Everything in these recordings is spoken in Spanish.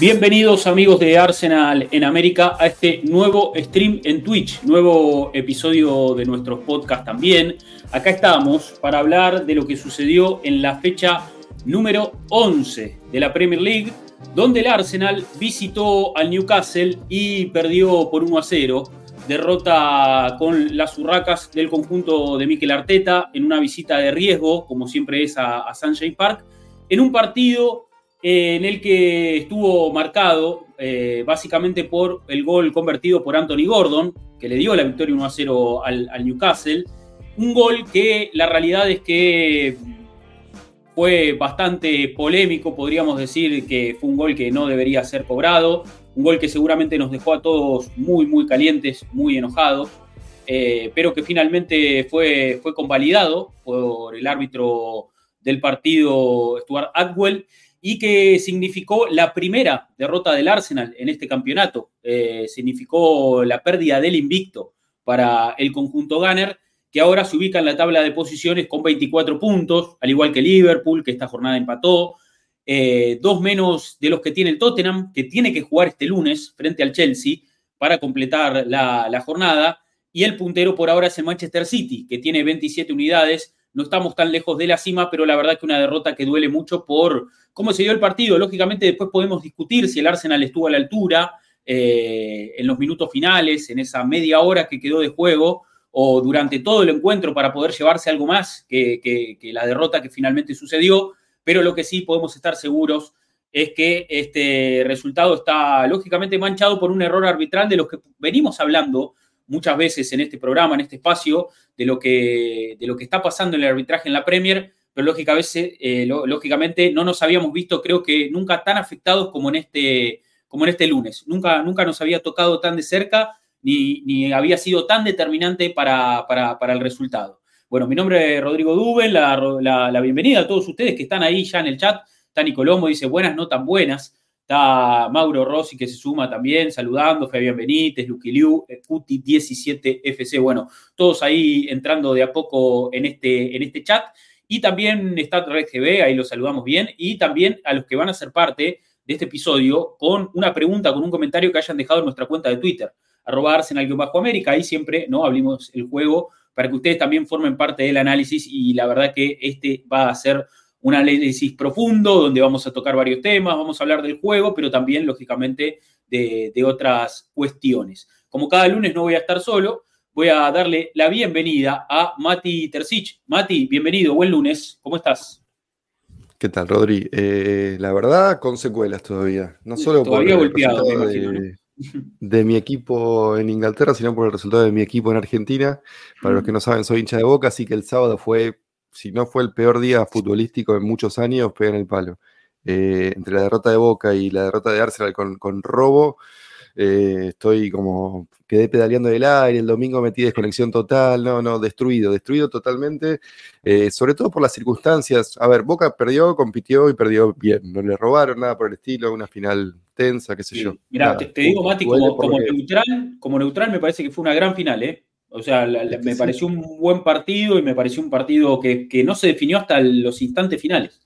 Bienvenidos amigos de Arsenal en América a este nuevo stream en Twitch, nuevo episodio de nuestros podcast también. Acá estamos para hablar de lo que sucedió en la fecha número 11 de la Premier League, donde el Arsenal visitó al Newcastle y perdió por 1 a 0. Derrota con las urracas del conjunto de Mikel Arteta en una visita de riesgo, como siempre es a, a Sunshine Park, en un partido en el que estuvo marcado eh, básicamente por el gol convertido por Anthony Gordon, que le dio la victoria 1 a 0 al, al, Newcastle. Un gol que la realidad es que fue bastante polémico, podríamos decir que fue un gol que no debería ser cobrado, un gol que seguramente nos dejó a todos muy, muy calientes, muy enojados, eh, pero que finalmente fue, fue convalidado por el árbitro del partido, Stuart Atwell y que significó la primera derrota del Arsenal en este campeonato. Eh, significó la pérdida del invicto para el conjunto Gunner, que ahora se ubica en la tabla de posiciones con 24 puntos, al igual que Liverpool, que esta jornada empató. Eh, dos menos de los que tiene el Tottenham, que tiene que jugar este lunes frente al Chelsea para completar la, la jornada. Y el puntero por ahora es el Manchester City, que tiene 27 unidades no estamos tan lejos de la cima, pero la verdad que una derrota que duele mucho por cómo se dio el partido. Lógicamente después podemos discutir si el Arsenal estuvo a la altura eh, en los minutos finales, en esa media hora que quedó de juego, o durante todo el encuentro para poder llevarse algo más que, que, que la derrota que finalmente sucedió, pero lo que sí podemos estar seguros es que este resultado está lógicamente manchado por un error arbitral de los que venimos hablando muchas veces en este programa, en este espacio, de lo que, de lo que está pasando en el arbitraje en la Premier, pero lógicamente, eh, lógicamente no nos habíamos visto, creo que nunca tan afectados como en este, como en este lunes. Nunca, nunca nos había tocado tan de cerca ni, ni había sido tan determinante para, para, para, el resultado. Bueno, mi nombre es Rodrigo Duben, la, la, la, bienvenida a todos ustedes que están ahí ya en el chat. Tani Colombo dice buenas, no tan buenas. Está Mauro Rossi que se suma también, saludando, Fabián Benítez, Luqui Liu, Cuti 17FC, bueno, todos ahí entrando de a poco en este, en este chat. Y también está RedGB, ahí los saludamos bien. Y también a los que van a ser parte de este episodio con una pregunta, con un comentario que hayan dejado en nuestra cuenta de Twitter, arroba Arsenal-América. Ahí siempre no abrimos el juego para que ustedes también formen parte del análisis y la verdad que este va a ser un análisis profundo donde vamos a tocar varios temas, vamos a hablar del juego, pero también, lógicamente, de, de, otras cuestiones. Como cada lunes no voy a estar solo, voy a darle la bienvenida a Mati Tercich. Mati, bienvenido, buen lunes, ¿cómo estás? ¿Qué tal, Rodri? Eh, la verdad, con secuelas todavía. No solo todavía por golpeado, el resultado de, de, mi equipo en Inglaterra, sino por el resultado de mi equipo en Argentina. Para los que no saben, soy hincha de boca, así que el sábado fue si no fue el peor día futbolístico en muchos años, pegan el palo. Eh, entre la derrota de Boca y la derrota de Arsenal con, con robo, eh, estoy como, quedé pedaleando del aire, el domingo metí desconexión total, no, no, destruido, destruido totalmente, eh, sobre todo por las circunstancias. A ver, Boca perdió, compitió y perdió bien, no le robaron nada por el estilo, una final tensa, qué sé sí. yo. Mira, te, te, digo, Mati, como, como neutral, como neutral me parece que fue una gran final, ¿eh? O sea, la, la, me pareció un buen partido y me pareció un partido que, que, no se definió hasta los instantes finales.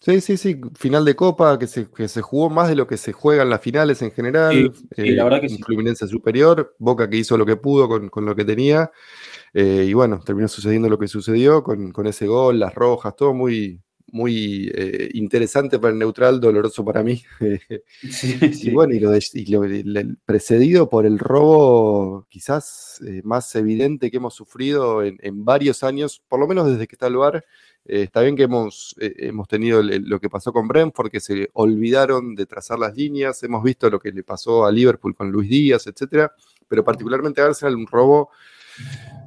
Sí, sí, sí, final de Copa, que se, que se jugó más de lo que se juega en las finales en general. Sí, sí, eh, la verdad que sí. Fluminense superior, Boca que hizo lo que pudo con, con lo que tenía. Eh, y bueno, terminó sucediendo lo que sucedió con, con ese gol, las rojas, todo muy, muy eh, interesante para el neutral, doloroso para mí. Sí, sí. Y bueno, y lo, de, y lo precedido por el robo quizás eh, más evidente que hemos sufrido en, en, varios años, por lo menos desde que está el bar. Eh, está bien que hemos, eh, hemos tenido el, lo que pasó con Brentford, que se olvidaron de trazar las líneas, hemos visto lo que le pasó a Liverpool con Luis Díaz, etcétera, pero particularmente a Arsenal un robo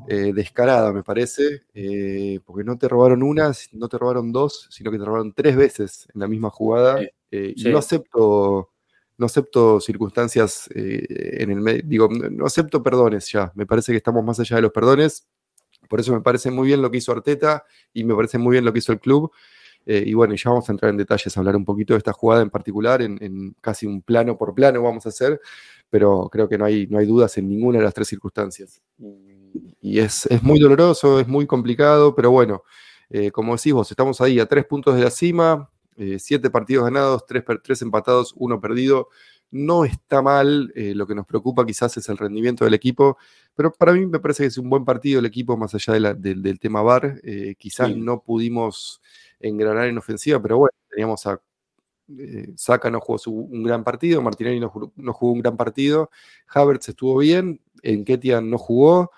eh, descarada, me parece, eh, porque no te robaron una, no te robaron dos, sino que te robaron tres veces en la misma jugada. Eh, sí. Y no acepto, no acepto circunstancias en el medio, digo, no acepto perdones ya, me parece que estamos más allá de los perdones, por eso me parece muy bien lo que hizo Arteta y me parece muy bien lo que hizo el club. Y bueno, ya vamos a entrar en detalles, a hablar un poquito de esta jugada en particular, en, casi un plano por plano vamos a hacer, pero creo que no hay, no hay dudas en ninguna de las tres circunstancias. Y, es, muy doloroso, es muy complicado, pero bueno, eh, como decís vos, estamos ahí a tres puntos de la cima, eh, siete partidos ganados, tres, tres, empatados, uno perdido. No está mal, lo que nos preocupa quizás es el rendimiento del equipo, pero para mí me parece que es un buen partido el equipo, más allá del tema VAR. quizás no pudimos engranar en ofensiva, pero bueno, teníamos a eh, Saka no jugó un gran partido, Martinelli no, jugó un gran partido, Havertz estuvo bien, Enketian no jugó,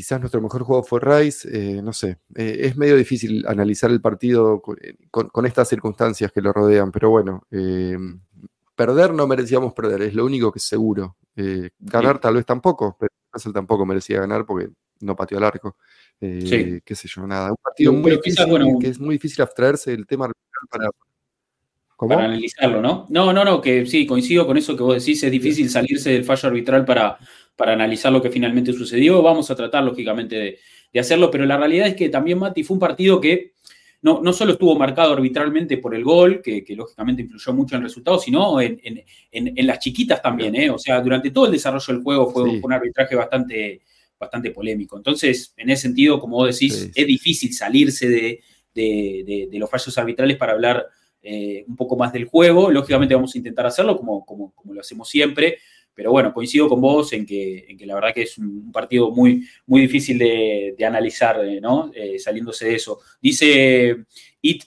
quizás nuestro mejor juego fue Rice, eh, no sé, eh, es medio difícil analizar el partido con, estas circunstancias que lo rodean, pero bueno, perder no merecíamos perder, es lo único que es seguro. ganar tal vez tampoco, pero Newcastle tampoco merecía ganar porque no pateó al arco. Eh, qué sé yo, nada. Un partido muy difícil, que es muy difícil abstraerse del tema para, para analizarlo, ¿no? No, no, no, que sí, coincido con eso que vos decís, es difícil salirse del fallo arbitral para, para analizar lo que finalmente sucedió. Vamos a tratar, lógicamente, de, hacerlo, pero la realidad es que también, Mati, fue un partido que no, no solo estuvo marcado arbitralmente por el gol, que, lógicamente influyó mucho en el resultado, sino en, las chiquitas también, ¿eh? O sea, durante todo el desarrollo del juego fue un arbitraje bastante bastante polémico. Entonces, en ese sentido, como vos decís, es difícil salirse de, los fallos arbitrales para hablar eh, un poco más del juego. Lógicamente vamos a intentar hacerlo como, como, lo hacemos siempre, pero bueno, coincido con vos en que, en que la verdad que es un partido muy, muy difícil de, analizar, eh, ¿no? Eh, saliéndose de eso. Dice It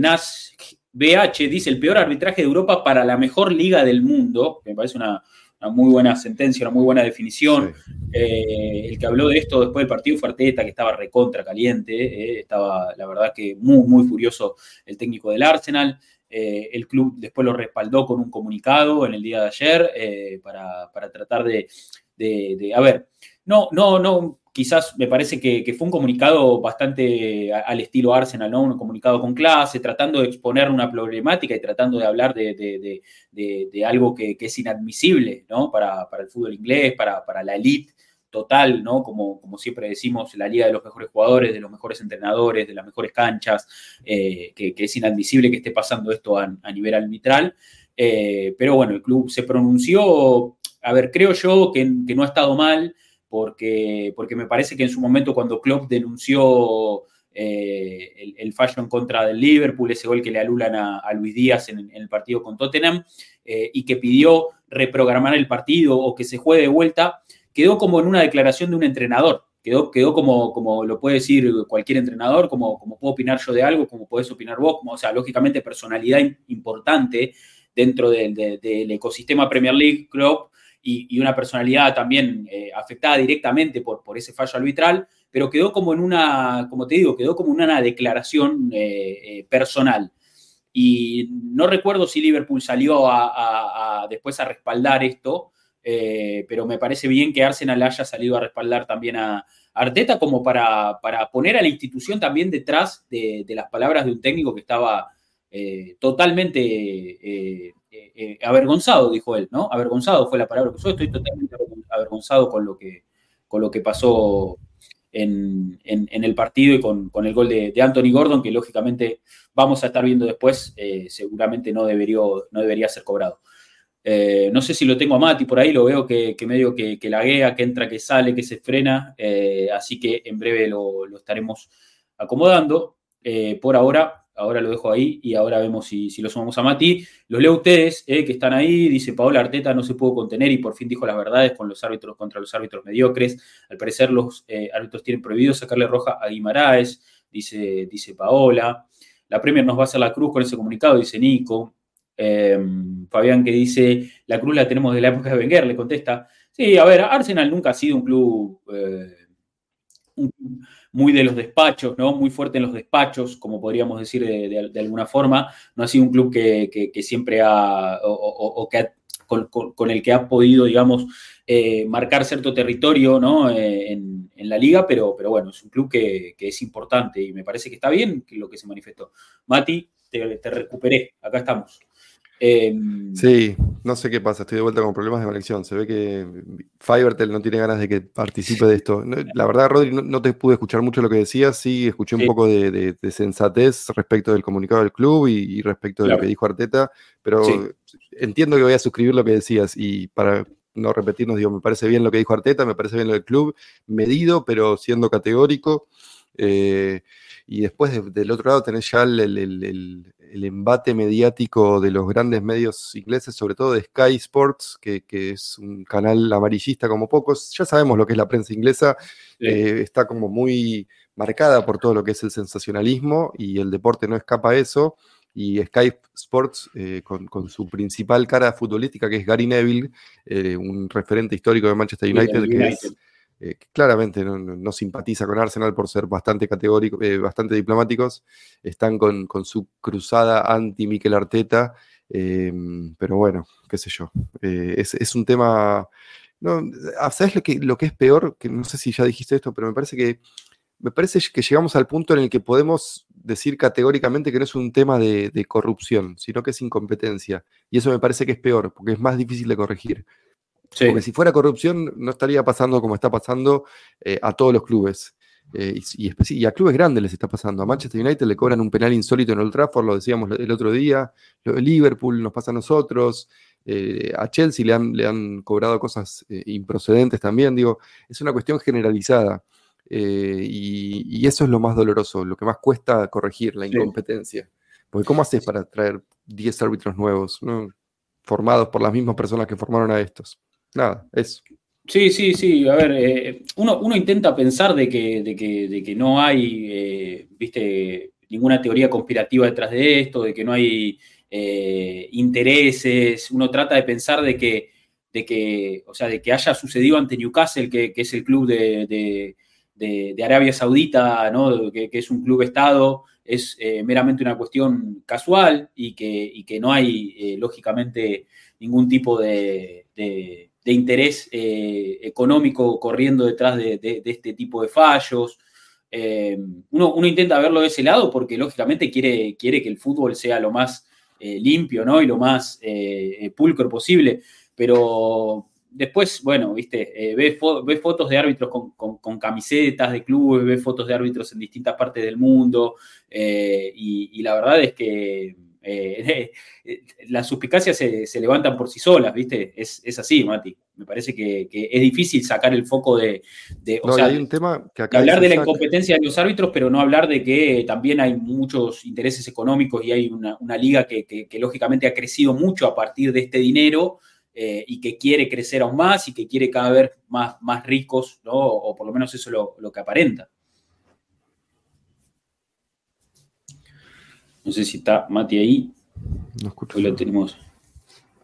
Nas BH, dice el peor arbitraje de Europa para la mejor liga del mundo, me parece una, una muy buena sentencia, una muy buena definición. Eh, el que habló de esto después del partido fue Arteta, que estaba recontra caliente, eh, estaba la verdad que muy, muy furioso el técnico del Arsenal. Eh, el club después lo respaldó con un comunicado en el día de ayer para, tratar de, de, a ver, no, no, no, quizás me parece que, fue un comunicado bastante al estilo Arsenal, ¿no? Un comunicado con clase, tratando de exponer una problemática y tratando de hablar de, algo que, es inadmisible, ¿no? Para, el fútbol inglés, para, la elite total, ¿no? Como, como, siempre decimos, la liga de los mejores jugadores, de los mejores entrenadores, de las mejores canchas, eh, que, es inadmisible que esté pasando esto a, nivel arbitral. Eh, pero bueno, el club se pronunció, a ver, creo yo que, no ha estado mal porque, porque me parece que en su momento cuando Klopp denunció eh, el, fallo en contra del Liverpool, ese gol que le alulan a, Luis Díaz en, el partido con Tottenham, y que pidió reprogramar el partido o que se juegue de vuelta, quedó como en una declaración de un entrenador. Quedó, quedó como, como lo puede decir cualquier entrenador, como, como puedo opinar yo de algo, como podés opinar vos, o sea, lógicamente personalidad importante dentro del ecosistema Premier League, Klopp, y, una personalidad también eh, afectada directamente por, por ese fallo arbitral, pero quedó como en una, como te digo, quedó como en una declaración eh, eh, personal. Y no recuerdo si Liverpool salió a, después a respaldar esto, pero me parece bien que Arsenal haya salido a respaldar también a, Arteta como para, para, poner a la institución también detrás de, las palabras de un técnico que estaba totalmente eh, eh, avergonzado, dijo él, ¿no? Avergonzado fue la palabra que usó. Estoy totalmente avergonzado con lo que, con lo que pasó en, el partido y con, el gol de, Anthony Gordon, que lógicamente vamos a estar viendo después, eh, seguramente no debería, no debería ser cobrado. No sé si lo tengo a Mati por ahí, lo veo que, medio que, que laguea, que entra, que sale, que se frena, así que en breve lo, lo estaremos acomodando. por ahora ahora lo dejo ahí y ahora vemos si, lo sumamos a Mati. Los leo a ustedes, eh, que están ahí. Dice Paola Arteta no se pudo contener y por fin dijo las verdades con los árbitros contra los árbitros mediocres. Al parecer los eh, árbitros tienen prohibido sacarle roja a Guimaraes, dice, dice Paola. La Premier nos va a hacer la cruz con ese comunicado, dice Nico. Em, Fabián que dice, la cruz la tenemos de la época de Wenger, le contesta. Sí, a ver, Arsenal nunca ha sido un club... Eh, muy de los despachos, ¿no? Muy fuerte en los despachos, como podríamos decir de, alguna forma. No ha sido un club que, siempre ha, o, que con, el que ha podido, digamos, eh, marcar cierto territorio, ¿no? Eh, en, la liga, pero, pero bueno, es un club que, es importante y me parece que está bien lo que se manifestó. Mati, te, recuperé, acá estamos. Em, sí, no sé qué pasa, estoy de vuelta con problemas de conexión. Se ve que Fivertel no tiene ganas de que participe de esto. La verdad, Rodri, no, te pude escuchar mucho lo que decías, sí, escuché un poco de, sensatez respecto del comunicado del club y, respecto de lo que dijo Arteta, pero entiendo que voy a suscribir lo que decías y para no repetirnos, digo, me parece bien lo que dijo Arteta, me parece bien lo del club, medido, pero siendo categórico. Eh, y después del otro lado tenés ya el, embate mediático de los grandes medios ingleses, sobre todo de Sky Sports, que, es un canal amarillista como pocos. Ya sabemos lo que es la prensa inglesa, eh, está como muy marcada por todo lo que es el sensacionalismo y el deporte no escapa a eso. Y Sky Sports, eh, con, su principal cara futbolística, que es Gary Neville, eh, un referente histórico de Manchester United, que es eh, claramente no, simpatiza con Arsenal por ser bastante categórico, eh, bastante diplomáticos, están con, su cruzada anti-Mikel Arteta, em, pero bueno, qué sé yo, eh, es, un tema... No, ah, ¿Sabes lo que, lo que es peor? Que no sé si ya dijiste esto, pero me parece que me parece que llegamos al punto en el que podemos decir categóricamente que no es un tema de, corrupción, sino que es incompetencia. Y eso me parece que es peor, porque es más difícil de corregir. Porque si fuera corrupción, no estaría pasando como está pasando eh, a todos los clubes. Eh, y, a clubes grandes les está pasando. A Manchester United le cobran un penal insólito en Old Trafford, lo decíamos el otro día. Liverpool nos pasa a nosotros. Eh, a Chelsea le han, le han cobrado cosas improcedentes también. Digo, es una cuestión generalizada. Y, eso es lo más doloroso, lo que más cuesta corregir, la incompetencia. Porque ¿cómo haces para traer 10 árbitros nuevos, formados por las mismas personas que formaron a estos? Nada, eso. Sí, sí, sí. A ver, eh, uno, uno, intenta pensar de que, de que, de que no hay, eh, viste, ninguna teoría conspirativa detrás de esto, de que no hay eh, intereses. Uno trata de pensar de que, de que, o sea, de que haya sucedido ante Newcastle, que, es el club de, Arabia Saudita, ¿no? que, es un club Estado, es meramente una cuestión casual y que, y que no hay, lógicamente, ningún tipo de de interés eh, económico corriendo detrás de, este tipo de fallos. Eh, uno, intenta verlo de ese lado porque lógicamente quiere, quiere que el fútbol sea lo más eh, limpio ¿no? y lo más pulcro posible, pero después, bueno, viste, ves, fotos de árbitros con, camisetas de clubes, ves fotos de árbitros en distintas partes del mundo y la verdad es que eh, las suspicacias se, levantan por sí solas, ¿viste? Es, así, Mati. Me parece que, es difícil sacar el foco de. hay un tema que hablar de la incompetencia de los árbitros, pero no hablar de que también hay muchos intereses económicos y hay una, liga que, lógicamente ha crecido mucho a partir de este dinero. Eh, y que quiere crecer aún más y que quiere cada vez más, más ricos, ¿no? o por lo menos eso es lo, lo que aparenta. No sé si está Mati ahí. No escucho. Hoy lo tenemos.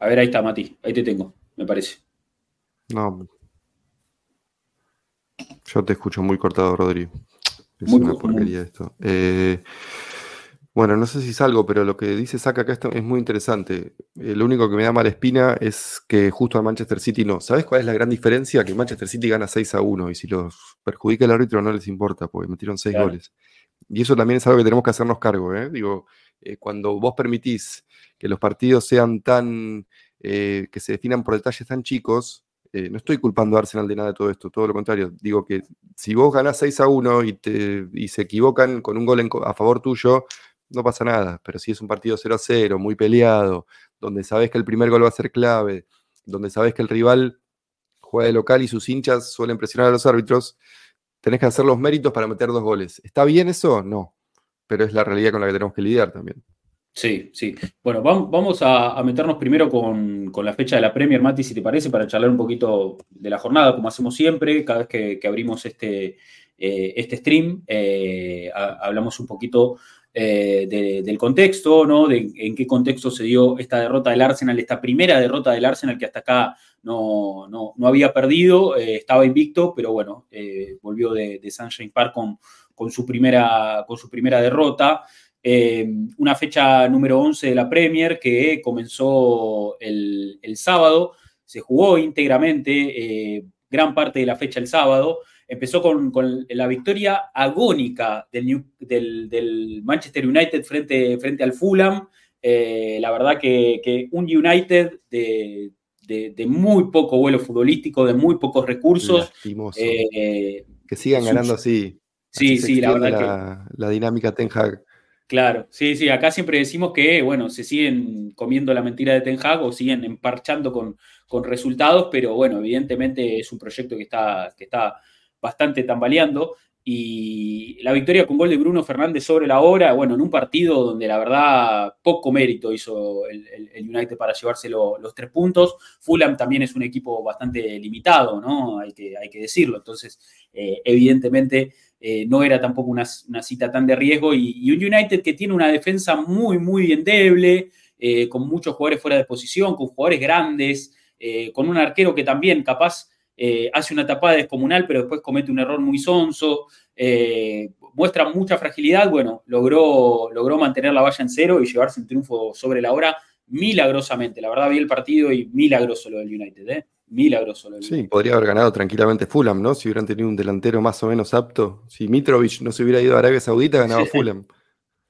A ver, ahí está Mati. Ahí te tengo, me parece. No. Yo te escucho muy cortado, Rodri. Es una porquería esto. Eh, bueno, no sé si salgo, pero lo que dice Saca acá es muy interesante. Eh, lo único que me da mala espina es que justo a Manchester City no. ¿Sabes cuál es la gran diferencia? Que Manchester City gana 6 a 1 y si los perjudica el árbitro no les importa porque metieron 6 goles. Y eso también es algo que tenemos que hacernos cargo. ¿eh? Digo, eh, cuando vos permitís que los partidos sean tan, eh, que se definan por detalles tan chicos, no estoy culpando a Arsenal de nada de todo esto, todo lo contrario. Digo que si vos ganás 6 a 1 y, te, y se equivocan con un gol a favor tuyo, no pasa nada. Pero si es un partido 0 a 0, muy peleado, donde sabés que el primer gol va a ser clave, donde sabés que el rival juega de local y sus hinchas suelen presionar a los árbitros, tenés que hacer los méritos para meter dos goles. ¿Está bien eso? No. Pero es la realidad con la que tenemos que lidiar también. Sí, sí. Bueno, vamos a, meternos primero con, la fecha de la Premier, Mati, si te parece, para charlar un poquito de la jornada, como hacemos siempre, cada vez que, abrimos este, eh, este stream, eh, hablamos un poquito eh, del contexto, ¿no? De en qué contexto se dio esta derrota del Arsenal, esta primera derrota del Arsenal que hasta acá no, no, había perdido, eh, estaba invicto, pero bueno, eh, volvió de, Sunshine Park con, con, su primera, con su primera derrota. una fecha número 11 de la Premier que comenzó el, sábado, se jugó íntegramente gran parte de la fecha el sábado. Empezó con, la victoria agónica del, del, Manchester United frente, frente al Fulham. la verdad que, un United de, muy poco vuelo futbolístico, de muy pocos recursos. que sigan ganando así. Sí, sí, la verdad que. La dinámica Ten Hag. Claro, sí, sí, acá siempre decimos que, bueno, se siguen comiendo la mentira de Ten Hag o siguen emparchando con, con resultados, pero bueno, evidentemente es un proyecto que está, que está bastante tambaleando. Y la victoria con gol de Bruno Fernández sobre la hora, bueno, en un partido donde la verdad poco mérito hizo el, United para llevarse los tres puntos. Fulham también es un equipo bastante limitado, ¿no? Hay que, hay que decirlo. Entonces, eh, evidentemente, eh, no era tampoco una, cita tan de riesgo. Y, un United que tiene una defensa muy, muy endeble, eh, con muchos jugadores fuera de posición, con jugadores grandes, con un arquero que también capaz eh, hace una tapada descomunal, pero después comete un error muy sonso, eh, muestra mucha fragilidad, bueno, logró, logró mantener la valla en cero y llevarse un triunfo sobre la hora milagrosamente. La verdad vi el partido y milagroso lo del United, ¿eh? Milagroso lo del Sí, podría haber ganado tranquilamente Fulham, ¿no? Si hubieran tenido un delantero más o menos apto. Si Mitrovic no se hubiera ido a Arabia Saudita, ganaba Fulham.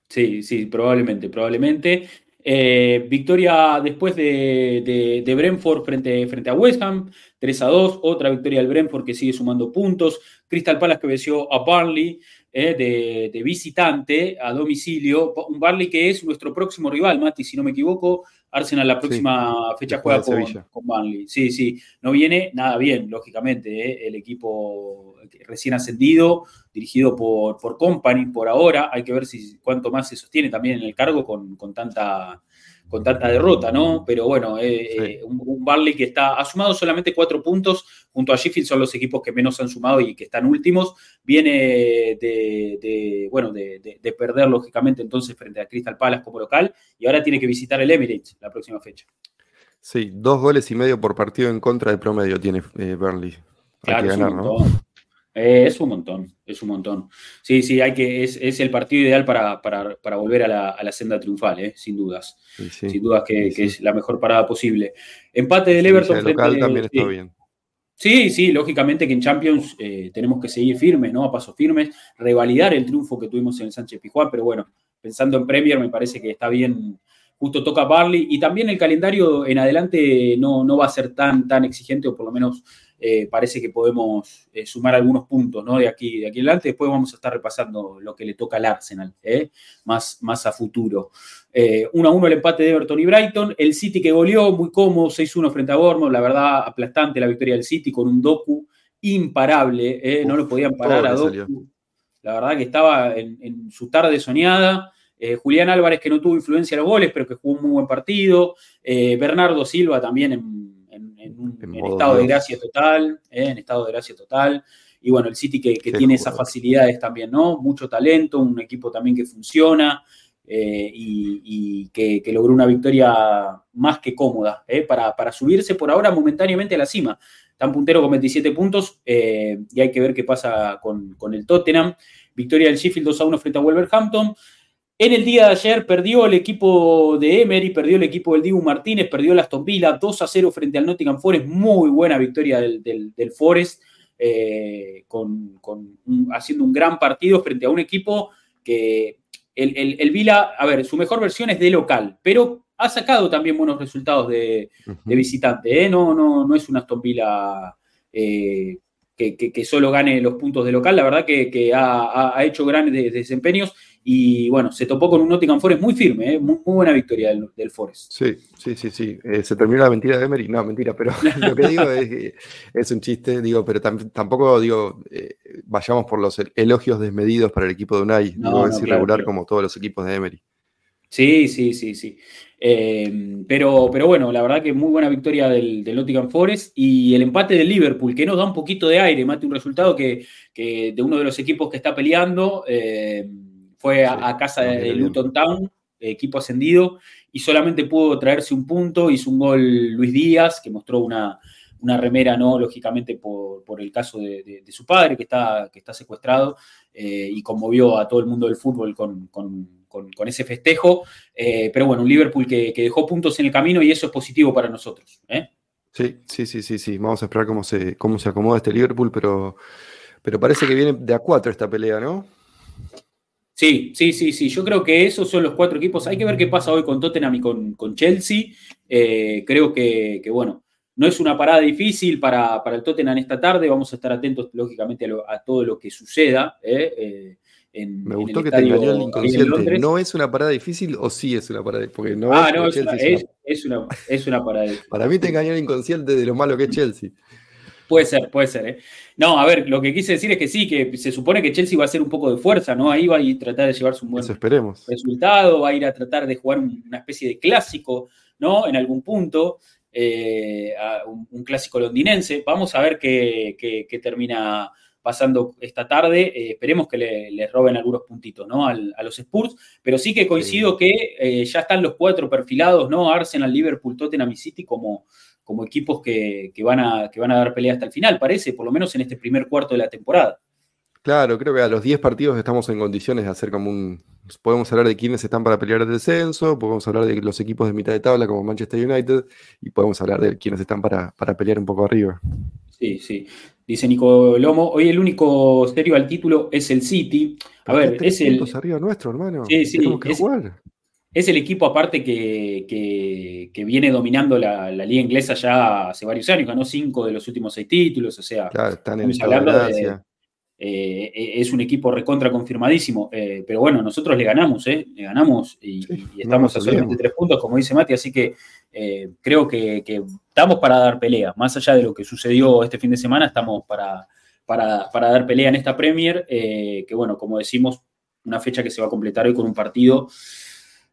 Sí, sí, probablemente, probablemente. Eh, victoria después de, de, Brentford frente, frente, a West Ham, 3 a 2. Otra victoria del Brentford que sigue sumando puntos. Crystal Palace que venció a Barnley eh, de, visitante a domicilio. Un Barley que es nuestro próximo rival, Mati, si no me equivoco. Arsenal la próxima fecha juega con, con, Barnley. Sí, sí. No viene nada bien, lógicamente. Eh, el equipo recién ascendido dirigido por, por Company por ahora. Hay que ver si cuánto más se sostiene también en el cargo con, tanta, con tanta derrota, ¿no? Pero bueno, eh, eh, un, Barley que está, ha sumado solamente cuatro puntos, junto a Sheffield son los equipos que menos han sumado y que están últimos. Viene de, bueno, de, perder, lógicamente, entonces frente a Crystal Palace como local y ahora tiene que visitar el Emirates la próxima fecha. Sí, dos goles y medio por partido en contra de promedio tiene eh, Burnley. Hay que ganar, ¿no? Eh, es un montón, es un montón. Sí, sí, hay que, es, el partido ideal para, volver a la, senda triunfal, eh, sin dudas. sin dudas que, es la mejor parada posible. Empate del Everton. frente, local también está bien. Sí, sí, lógicamente que en Champions eh, tenemos que seguir firmes, ¿no? A pasos firmes, revalidar el triunfo que tuvimos en el Sánchez Pijuán, pero bueno, pensando en Premier me parece que está bien, justo toca Barley y también el calendario en adelante no, no va a ser tan, tan exigente o por lo menos eh, parece que podemos eh, sumar algunos puntos ¿no? de, aquí, de aquí adelante. Después vamos a estar repasando lo que le toca al Arsenal, ¿eh? más, más a futuro. 1 a 1 el empate de Everton y Brighton. El City que goleó muy cómodo, 6-1 frente a Bournemouth. La verdad, aplastante la victoria del City con un Doku imparable. no lo podían parar a Doku. La verdad que estaba en, su tarde soñada. Julián Álvarez que no tuvo influencia en los goles, pero que jugó un muy buen partido. Bernardo Silva también en en, estado de gracia total, ¿eh? en estado de gracia total. Y bueno, el City que, tiene esas facilidades también, ¿no? Mucho talento, un equipo también que funciona eh, y, que, logró una victoria más que cómoda ¿eh? para, subirse por ahora momentáneamente a la cima. Tan puntero con 27 puntos y hay que ver qué pasa con, con el Tottenham. Victoria del Sheffield 2 a 1 frente a Wolverhampton. En el día de ayer perdió el equipo de Emery, perdió el equipo del Dibu Martínez, perdió el Aston Villa 2 a 0 frente al Nottingham Forest. Muy buena victoria del, Forest, eh, con, haciendo un gran partido frente a un equipo que el, Villa, a ver, su mejor versión es de local, pero ha sacado también buenos resultados de, visitante. ¿eh? No, no, no es un Aston Villa eh, que, solo gane los puntos de local. La verdad que, ha, ha, hecho grandes desempeños y bueno, se topó con un Nottingham Forest muy firme, ¿eh? muy, buena victoria del, del, Forest. Sí, sí, sí, sí. Eh, se terminó la mentira de Emery. No, mentira, pero lo que digo es que es un chiste, digo, pero tampoco digo, eh, vayamos por los elogios desmedidos para el equipo de Unai. No, es irregular como todos los equipos de Emery. Sí, sí, sí, sí. pero, pero bueno, la verdad que muy buena victoria del, del, Nottingham Forest y el empate del Liverpool, que nos da un poquito de aire, mate un resultado que, que de uno de los equipos que está peleando. Fue a, casa de, Luton Town, equipo ascendido, y solamente pudo traerse un punto. Hizo un gol Luis Díaz, que mostró una, remera, ¿no? Lógicamente por, el caso de, su padre, que está, que está secuestrado, eh, y conmovió a todo el mundo del fútbol con, ese festejo. Eh, pero bueno, un Liverpool que, dejó puntos en el camino y eso es positivo para nosotros. ¿eh? Sí, sí, sí, sí, sí. Vamos a esperar cómo se, cómo se acomoda este Liverpool, pero, pero parece que viene de a cuatro esta pelea, ¿no? Sí, sí, sí, sí. Yo creo que esos son los cuatro equipos. Hay que ver qué pasa hoy con Tottenham y con, Chelsea. Eh, creo que, bueno, no es una parada difícil para, el Tottenham esta tarde. Vamos a estar atentos, lógicamente, a, todo lo que suceda. Eh, Me gustó que te engañó el inconsciente. ¿No es una parada difícil o sí es una parada Porque no ah, no, es una, es, una, es una parada difícil. Para mí te engañó el inconsciente de lo malo que es Chelsea. Puede ser, puede ser. ¿eh? No, a ver, lo que quise decir es que sí, que se supone que Chelsea va a hacer un poco de fuerza, ¿no? Ahí va a ir a tratar de llevarse un buen resultado, va a ir a tratar de jugar una especie de clásico, ¿no? En algún punto, eh, un, clásico londinense. Vamos a ver qué, termina pasando esta tarde. Eh, esperemos que le, roben algunos puntitos, ¿no? a los Spurs, pero sí que coincido que ya están los cuatro perfilados, ¿no? Arsenal, Liverpool, Tottenham y City como como equipos que, van a, que van a dar pelea hasta el final, parece, por lo menos en este primer cuarto de la temporada. Claro, creo que a los 10 partidos estamos en condiciones de hacer como un... Podemos hablar de quiénes están para pelear el descenso, podemos hablar de los equipos de mitad de tabla como Manchester United y podemos hablar de quiénes están para, para pelear un poco arriba. Sí, sí. Dice Nico Lomo, hoy el único serio al título es el City. A ver, es el... arriba nuestro, hermano. Sí, sí. Tenemos que jugar. Es el equipo aparte que, viene dominando la, liga inglesa ya hace varios años, ganó cinco de los últimos seis títulos, o sea, están en hablando de, eh, es un equipo recontra confirmadísimo, eh, pero bueno, nosotros le ganamos, ¿eh? le ganamos y, estamos a solamente tres puntos, como dice Mati, así que eh, creo que, estamos para dar pelea, más allá de lo que sucedió este fin de semana, estamos para, para, para dar pelea en esta Premier, que bueno, como decimos, una fecha que se va a completar hoy con un partido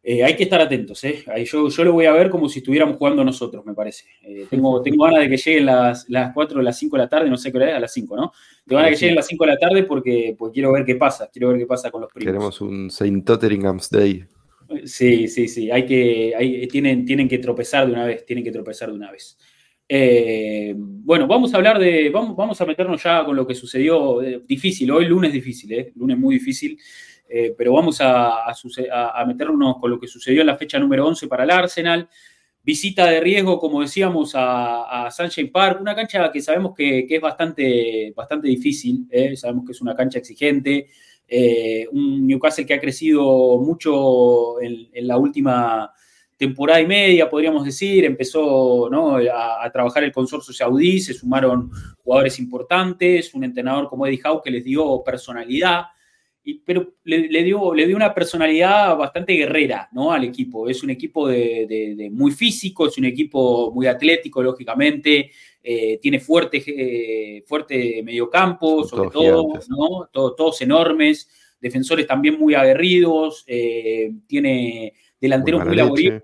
eh, hay que estar atentos, ¿eh? yo, yo lo voy a ver como si estuviéramos jugando nosotros, me parece. Eh, tengo, tengo ganas de que lleguen las, las 4 o las 5 de la tarde, no sé qué hora es, a las 5, ¿no? Tengo ganas de que lleguen las 5 de la tarde porque, quiero ver qué pasa, quiero ver qué pasa con los primos. Queremos un Saint Totteringham's Day. Sí, sí, sí, hay que, hay, tienen, tienen que tropezar de una vez, tienen que tropezar de una vez. Eh, bueno, vamos a hablar de, vamos, vamos a meternos ya con lo que sucedió, difícil, hoy lunes difícil, ¿eh? Lunes muy difícil. Eh, pero vamos a, meternos con lo que sucedió en la fecha número 11 para el Arsenal. Visita de riesgo, como decíamos, a, Sunshine Park, una cancha que sabemos que, es bastante, bastante difícil, ¿eh? sabemos que es una cancha exigente, eh, un Newcastle que ha crecido mucho en, la última temporada y media, podríamos decir, empezó a, a, trabajar el consorcio saudí, se sumaron jugadores importantes, un entrenador como Eddie Howe que les dio personalidad, pero le, dio, le dio una personalidad bastante guerrera ¿no? al equipo. Es un equipo de, muy físico, es un equipo muy atlético, lógicamente. Eh, tiene fuerte, eh, fuerte mediocampo, sobre todo, ¿no? todos enormes. Defensores también muy aguerridos. Eh, tiene delanteros muy, laboriosos.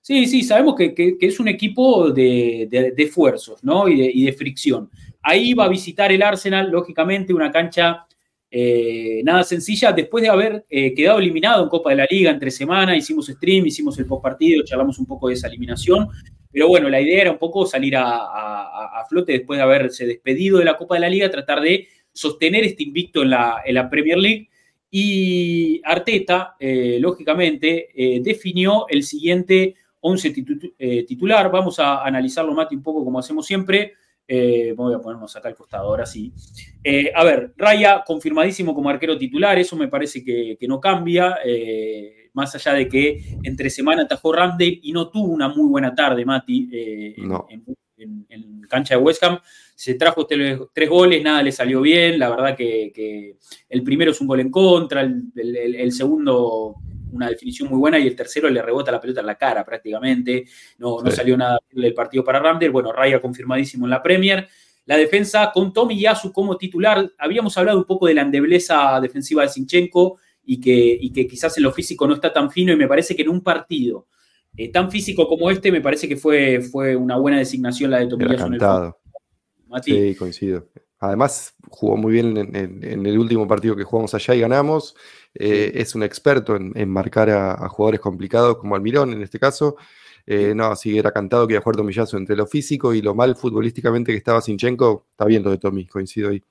Sí, sí, sabemos que, es un equipo de, esfuerzos ¿no? y, y de fricción. Ahí va a visitar el Arsenal, lógicamente, una cancha eh, nada sencilla, después de haber eh, quedado eliminado en Copa de la Liga entre semana, hicimos stream, hicimos el postpartido, charlamos un poco de esa eliminación, pero bueno, la idea era un poco salir a, flote después de haberse despedido de la Copa de la Liga, tratar de sostener este invicto en la, Premier League. Y Arteta, eh, lógicamente, definió el siguiente 11 titular. Vamos a analizarlo, Mati, un poco como hacemos siempre. Eh, voy a ponernos acá al costado, ahora sí. Eh, a ver, Raya confirmadísimo como arquero titular, eso me parece que, no cambia, eh, más allá de que entre semana atajó Ramsdale y no tuvo una muy buena tarde, Mati, en, cancha de West Ham. Se trajo tres, goles, nada le salió bien, la verdad que, el primero es un gol en contra, el segundo una definición muy buena y el tercero le rebota la pelota en la cara prácticamente. No, no salió nada del partido para Ramder. Bueno, Raya confirmadísimo en la Premier. La defensa con Tommy Yasu como titular. Habíamos hablado un poco de la endebleza defensiva de Sinchenko y que, y que quizás en lo físico no está tan fino y me parece que en un partido eh, tan físico como este me parece que fue, fue una buena designación la de Tommy Yasu. Sí, coincido. Además, jugó muy bien en, el último partido que jugamos allá y ganamos. Eh, es un experto en, marcar a, jugadores complicados como Almirón en este caso. Eh, no, así era cantado que iba a jugar Tomillazo entre lo físico y lo mal futbolísticamente que estaba Sinchenko. Está bien lo de Tommy, coincido ahí.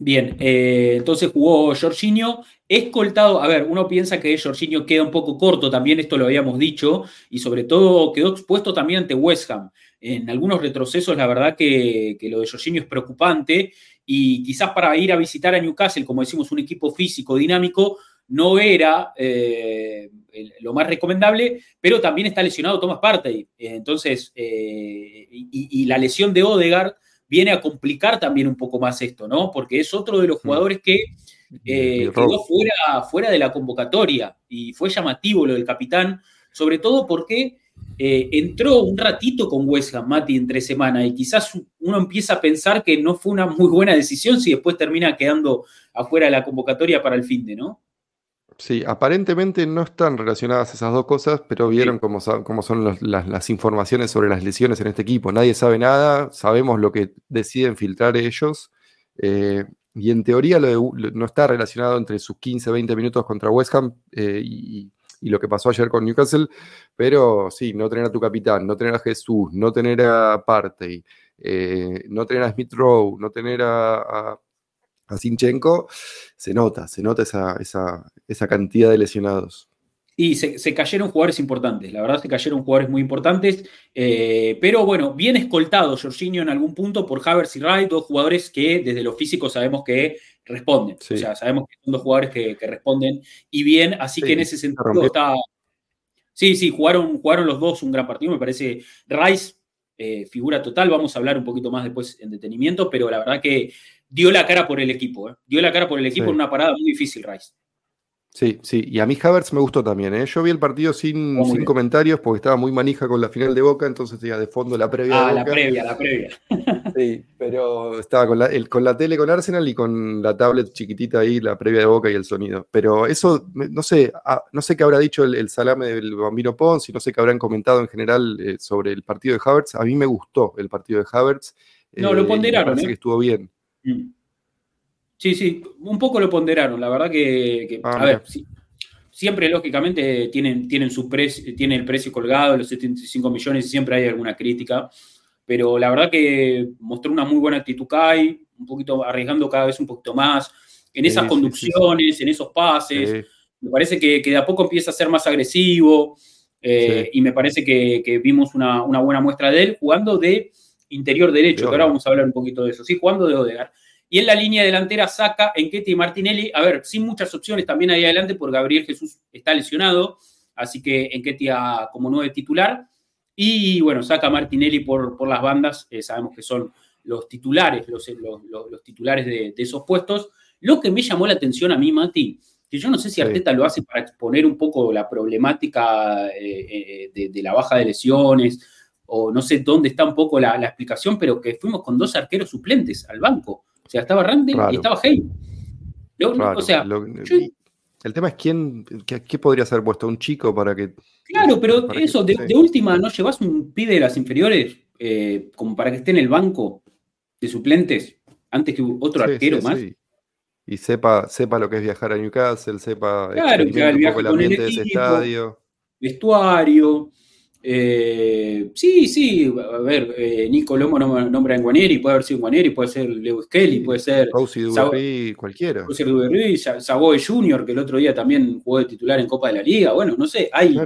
Bien, eh, entonces jugó Jorginho, escoltado, a ver, uno piensa que Jorginho queda un poco corto, también esto lo habíamos dicho, y sobre todo quedó expuesto también ante West Ham. en algunos retrocesos, la verdad que, lo de Jorginho es preocupante y quizás para ir a visitar a Newcastle, como decimos, un equipo físico, dinámico, no era eh, lo más recomendable, pero también está lesionado Thomas Partey. Entonces, eh, y, la lesión de Odegaard viene a complicar también un poco más esto, ¿no? Porque es otro de los mm. jugadores que eh, quedó fuera, fuera de la convocatoria y fue llamativo lo del capitán, sobre todo porque eh, entró un ratito con West Ham, Mati, entre semana, y quizás uno empieza a pensar que no fue una muy buena decisión si después termina quedando afuera de la convocatoria para el fin de, ¿no? Sí, aparentemente no están relacionadas esas dos cosas, pero vieron cómo, son las, informaciones sobre las lesiones en este equipo. Nadie sabe nada, sabemos lo que deciden filtrar ellos. Eh, y en teoría lo no está relacionado entre sus 15, 20 minutos contra West Ham eh, y, lo que pasó ayer con Newcastle, pero sí, no tener a tu capitán, no tener a Jesús, no tener a Partey, eh, no tener a Smith Rowe, no tener a, a, Sinchenko, se nota, se nota esa, esa cantidad de lesionados. Y se, cayeron jugadores importantes, la verdad se cayeron jugadores muy importantes, eh, pero bueno, bien escoltado Jorginho en algún punto por Havers y Wright, dos jugadores que desde lo físico sabemos que responden, o sea, sabemos que son dos jugadores que, responden y bien, así que en ese sentido está... Sí, sí, jugaron, jugaron los dos un gran partido, me parece. Rice, eh, figura total, vamos a hablar un poquito más después en detenimiento, pero la verdad que dio la cara por el equipo, ¿eh? dio la cara por el equipo en una parada muy difícil Rice. Sí, sí, y a mí Havertz me gustó también. ¿eh? Yo vi el partido sin, sin comentarios porque estaba muy manija con la final de Boca, entonces tenía de fondo la previa. Ah, la previa, la previa. Sí, pero estaba con la, con la tele con Arsenal y con la tablet chiquitita ahí, la previa de Boca y el sonido. Pero eso, no sé, ah, no sé qué habrá dicho el, salame del Bambino Pons y no sé qué habrán comentado en general eh, sobre el partido de Havertz. A mí me gustó el partido de Havertz. No, lo eh, ponderaron. Parece que estuvo bien. Mm. Sí, sí, un poco lo ponderaron. La verdad que, ah, a ver, siempre lógicamente tienen, tienen, su precio, tienen el precio colgado, los 75 millones, y siempre hay alguna crítica. Pero la verdad que mostró una muy buena actitud Kai, un poquito arriesgando cada vez un poquito más en esas conducciones, en esos pases. Me parece que, de a poco empieza a ser más agresivo. Eh, y me parece que, vimos una, una, buena muestra de él jugando de interior derecho, que ahora vamos a hablar un poquito de eso, sí, jugando de Odegar. Y en la línea delantera saca Enquete y Martinelli. A ver, sin muchas opciones también ahí adelante, porque Gabriel Jesús está lesionado. Así que Enquetia como nueve titular. Y bueno, saca Martinelli por, por las bandas. Eh, sabemos que son los titulares, los, los, titulares de, esos puestos. Lo que me llamó la atención a mí, Mati, que yo no sé si Arteta lo hace para exponer un poco la problemática eh, eh, de, la baja de lesiones, o no sé dónde está un poco la, la, explicación, pero que fuimos con dos arqueros suplentes al banco. O sea, estaba Randy y estaba Hay. o sea, el tema es quién, qué, podría ser puesto un chico para que. Claro, pero eso, de, última, ¿no llevas un pibe de las inferiores eh, como para que esté en el banco de suplentes antes que otro arquero más? Y sepa, sepa lo que es viajar a Newcastle, sepa claro, un poco el ambiente de ese estadio. Vestuario. Eh, sí, sí, a ver, eh, Nico Lomo nombra en Guanieri, puede haber sido Guanieri, puede ser Lewis Kelly, puede ser. Duberry, cualquiera. Ser Duberry, Savoy Junior, que el otro día también jugó de titular en Copa de la Liga. Bueno, no sé, hay.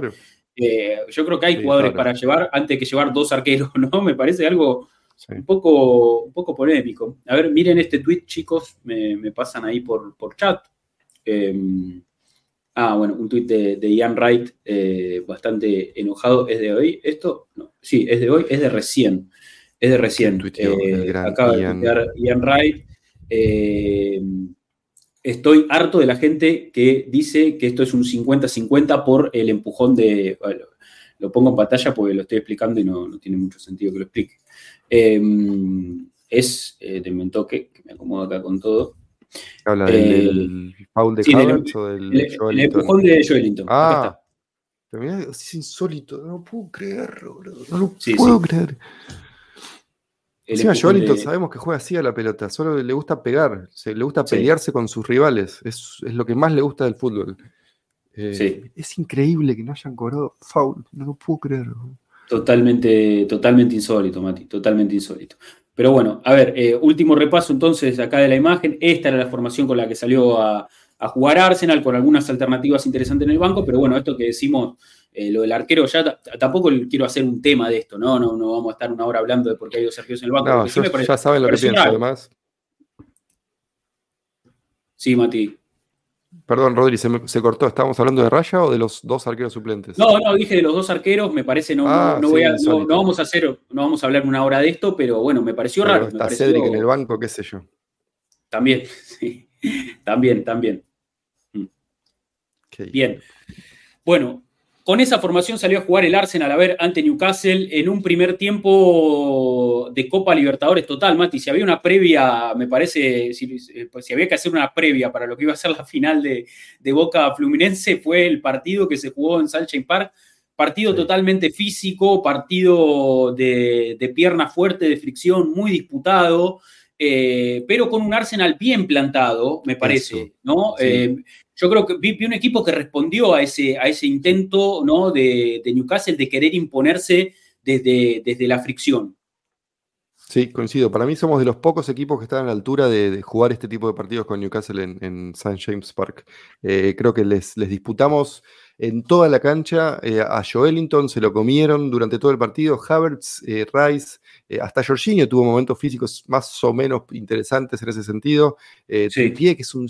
Eh, yo creo que hay jugadores para llevar antes que llevar dos arqueros, ¿no? Me parece algo un, poco, un poco polémico. A ver, miren este tweet, chicos, me, pasan ahí por, por chat. Em, Ah, bueno, un tuit de, Ian Wright eh, bastante enojado. ¿Es de hoy esto? No. Sí, es de hoy, es de recién. Es de recién. Eh, acaba Ian. de Ian Wright. Eh, estoy harto de la gente que dice que esto es un 50-50 por el empujón de. Bueno, lo pongo en pantalla porque lo estoy explicando y no, tiene mucho sentido que lo explique. es, de un toque, que me acomodo acá con todo. Habla del, foul de Havertz o del el, el empujón de Joelinton. Ah, pero mira, es insólito, no lo puedo creer, no lo puedo creer. Encima Joelinton sabemos que juega así a la pelota, solo le gusta pegar, le gusta pelearse con sus rivales, es, es, lo que más le gusta del fútbol. Eh, es increíble que no hayan cobrado foul, no lo puedo creer. Totalmente, totalmente insólito, Mati, totalmente insólito. Pero bueno, a ver, eh, último repaso entonces acá de la imagen. Esta era la formación con la que salió a, jugar Arsenal, con algunas alternativas interesantes en el banco, pero bueno, esto que decimos Eh, lo del arquero, ya tampoco quiero hacer un tema de esto, ¿no? No, no vamos a estar una hora hablando de por qué hay dos arqueros en el banco. No, ya saben lo que pienso, además. Sí, Mati. Perdón, Rodri, se, cortó. ¿Estábamos hablando de Raya o de los dos arqueros suplentes? No, no, dije de los dos arqueros. Me parece, no, no, ah, vamos a hacer, no vamos a hablar una hora de esto, pero bueno, me pareció raro. Está Cedric en el banco, qué sé yo. También, sí. También, también. Bien. Bueno, con esa formación salió a jugar el Arsenal a ver ante Newcastle en un primer tiempo de Copa Libertadores total, Mati. Si había una previa, me parece, si, pues, había que hacer una previa para lo que iba a ser la final de, Boca Fluminense, fue el partido que se jugó en Sunshine Park. Partido totalmente físico, partido de, de pierna fuerte, de fricción, muy disputado. Eh, pero con un Arsenal bien plantado, me parece, ¿no? Eh, yo creo que vi, un equipo que respondió a ese, a ese intento, ¿no? De, Newcastle de querer imponerse desde, desde la fricción. Sí, coincido. Para mí somos de los pocos equipos que están a la altura de, jugar este tipo de partidos con Newcastle en, St. James Park. Eh, creo que les, les disputamos en toda la cancha. a Joelinton se lo comieron durante todo el partido. Havertz, Rice, eh, hasta Jorginho tuvo momentos físicos más o menos interesantes en ese sentido. Eh, que es un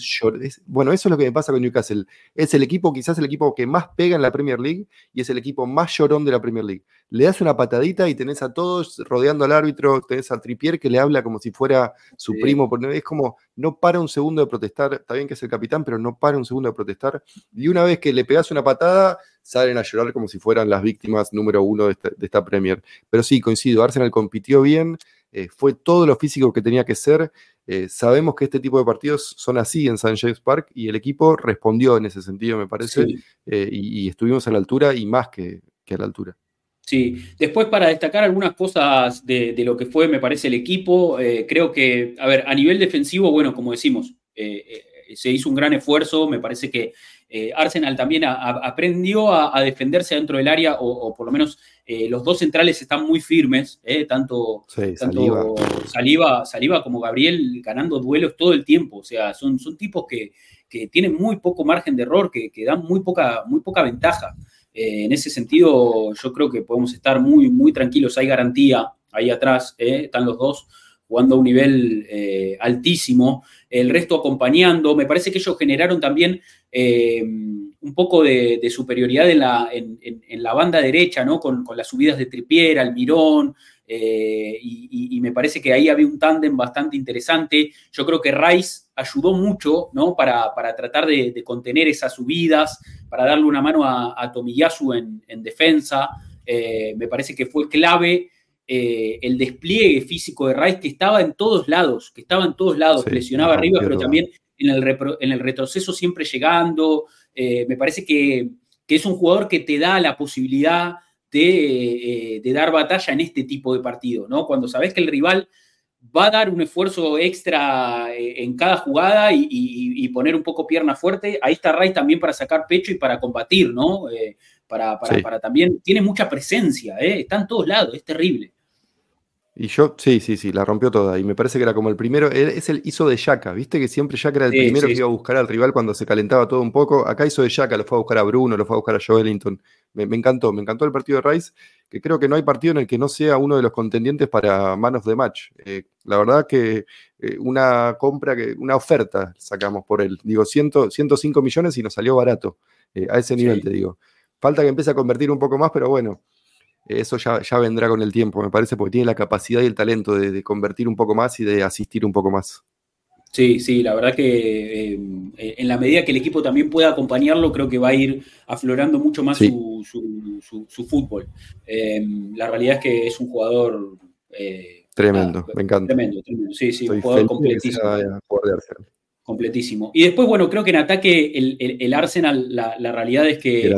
bueno, eso es lo que me pasa con Newcastle. Es el equipo, quizás el equipo que más pega en la Premier League y es el equipo más llorón de la Premier League. Le das una patadita y tenés a todos rodeando al árbitro, tenés a Tripier que le habla como si fuera su primo. Es como, no para un segundo de protestar. Está bien que es el capitán, pero no para un segundo de protestar. Y una vez que le pegas una patada, salen a llorar como si fueran las víctimas número uno de esta, Premier. Pero sí, coincido, Arsenal compitió bien, eh, fue todo lo físico que tenía que ser. Eh, sabemos que este tipo de partidos son así en St. James Park y el equipo respondió en ese sentido, me parece, eh, y, estuvimos a la altura y más que, a la altura. Sí, después para destacar algunas cosas de, lo que fue, me parece, el equipo, creo que, a ver, a nivel defensivo, bueno, como decimos, se hizo un gran esfuerzo, me parece que eh, Arsenal también aprendió a, defenderse dentro del área, o, por lo menos eh, los dos centrales están muy firmes, eh, tanto, Saliva. como Gabriel ganando duelos todo el tiempo. O sea, son, son tipos que, tienen muy poco margen de error, que, dan muy poca, muy poca ventaja. En ese sentido, yo creo que podemos estar muy, muy tranquilos. Hay garantía ahí atrás, están los dos jugando a un nivel altísimo el resto acompañando. Me parece que ellos generaron también eh, un poco de, superioridad en la, en, la, banda derecha, ¿no? Con, las subidas de Tripier, Almirón, eh, y, me parece que ahí había un tándem bastante interesante. Yo creo que Rice ayudó mucho, ¿no? Para, tratar de, contener esas subidas, para darle una mano a, Tomiyasu en, defensa. Eh, me parece que fue clave eh, el despliegue físico de Rice que estaba en todos lados, que estaba en todos lados, presionaba arriba, pero también en el, en el, retroceso siempre llegando. Me parece que, es un jugador que te da la posibilidad de, eh, dar batalla en este tipo de partido, ¿no? Cuando sabes que el rival va a dar un esfuerzo extra en cada jugada y, poner un poco pierna fuerte, ahí está Rice también para sacar pecho y para combatir, ¿no? para, para, también, tiene mucha presencia, está en todos lados, es terrible. Y yo, sí, sí, sí, la rompió toda. Y me parece que era como el primero, es el hizo de Yaka, viste que siempre Yaka era el primero que iba a buscar al rival cuando se calentaba todo un poco. Acá hizo de Yaka, lo fue a buscar a Bruno, lo fue a buscar a Joelinton. Me, me encantó, me encantó el partido de Rice, que creo que no hay partido en el que no sea uno de los contendientes para manos de match. Eh, la verdad que eh, una compra, que, una oferta sacamos por él. Digo, 105 millones y nos salió barato. Eh, a ese nivel te digo. Falta que empiece a convertir un poco más, pero bueno, eso ya, ya, vendrá con el tiempo, me parece, porque tiene la capacidad y el talento de, convertir un poco más y de asistir un poco más. Sí, sí, la verdad que eh, en la medida que el equipo también pueda acompañarlo, creo que va a ir aflorando mucho más su, su, fútbol. Eh, la realidad es que es un jugador... Eh, tremendo, me encanta. Tremendo, tremendo. Sí, sí, un jugador completísimo. Completísimo. Y después, bueno, creo que en ataque el, Arsenal, la, la, realidad es que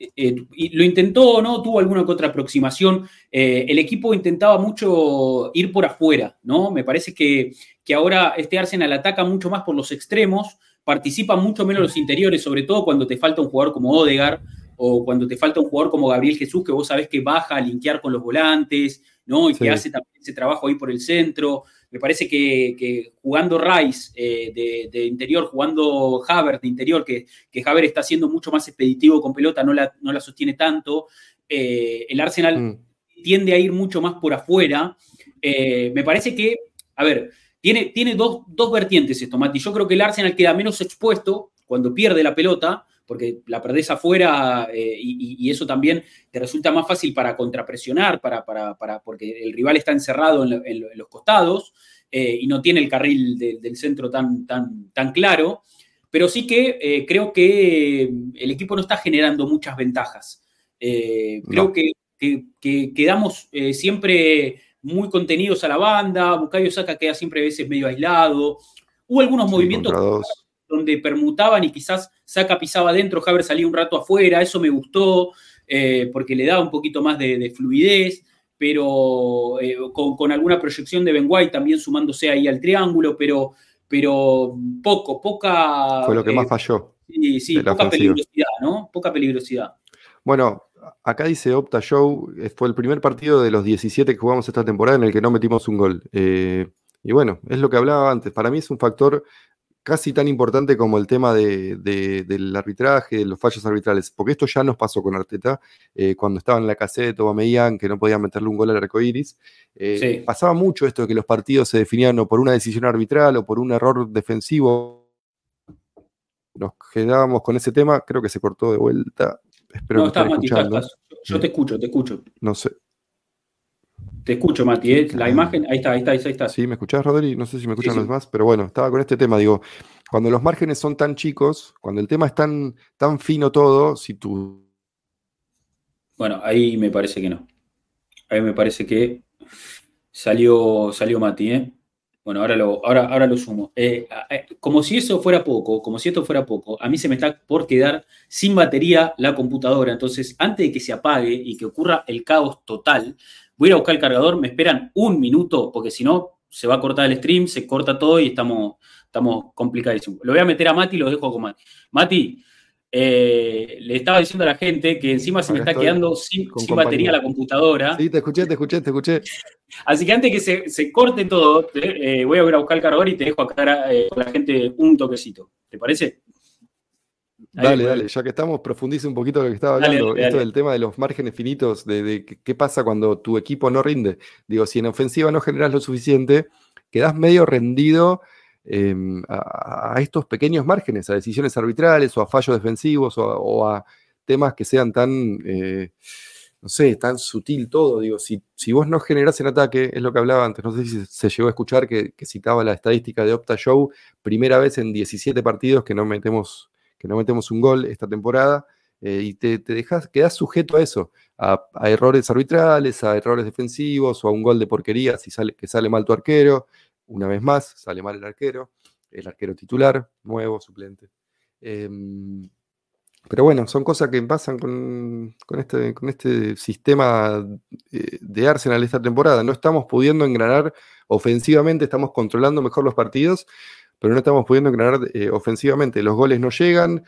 eh, y lo intentó, ¿no? Tuvo alguna que otra aproximación. Eh, el equipo intentaba mucho ir por afuera, ¿no? Me parece que, que, ahora este Arsenal ataca mucho más por los extremos, participa mucho menos los interiores, sobre todo cuando te falta un jugador como Odegar o cuando te falta un jugador como Gabriel Jesús, que vos sabés que baja a linkear con los volantes, ¿no? Y que hace también ese trabajo ahí por el centro. Me parece que, jugando Rice eh, de, interior, jugando Haver de interior, que, que está siendo mucho más expeditivo con pelota, no la, no la sostiene tanto. Eh, el Arsenal mm. tiende a ir mucho más por afuera. Eh, me parece que, a ver, tiene, tiene dos, dos vertientes esto, Mati. Yo creo que el Arsenal queda menos expuesto cuando pierde la pelota, porque la perdés afuera eh, y, eso también te resulta más fácil para contrapresionar, para, para, porque el rival está encerrado en, los costados eh, y no tiene el carril del centro tan, tan, tan claro. Pero sí que eh, creo que el equipo no está generando muchas ventajas. Creo que, quedamos siempre muy contenidos a la banda, Bukayo Saka queda siempre a veces medio aislado. Hubo algunos movimientos donde permutaban y quizás Saca pisaba adentro, Haber salía un rato afuera, eso me gustó eh, porque le daba un poquito más de, fluidez, pero eh, con, alguna proyección de Ben White también sumándose ahí al triángulo, pero, pero poco, poca... Fue lo que más eh, falló. Sí, sí, poca peligrosidad, ¿no? Poca peligrosidad. Bueno, acá dice Opta Show, fue el primer partido de los 17 que jugamos esta temporada en el que no metimos un gol. y bueno, es lo que hablaba antes. Para mí es un factor casi tan importante como el tema del arbitraje, de los fallos arbitrales, porque esto ya nos pasó con Arteta, eh, cuando estaba en la caseta o Meían, que no podía meterle un gol al arco iris. Eh, pasaba mucho esto de que los partidos se definían o por una decisión arbitral o por un error defensivo. Nos quedábamos con ese tema, creo que se cortó de vuelta. Espero no, que escuchando. Yo te escucho, te escucho. No sé. Te escucho, Mati, ¿eh? la imagen, ahí está, ahí está, ahí está. Sí, ¿me escuchás, Rodri? No sé si me escuchan los demás, pero bueno, estaba con este tema, digo, cuando los márgenes son tan chicos, cuando el tema es tan, tan fino todo, si tú... Bueno, ahí me parece que no. Ahí me parece que salió, salió Mati, ¿eh? Bueno, ahora lo, ahora, ahora lo sumo. Eh, eh, como si eso fuera poco, como si esto fuera poco, a mí se me está por quedar sin batería la computadora. Entonces, antes de que se apague y que ocurra el caos total, voy a ir a buscar el cargador, me esperan un minuto, porque si no, se va a cortar el stream, se corta todo y estamos, estamos complicadísimos. Lo voy a meter a Mati y lo dejo con Mati. Mati, eh, le estaba diciendo a la gente que encima se me está quedando sin, batería la computadora. Sí, te escuché, te escuché, te escuché. Así que antes que se, corte todo, eh, voy a ir a buscar el cargador y te dejo acá eh, con la gente un toquecito. ¿Te parece? Dale, dale, ya que estamos, profundice un poquito lo que estaba hablando, esto del tema de los márgenes finitos, de, qué pasa cuando tu equipo no rinde. Digo, si en ofensiva no generas lo suficiente, quedas medio rendido em, a, estos pequeños márgenes, a decisiones arbitrales o a fallos defensivos o a, temas que sean tan, eh, no sé, tan sutil todo. Digo, si, si, vos no generás en ataque, es lo que hablaba antes, no sé si se llegó a escuchar que, que citaba la estadística de Opta Show, primera vez en 17 partidos que no metemos que no metemos un gol esta temporada, eh, y te, dejas, quedas sujeto a eso, a, errores arbitrales, a errores defensivos o a un gol de porquería si sale, que sale mal tu arquero. Una vez más, sale mal el arquero, el arquero titular, nuevo, suplente. Em, pero bueno, son cosas que pasan con, este, con este sistema eh, de Arsenal esta temporada. No estamos pudiendo engranar ofensivamente, estamos controlando mejor los partidos, pero no estamos pudiendo crear eh, ofensivamente. Los goles no llegan.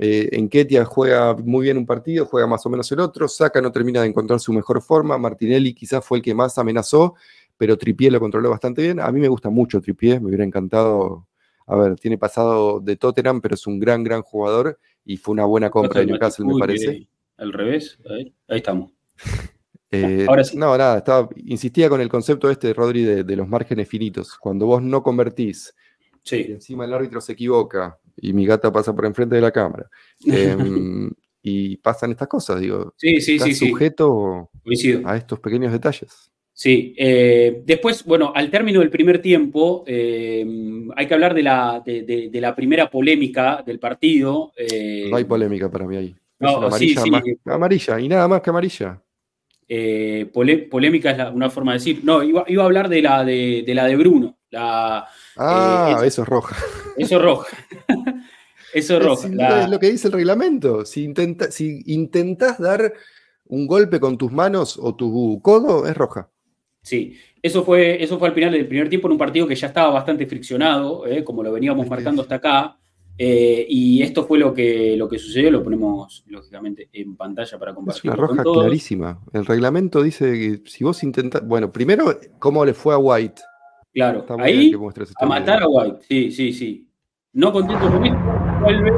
Eh, en Ketia juega muy bien un partido, juega más o menos el otro. Saca no termina de encontrar su mejor forma. Martinelli quizás fue el que más amenazó, pero Tripié lo controló bastante bien. A mí me gusta mucho Tripié, me hubiera encantado. A ver, tiene pasado de Tottenham, pero es un gran, gran jugador y fue una buena compra de Newcastle, me parece. Al revés, ahí, estamos. Eh, Ahora sí. No, nada, estaba, insistía con el concepto este, Rodri, de, de los márgenes finitos. Cuando vos no convertís Sí. Y encima el árbitro se equivoca y mi gata pasa por enfrente de la cámara. Em, y pasan estas cosas, digo. Sí, sí, sí. Sujeto a estos pequeños detalles. Sí, eh, después, bueno, al término del primer tiempo, em, hay que hablar de la, de, la, primera polémica del partido. Eh, no hay polémica para mí ahí. amarilla, amarilla, y nada más que amarilla. Eh, polémica es una forma de decir. No, iba, a hablar de la de, la de Bruno. La, ah, eso es roja. Eso es roja. eso es roja. Es lo que dice el reglamento. Si, intenta, si intentas dar un golpe con tus manos o tu codo, es roja. Sí, eso fue, eso fue al final del primer tiempo en un partido que ya estaba bastante friccionado, eh, como lo veníamos marcando hasta acá. Eh, y esto fue lo que, lo que sucedió, lo ponemos lógicamente en pantalla para compartir. Es una roja clarísima. El reglamento dice que si vos intentás. Bueno, primero, ¿cómo le fue a White? Claro, ahí a matar a White, sí, sí, sí. No contento con esto, vuelve.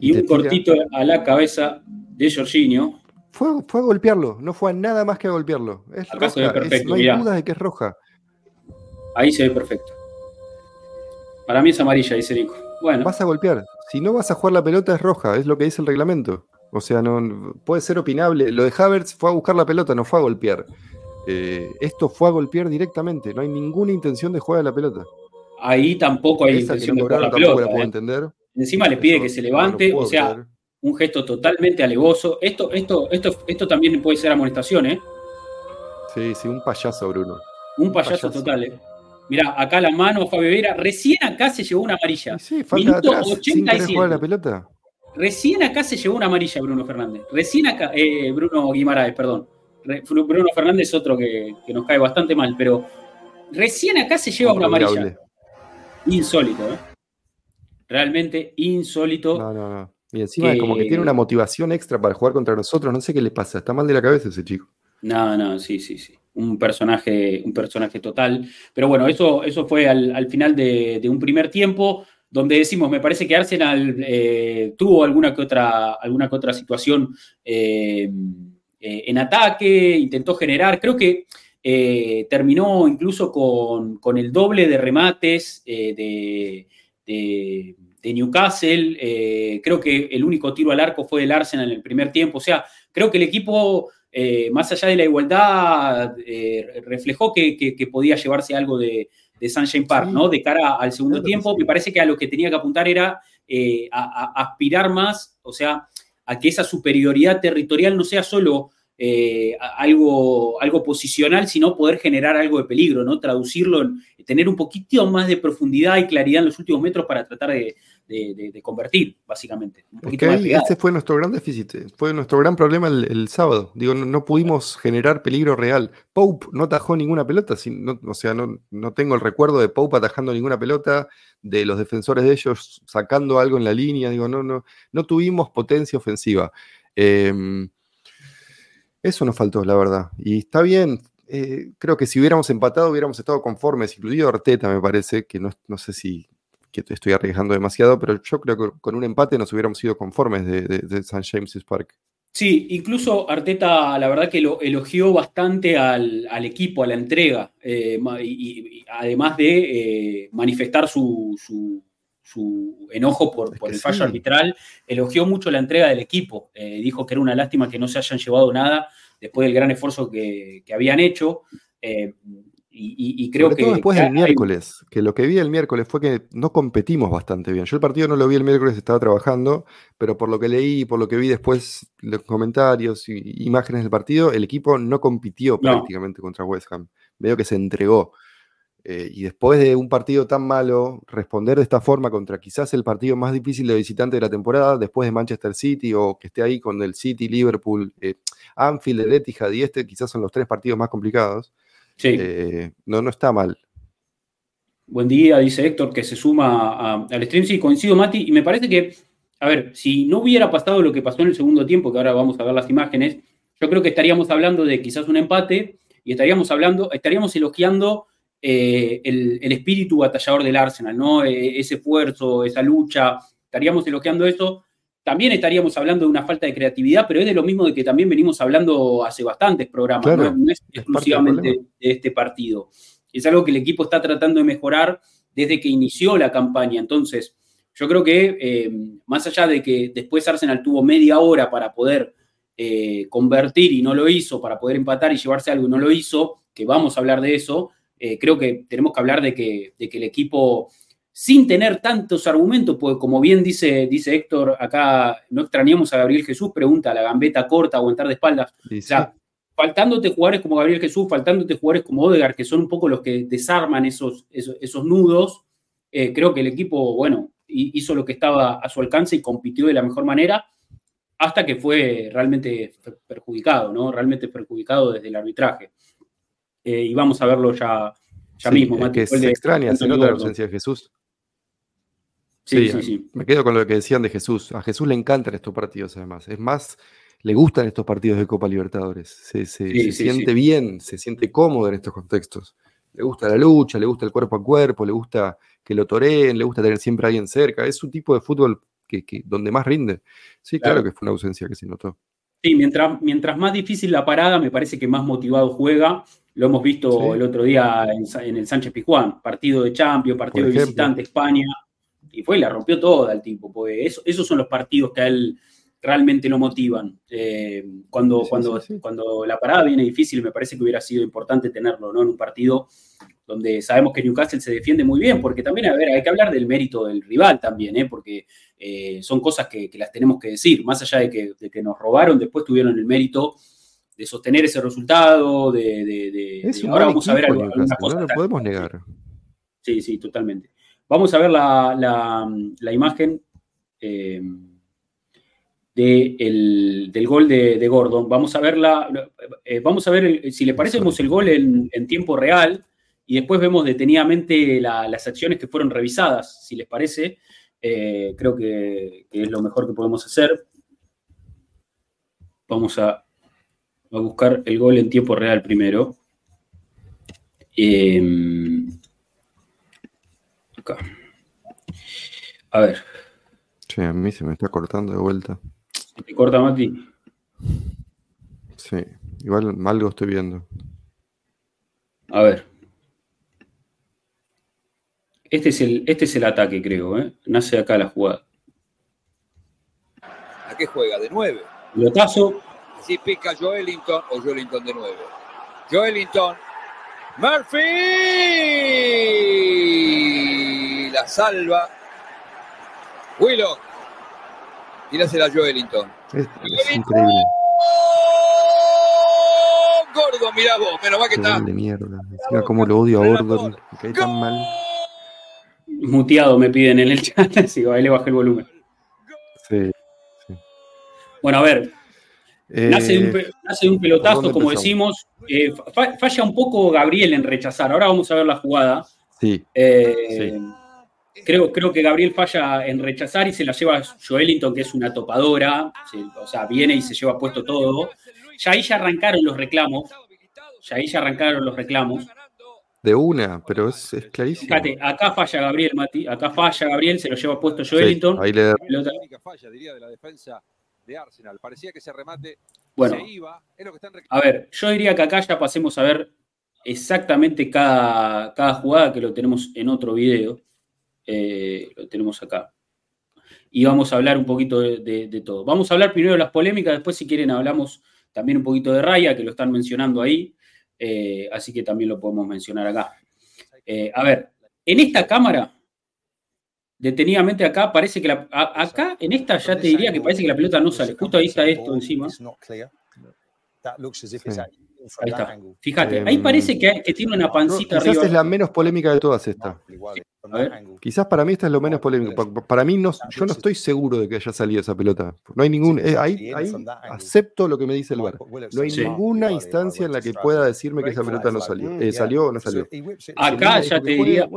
Y, un cortito a la cabeza de Jorginho. Fue, fue, a golpearlo, no fue a nada más que a golpearlo. Es roja, perfecto, no hay duda de que es roja. Ahí se ve perfecto. Para mí es amarilla, dice Nico. Bueno. Vas a golpear. Si no vas a jugar la pelota es roja, es lo que dice el reglamento. O sea, no puede ser opinable. Lo de Havertz fue a buscar la pelota, no fue a golpear. Eh, esto fue a golpear directamente. No hay ninguna intención de jugar a la pelota. Ahí tampoco hay intención de jugar la pelota. La ¿eh? entender. Encima le pide que se levante, o sea, un gesto totalmente alevoso. Esto, esto, esto, esto también puede ser amonestación, ¿eh? Sí, sí, un payaso, Bruno. Un payaso, total, ¿eh? Mirá, acá la mano Fabio Vera. Recién acá se llevó una amarilla. Sí, falta atrás, 87. jugar la pelota. Recién acá se llevó una amarilla Bruno Fernández. Recién acá, eh, Bruno Guimaraes, perdón. Bruno Fernández es otro que, nos cae bastante mal, pero recién acá se lleva una amarilla. Insólito, ¿eh? Realmente insólito. No, no, no. Y encima es como que tiene una motivación extra para jugar contra nosotros. No sé qué le pasa. Está mal de la cabeza ese chico. No, no, sí, sí, sí. Un personaje, un personaje total. Pero bueno, eso, eso fue al, final de, un primer tiempo, donde decimos, me parece que Arsenal eh, tuvo alguna que otra, alguna que otra situación eh, eh, en ataque, intentó generar, creo que eh, terminó incluso con, el doble de remates eh, de, Newcastle, creo que el único tiro al arco fue del Arsenal en el primer tiempo, o sea, creo que el equipo, más allá de la igualdad, reflejó que, podía llevarse algo de, Sunshine Park, ¿no? De cara al segundo tiempo, me parece que a lo que tenía que apuntar era a aspirar más, o sea, a que esa superioridad territorial no sea solo eh, algo, algo posicional, sino poder generar algo de peligro, ¿no? Traducirlo, en, tener un poquito más de profundidad y claridad en los últimos metros para tratar de, convertir, básicamente. ese fue nuestro gran déficit, fue nuestro gran problema el, sábado. Digo, no, pudimos generar peligro real. Pope no atajó ninguna pelota, o sea, no, no tengo el recuerdo de Pope atajando ninguna pelota, de los defensores de ellos sacando algo en la línea, digo, no, no, no tuvimos potencia ofensiva. Em, eso nos faltó, la verdad. Y está bien, eh, creo que si hubiéramos empatado hubiéramos estado conformes, incluido Arteta me parece, que no, no sé si que estoy arriesgando demasiado, pero yo creo que con un empate nos hubiéramos sido conformes de, de, St. James's Park. Sí, incluso Arteta, la verdad que lo elogió bastante al, equipo, a la entrega, eh, y, además de eh, manifestar su, enojo por, el fallo arbitral, elogió mucho la entrega del equipo. Eh, dijo que era una lástima que no se hayan llevado nada después del gran esfuerzo que, habían hecho. Y, creo que. después del miércoles, que lo que vi el miércoles fue que no competimos bastante bien. Yo el partido no lo vi el miércoles, estaba trabajando, pero por lo que leí, por lo que vi después, los comentarios y imágenes del partido, el equipo no compitió prácticamente contra West Ham. Veo que se entregó. Eh, y después de un partido tan malo, responder de esta forma contra quizás el partido más difícil de visitante de la temporada, después de Manchester City o que esté ahí con el City, Liverpool, eh, Anfield, el Etihad y este, quizás son los tres partidos más complicados. Sí. Eh, no, no está mal. Buen día, dice Héctor, que se suma al stream. Sí, coincido, Mati, y me parece que, a ver, si no hubiera pasado lo que pasó en el segundo tiempo, que ahora vamos a ver las imágenes, yo creo que estaríamos hablando de quizás un empate y estaríamos hablando, estaríamos elogiando eh, el, espíritu batallador del Arsenal, ¿no? E, ese esfuerzo, esa lucha, estaríamos elogiando eso también estaríamos hablando de una falta de creatividad, pero es de lo mismo de que también venimos hablando hace bastantes programas, no, es exclusivamente de este partido. Es algo que el equipo está tratando de mejorar desde que inició la campaña. Entonces, yo creo que eh, más allá de que después Arsenal tuvo media hora para poder eh, convertir y no lo hizo, para poder empatar y llevarse algo y no lo hizo, que vamos a hablar de eso, eh, creo que tenemos que hablar de que, de que el equipo sin tener tantos argumentos, pues como bien dice, dice Héctor, acá no extrañamos a Gabriel Jesús, pregunta, la gambeta corta, aguantar de espaldas. O sea, faltándote jugadores como Gabriel Jesús, faltándote jugadores como Odegar, que son un poco los que desarman esos, esos, nudos, eh, creo que el equipo, bueno, hizo lo que estaba a su alcance y compitió de la mejor manera, hasta que fue realmente perjudicado, ¿no? Realmente perjudicado desde el arbitraje. Eh, y vamos a verlo ya, ya mismo. que se extraña, se nota la ausencia de Jesús. Sí, sí, sí, Me quedo con lo que decían de Jesús. A Jesús le encantan estos partidos, además. Es más, le gustan estos partidos de Copa Libertadores. Se, siente bien, se siente cómodo en estos contextos. Le gusta la lucha, le gusta el cuerpo a cuerpo, le gusta que lo toreen, le gusta tener siempre a alguien cerca. Es un tipo de fútbol que, donde más rinde. Sí, claro. que fue una ausencia que se notó. Sí, mientras, mientras más difícil la parada, me parece que más motivado juega. Lo hemos visto el otro día en, el Sánchez Pizjuán, partido de Champions, partido de visitante España, y fue y la rompió toda el tipo, porque esos son los partidos que a él realmente lo motivan. Eh, cuando, cuando, cuando la parada viene difícil, me parece que hubiera sido importante tenerlo ¿no? en un partido donde sabemos que Newcastle se defiende muy bien, porque también, a ver, hay que hablar del mérito del rival también, ¿eh? porque eh, son cosas que, las tenemos que decir, más allá de que, nos robaron, después tuvieron el mérito de sostener ese resultado, de... ahora vamos a ver algunas cosas. No lo podemos negar. Sí, sí, totalmente. Vamos a ver la, imagen eh, del gol de, Gordon. Vamos a verla, eh, vamos a ver, si le parece, vemos el gol en tiempo real y después vemos detenidamente las acciones que fueron revisadas, si les parece. Eh, creo que, es lo mejor que podemos hacer. Vamos a, buscar el gol en tiempo real primero. Em, acá. A ver. Sí, a mí se me está cortando de vuelta. ¿Te corta, Mati? Sí, igual algo estoy viendo. A ver. Este es el, este es el ataque, creo. ¿eh? Nace acá la jugada. ¿A qué juega? ¿De 9? Lotazo. Si pica Joelinton o Joelinton de 9. Joelinton. Murphy. La salva. Willock. Tírasela a Joelinton. Es, es increíble. Gordo, mirá vos, menos mal que está. de mierda. Mira cómo lo odio a Gordon. Me cae tan mal. Muteado me piden en el chat, así ahí le bajé el volumen. Sí, Bueno, a ver. Eh, nace, de un, pelotazo, como decimos. Eh, falla un poco Gabriel en rechazar. Ahora vamos a ver la jugada. Sí. Eh, creo, creo que Gabriel falla en rechazar y se la lleva Joelinton, que es una topadora. o sea, viene y se lleva puesto todo. Ya ahí ya arrancaron los reclamos. Ya ahí ya arrancaron los reclamos de una, pero es, es clarísimo. Fíjate, acá falla Gabriel, Mati, acá falla Gabriel, se lo lleva puesto Joelinton. ahí le falla, diría, de la defensa de Arsenal. Parecía que ese remate bueno, se iba. Es lo que están a ver, yo diría que acá ya pasemos a ver exactamente cada, cada jugada que lo tenemos en otro video. Eh, lo tenemos acá. Y vamos a hablar un poquito de, de, todo. Vamos a hablar primero de las polémicas, después si quieren hablamos también un poquito de Raya, que lo están mencionando ahí. Eh, así que también lo podemos mencionar acá. Eh, a ver, en esta cámara, detenidamente acá, parece que la, acá, en esta ya te diría que parece que la pelota no sale. Justo ahí está esto encima. Ahí está. Fíjate, ahí parece que, tiene una pancita quizás es la menos polémica de todas esta. Quizás para mí esta es lo menos polémico. Para mí no, yo no estoy seguro de que haya salido esa pelota. No hay ningún. Eh, ahí, acepto lo que me dice el bar. No hay ninguna instancia en la que pueda decirme que esa pelota no salió. Eh, salió o no salió. Acá ya te diría.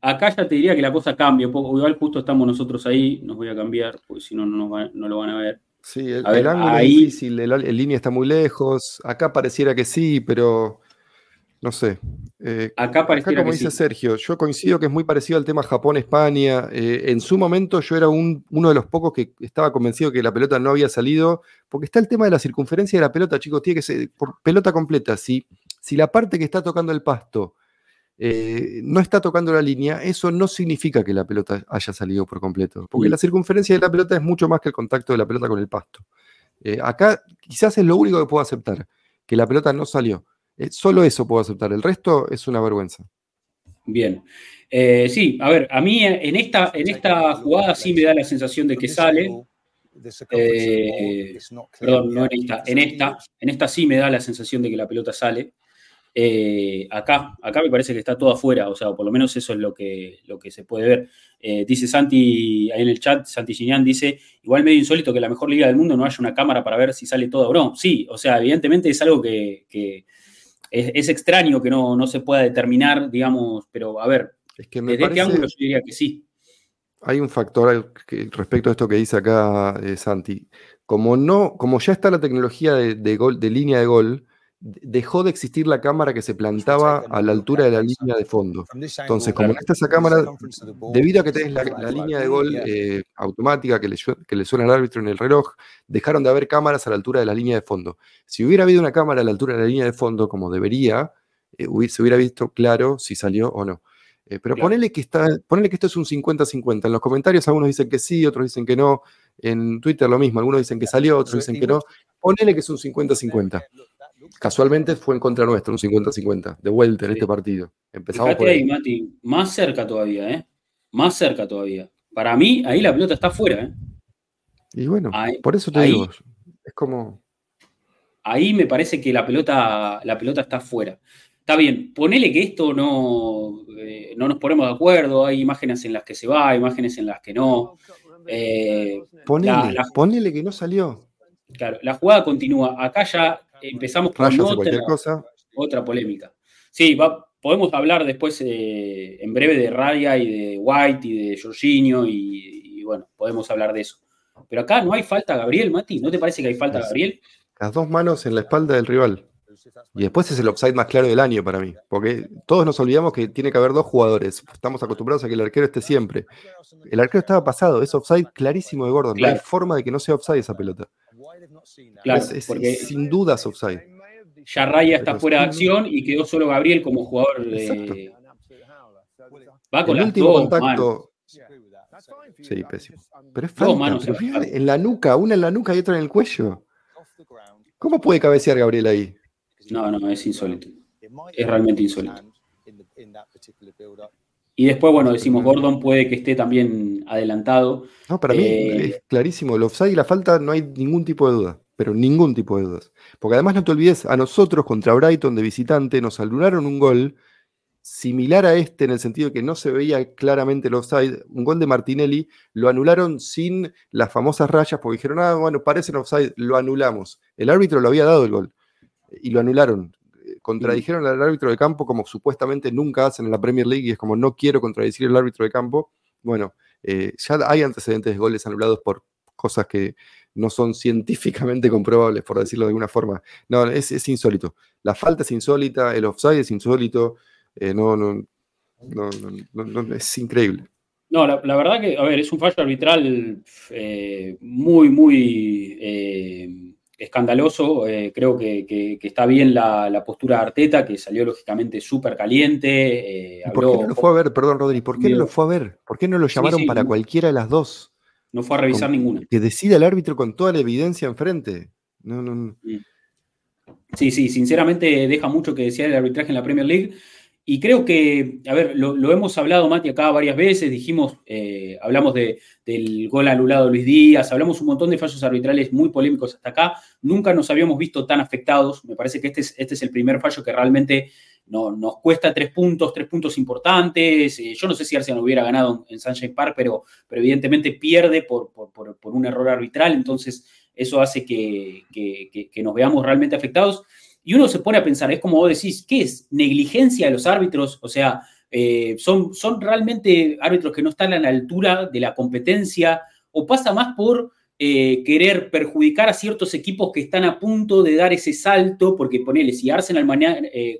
acá ya te diría que la cosa cambia. Igual justo estamos nosotros ahí. Nos voy a cambiar, porque si no, no lo van a ver. Sí, el, ángulo es difícil, el, línea está muy lejos. Acá pareciera que sí, pero no sé. Eh, acá pareciera como dice Sergio, yo coincido que es muy parecido al tema Japón-España. Eh, en su momento yo era uno de los pocos que estaba convencido que la pelota no había salido, porque está el tema de la circunferencia de la pelota, chicos, tiene que ser por pelota completa. Si, si la parte que está tocando el pasto eh, no está tocando la línea, eso no significa que la pelota haya salido por completo, porque la circunferencia de la pelota es mucho más que el contacto de la pelota con el pasto. Eh, acá quizás es lo único que puedo aceptar, que la pelota no salió. Eh, solo eso puedo aceptar, el resto es una vergüenza. Bien. sí, a ver, a mí en esta, en esta jugada sí me da la sensación de que sale. perdón, no en esta, en esta, en esta sí me da la sensación de que la pelota sale. Eh, acá, acá me parece que está todo afuera, o sea, por lo menos eso es lo que, lo que se puede ver. Eh, dice Santi, ahí en el chat, Santi Ginian dice, igual medio insólito que en la mejor liga del mundo no haya una cámara para ver si sale todo o no. Sí, o sea, evidentemente es algo que, es, extraño que no, no, se pueda determinar, digamos, pero a ver, es que me desde qué ángulo yo diría que sí. hay un factor respecto a esto que dice acá eh, Santi. Como no, como ya está la tecnología de, gol, de línea de gol, dejó de existir la cámara que se plantaba a la altura de la línea de fondo. Entonces, como no está esa cámara, debido a que tenés la, línea de gol eh, automática que le, que le, suena al árbitro en el reloj, dejaron de haber cámaras a la altura de la línea de fondo. Si hubiera habido una cámara a la altura de la línea de fondo, como debería, eh, se hubiera visto claro si salió o no. Eh, pero ponele, que está, ponele que esto es un 50-50. En los comentarios algunos dicen que sí, otros dicen que no. En Twitter lo mismo, algunos dicen que salió, otros dicen que no. Ponele que es un 50-50. Casualmente fue en contra nuestro, un 50-50, de vuelta en este partido. Empezamos por ahí, Mati, más cerca todavía, ¿eh? Más cerca todavía. Para mí, ahí la pelota está fuera, ¿eh? Y bueno, por eso te digo, es como. Ahí me parece que la pelota, la pelota está fuera. Está bien, ponele que esto no, eh, no nos ponemos de acuerdo, hay imágenes en las que se va, imágenes en las que no. Eh, ponele, que no salió. Claro, la jugada continúa. Acá ya empezamos por otra, cosa. otra polémica. Sí, podemos hablar después eh, en breve de Raya y de White y de Jorginho y, bueno, podemos hablar de eso. Pero acá no hay falta Gabriel, Mati. ¿No te parece que hay falta Gabriel? Las dos manos en la espalda del rival. Y después es el offside más claro del año para mí, porque todos nos olvidamos que tiene que haber dos jugadores. Estamos acostumbrados a que el arquero esté siempre. El arquero estaba pasado, es offside clarísimo de Gordon. No hay forma de que no sea offside esa pelota. Claro, porque sin dudas offside. Ya Raya está fuera de acción y quedó solo Gabriel como jugador de. Va con el último contacto. Sí, pésimo. Pero es falta. en la nuca, una en la nuca y otra en el cuello. ¿Cómo puede cabecear Gabriel ahí? No, no, es insólito. Es realmente insólito. Y después, bueno, decimos, Gordon puede que esté también adelantado. No, para mí eh, es clarísimo. El offside y la falta no hay ningún tipo de duda. Pero ningún tipo de dudas. Porque además no te olvides, a nosotros contra Brighton de visitante nos anularon un gol similar a este en el sentido de que no se veía claramente el offside. Un gol de Martinelli lo anularon sin las famosas rayas porque dijeron, ah, bueno, parece el offside, lo anulamos. El árbitro lo había dado el gol y lo anularon. Contradijeron al árbitro de campo como supuestamente nunca hacen en la Premier League y es como no quiero contradecir al árbitro de campo. Bueno, eh, ya hay antecedentes de goles anulados por cosas que no son científicamente comprobables, por decirlo de alguna forma. No, es, insólito. La falta es insólita, el offside es insólito. Eh, no, no, no, es increíble. No, la, verdad que, a ver, es un fallo arbitral eh, muy, muy escandaloso. Eh, creo que, está bien la, postura de Arteta, que salió lógicamente súper caliente. Eh, ¿Por qué no lo fue a ver? Perdón, Rodri, ¿por qué no lo fue a ver? ¿Por qué no lo llamaron para cualquiera de las dos? No fue a revisar ninguna. Que decida el árbitro con toda la evidencia enfrente. No, no, no. Sí, sí, sinceramente deja mucho que decir el arbitraje en la Premier League. Y creo que, a ver, lo, hemos hablado, Mati, acá varias veces, dijimos, eh, hablamos de, del gol anulado de Luis Díaz, hablamos un montón de fallos arbitrales muy polémicos hasta acá, nunca nos habíamos visto tan afectados, me parece que este es, este es el primer fallo que realmente no, nos cuesta tres puntos, tres puntos importantes, eh, yo no sé si Arsenal hubiera ganado en Sunshine Park, pero, pero evidentemente pierde por, por, un error arbitral, entonces eso hace que, que nos veamos realmente afectados. Y uno se pone a pensar, es como vos decís, ¿qué es? ¿Negligencia de los árbitros? O sea, eh, son, son realmente árbitros que no están a la altura de la competencia o pasa más por eh, querer perjudicar a ciertos equipos que están a punto de dar ese salto, porque ponele, eh,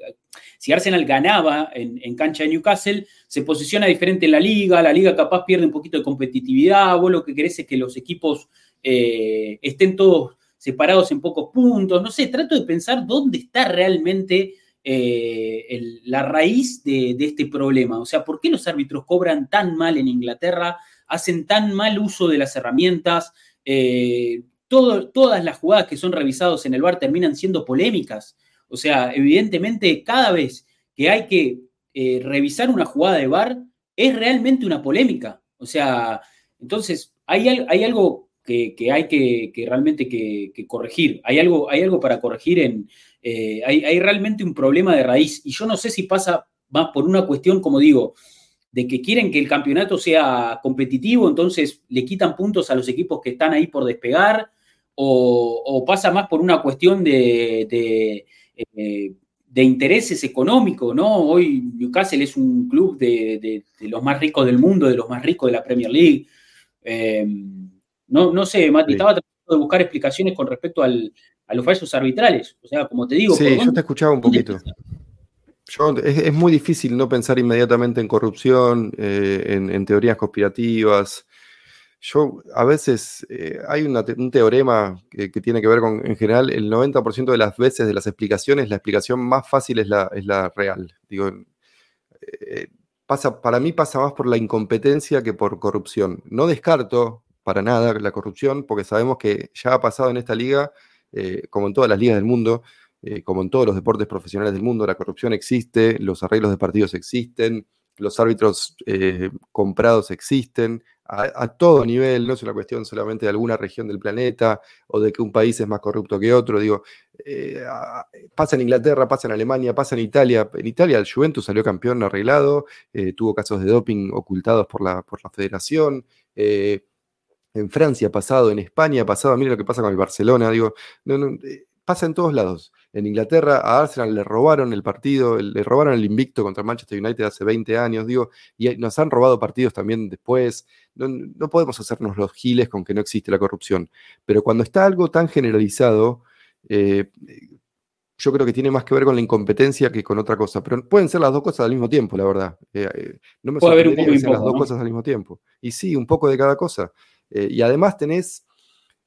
si Arsenal ganaba en, cancha de Newcastle, se posiciona diferente en la liga, la liga capaz pierde un poquito de competitividad, vos lo que querés es que los equipos estén todos separados en pocos puntos, no sé, trato de pensar dónde está realmente eh, la raíz de, este problema. O sea, ¿por qué los árbitros cobran tan mal en Inglaterra, hacen tan mal uso de las herramientas? Eh, todas las jugadas que son revisadas en el bar terminan siendo polémicas. O sea, evidentemente, cada vez que hay que eh, revisar una jugada de bar, es realmente una polémica. O sea, entonces, hay, hay algo que, hay que, realmente que, corregir. Hay algo, hay algo para corregir en... Eh, hay, realmente un problema de raíz y yo no sé si pasa más por una cuestión, como digo, de que quieren que el campeonato sea competitivo, entonces le quitan puntos a los equipos que están ahí por despegar, o, pasa más por una cuestión de, eh, de intereses económicos, ¿no? Hoy Newcastle es un club de, los más ricos del mundo, de los más ricos de la Premier League. Eh, no, no sé, Mati, estaba tratando de buscar explicaciones con respecto a los fallos arbitrales. O sea, como te digo. Sí, yo te escuchaba un poquito. es, muy difícil no pensar inmediatamente en corrupción, eh, en, teorías conspirativas. Yo, a veces, eh, hay un teorema que, tiene que ver con, en general, el 90% de las veces de las explicaciones, la explicación más fácil es la, es la real. Digo, eh, pasa, para mí pasa más por la incompetencia que por corrupción. No descarto para nada la corrupción, porque sabemos que ya ha pasado en esta liga, eh, como en todas las ligas del mundo, como en todos los deportes profesionales del mundo, la corrupción existe, los arreglos de partidos existen, los árbitros comprados existen, a, todo nivel, no es una cuestión solamente de alguna región del planeta o de que un país es más corrupto que otro. Digo, eh, pasa en Inglaterra, pasa en Alemania, pasa en Italia. En Italia el Juventus salió campeón arreglado, eh, tuvo casos de doping ocultados por la, por la federación. Eh, en Francia ha pasado, en España ha pasado, mira lo que pasa con el Barcelona, digo, pasa en todos lados. En Inglaterra a Arsenal le robaron el partido, le robaron el invicto contra Manchester United hace 20 años, digo, y nos han robado partidos también después. No, podemos hacernos los giles con que no existe la corrupción. Pero cuando está algo tan generalizado, eh, yo creo que tiene más que ver con la incompetencia que con otra cosa. Pero pueden ser las dos cosas al mismo tiempo, la verdad. Eh, eh, no me sorprendería que sean las dos cosas al mismo tiempo. Y sí, un poco de cada cosa. Y además tenés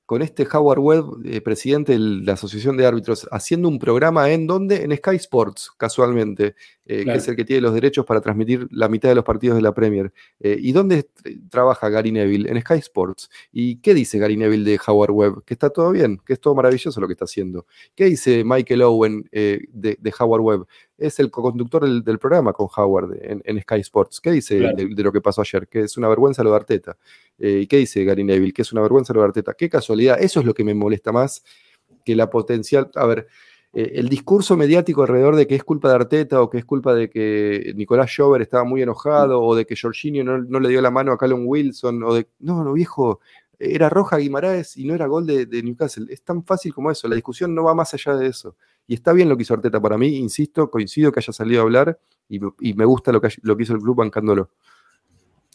con este Howard Webb, eh, presidente de la Asociación de Árbitros, haciendo un programa en donde, en Sky Sports, casualmente, eh, que es el que tiene los derechos para transmitir la mitad de los partidos de la Premier. Eh, ¿Y dónde trabaja Gary Neville? En Sky Sports. ¿Y qué dice Gary Neville de Howard Webb? Que está todo bien, que es todo maravilloso lo que está haciendo. ¿Qué dice Michael Owen de, Howard Webb? Es el co-conductor del, programa con Howard en, Sky Sports. ¿Qué dice de, lo que pasó ayer? Que es una vergüenza lo de Arteta. ¿Y qué dice Gary Neville? Que es una vergüenza lo de Arteta. Qué casualidad. Eso es lo que me molesta más que la potencial. A ver eh, el discurso mediático alrededor de que es culpa de Arteta o que es culpa de que Nicolás Schober estaba muy enojado o de que Jorginho no, le dio la mano a Callum Wilson o de... No, no, viejo, era roja Guimaraes y no era gol de, Newcastle. Es tan fácil como eso, la discusión no va más allá de eso. Y está bien lo que hizo Arteta para mí, insisto, coincido que haya salido a hablar y, me gusta lo que, lo que hizo el club bancándolo.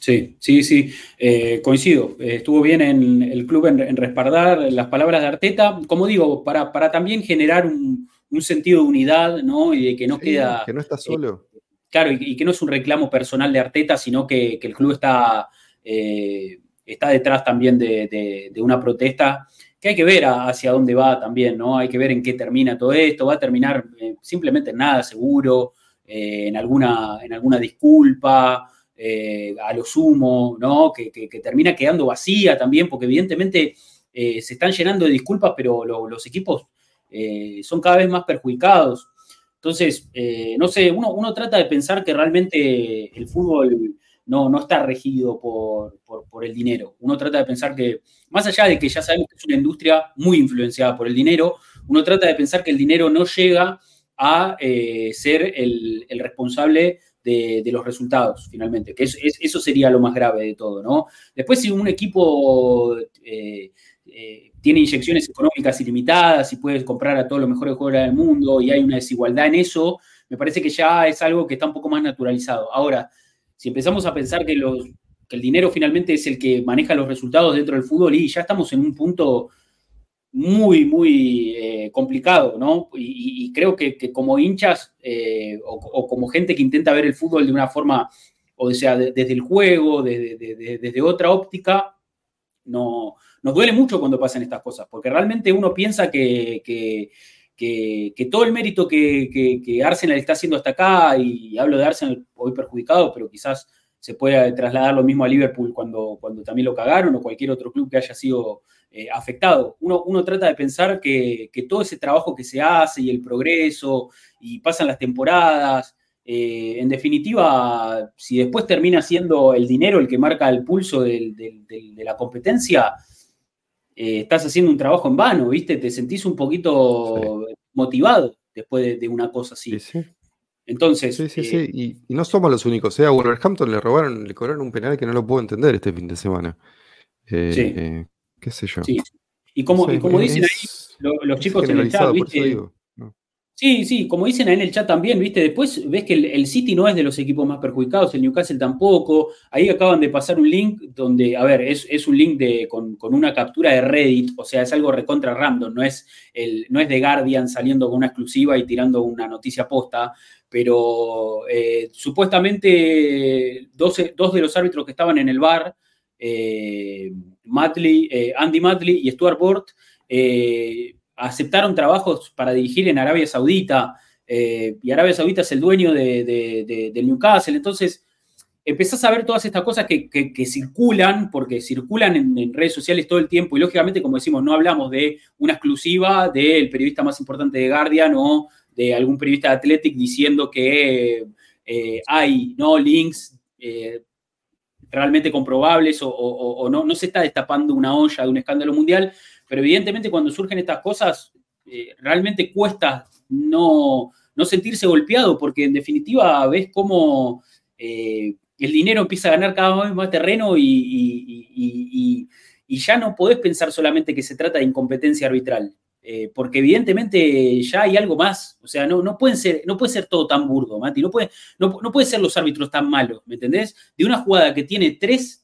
Sí, sí, sí, eh, coincido. estuvo bien en el club en, respaldar las palabras de Arteta, como digo, para, para también generar un, sentido de unidad, ¿no? Y de que no queda... Que no está solo. Eh, claro, y, que no es un reclamo personal de Arteta, sino que, el club está, eh, está detrás también de, una protesta que hay que ver hacia dónde va también, ¿no? Hay que ver en qué termina todo esto. Va a terminar simplemente en nada seguro, en, alguna, en alguna disculpa. Eh, a lo sumo, ¿no? Que, termina quedando vacía también, porque evidentemente eh, se están llenando de disculpas, pero los equipos eh, son cada vez más perjudicados. Entonces, no sé, uno, trata de pensar que realmente el fútbol no, no está regido por, por, el dinero. Uno trata de pensar que, más allá de que ya sabemos que es una industria muy influenciada por el dinero, uno trata de pensar que el dinero no llega a ser el, el responsable de, los resultados, finalmente, que eso sería lo más grave de todo, ¿no? Después, si un equipo eh, eh, tiene inyecciones económicas ilimitadas y puede comprar a todos los mejores jugadores del mundo y hay una desigualdad en eso, me parece que ya es algo que está un poco más naturalizado. Ahora, si empezamos a pensar que, el dinero finalmente es el que maneja los resultados dentro del fútbol y ya estamos en un punto muy, muy eh, complicado, ¿no? Y, creo que, como hinchas eh, o, como gente que intenta ver el fútbol de una forma, o sea, desde el juego, desde otra óptica, no, nos duele mucho cuando pasan estas cosas, porque realmente uno piensa que, todo el mérito que, Arsenal está haciendo hasta acá, y hablo de Arsenal hoy perjudicado, pero quizás se puede trasladar lo mismo a Liverpool cuando, cuando también lo cagaron o cualquier otro club que haya sido eh, afectado. Uno, uno, trata de pensar que, todo ese trabajo que se hace y el progreso y pasan las temporadas, eh, en definitiva, si después termina siendo el dinero el que marca el pulso de la competencia, eh, estás haciendo un trabajo en vano, ¿viste? Te sentís un poquito motivado después de, una cosa así. Entonces. Sí, sí, sí. Y, no somos los únicos. A Wolverhampton le robaron, le cobraron un penal que no lo puedo entender este fin de semana. sí qué sé yo. Sí. Y como, y como dicen ahí los, chicos en el chat, ¿viste? Sí, sí, como dicen ahí en el chat también, ¿viste? Después ves que el, City no es de los equipos más perjudicados, el Newcastle tampoco. Ahí acaban de pasar un link donde, a ver, es, un link de, con, una captura de Reddit, o sea, es algo recontra random, no es, el, no es The Guardian saliendo con una exclusiva y tirando una noticia posta, pero eh, supuestamente dos, de los árbitros que estaban en el bar, eh, eh, Andy Matley y Stuart Bort, aceptaron trabajos para dirigir en Arabia Saudita, eh, y Arabia Saudita es el dueño de, del Newcastle, entonces empezás a ver todas estas cosas que, circulan, porque circulan en, redes sociales todo el tiempo, y lógicamente, como decimos, no hablamos de una exclusiva del periodista más importante de Guardian o de algún periodista de Athletic diciendo que eh, hay ¿no? links eh, realmente comprobables o, no, no se está destapando una olla de un escándalo mundial, pero evidentemente cuando surgen estas cosas, eh, realmente cuesta no, sentirse golpeado, porque en definitiva ves cómo eh, el dinero empieza a ganar cada vez más terreno y, ya no podés pensar solamente que se trata de incompetencia arbitral. Eh, porque evidentemente ya hay algo más, o sea, no, no, pueden ser, no puede ser todo tan burdo, Mati, no puede, no, puede ser los árbitros tan malos, ¿me entendés? De una jugada que tiene tres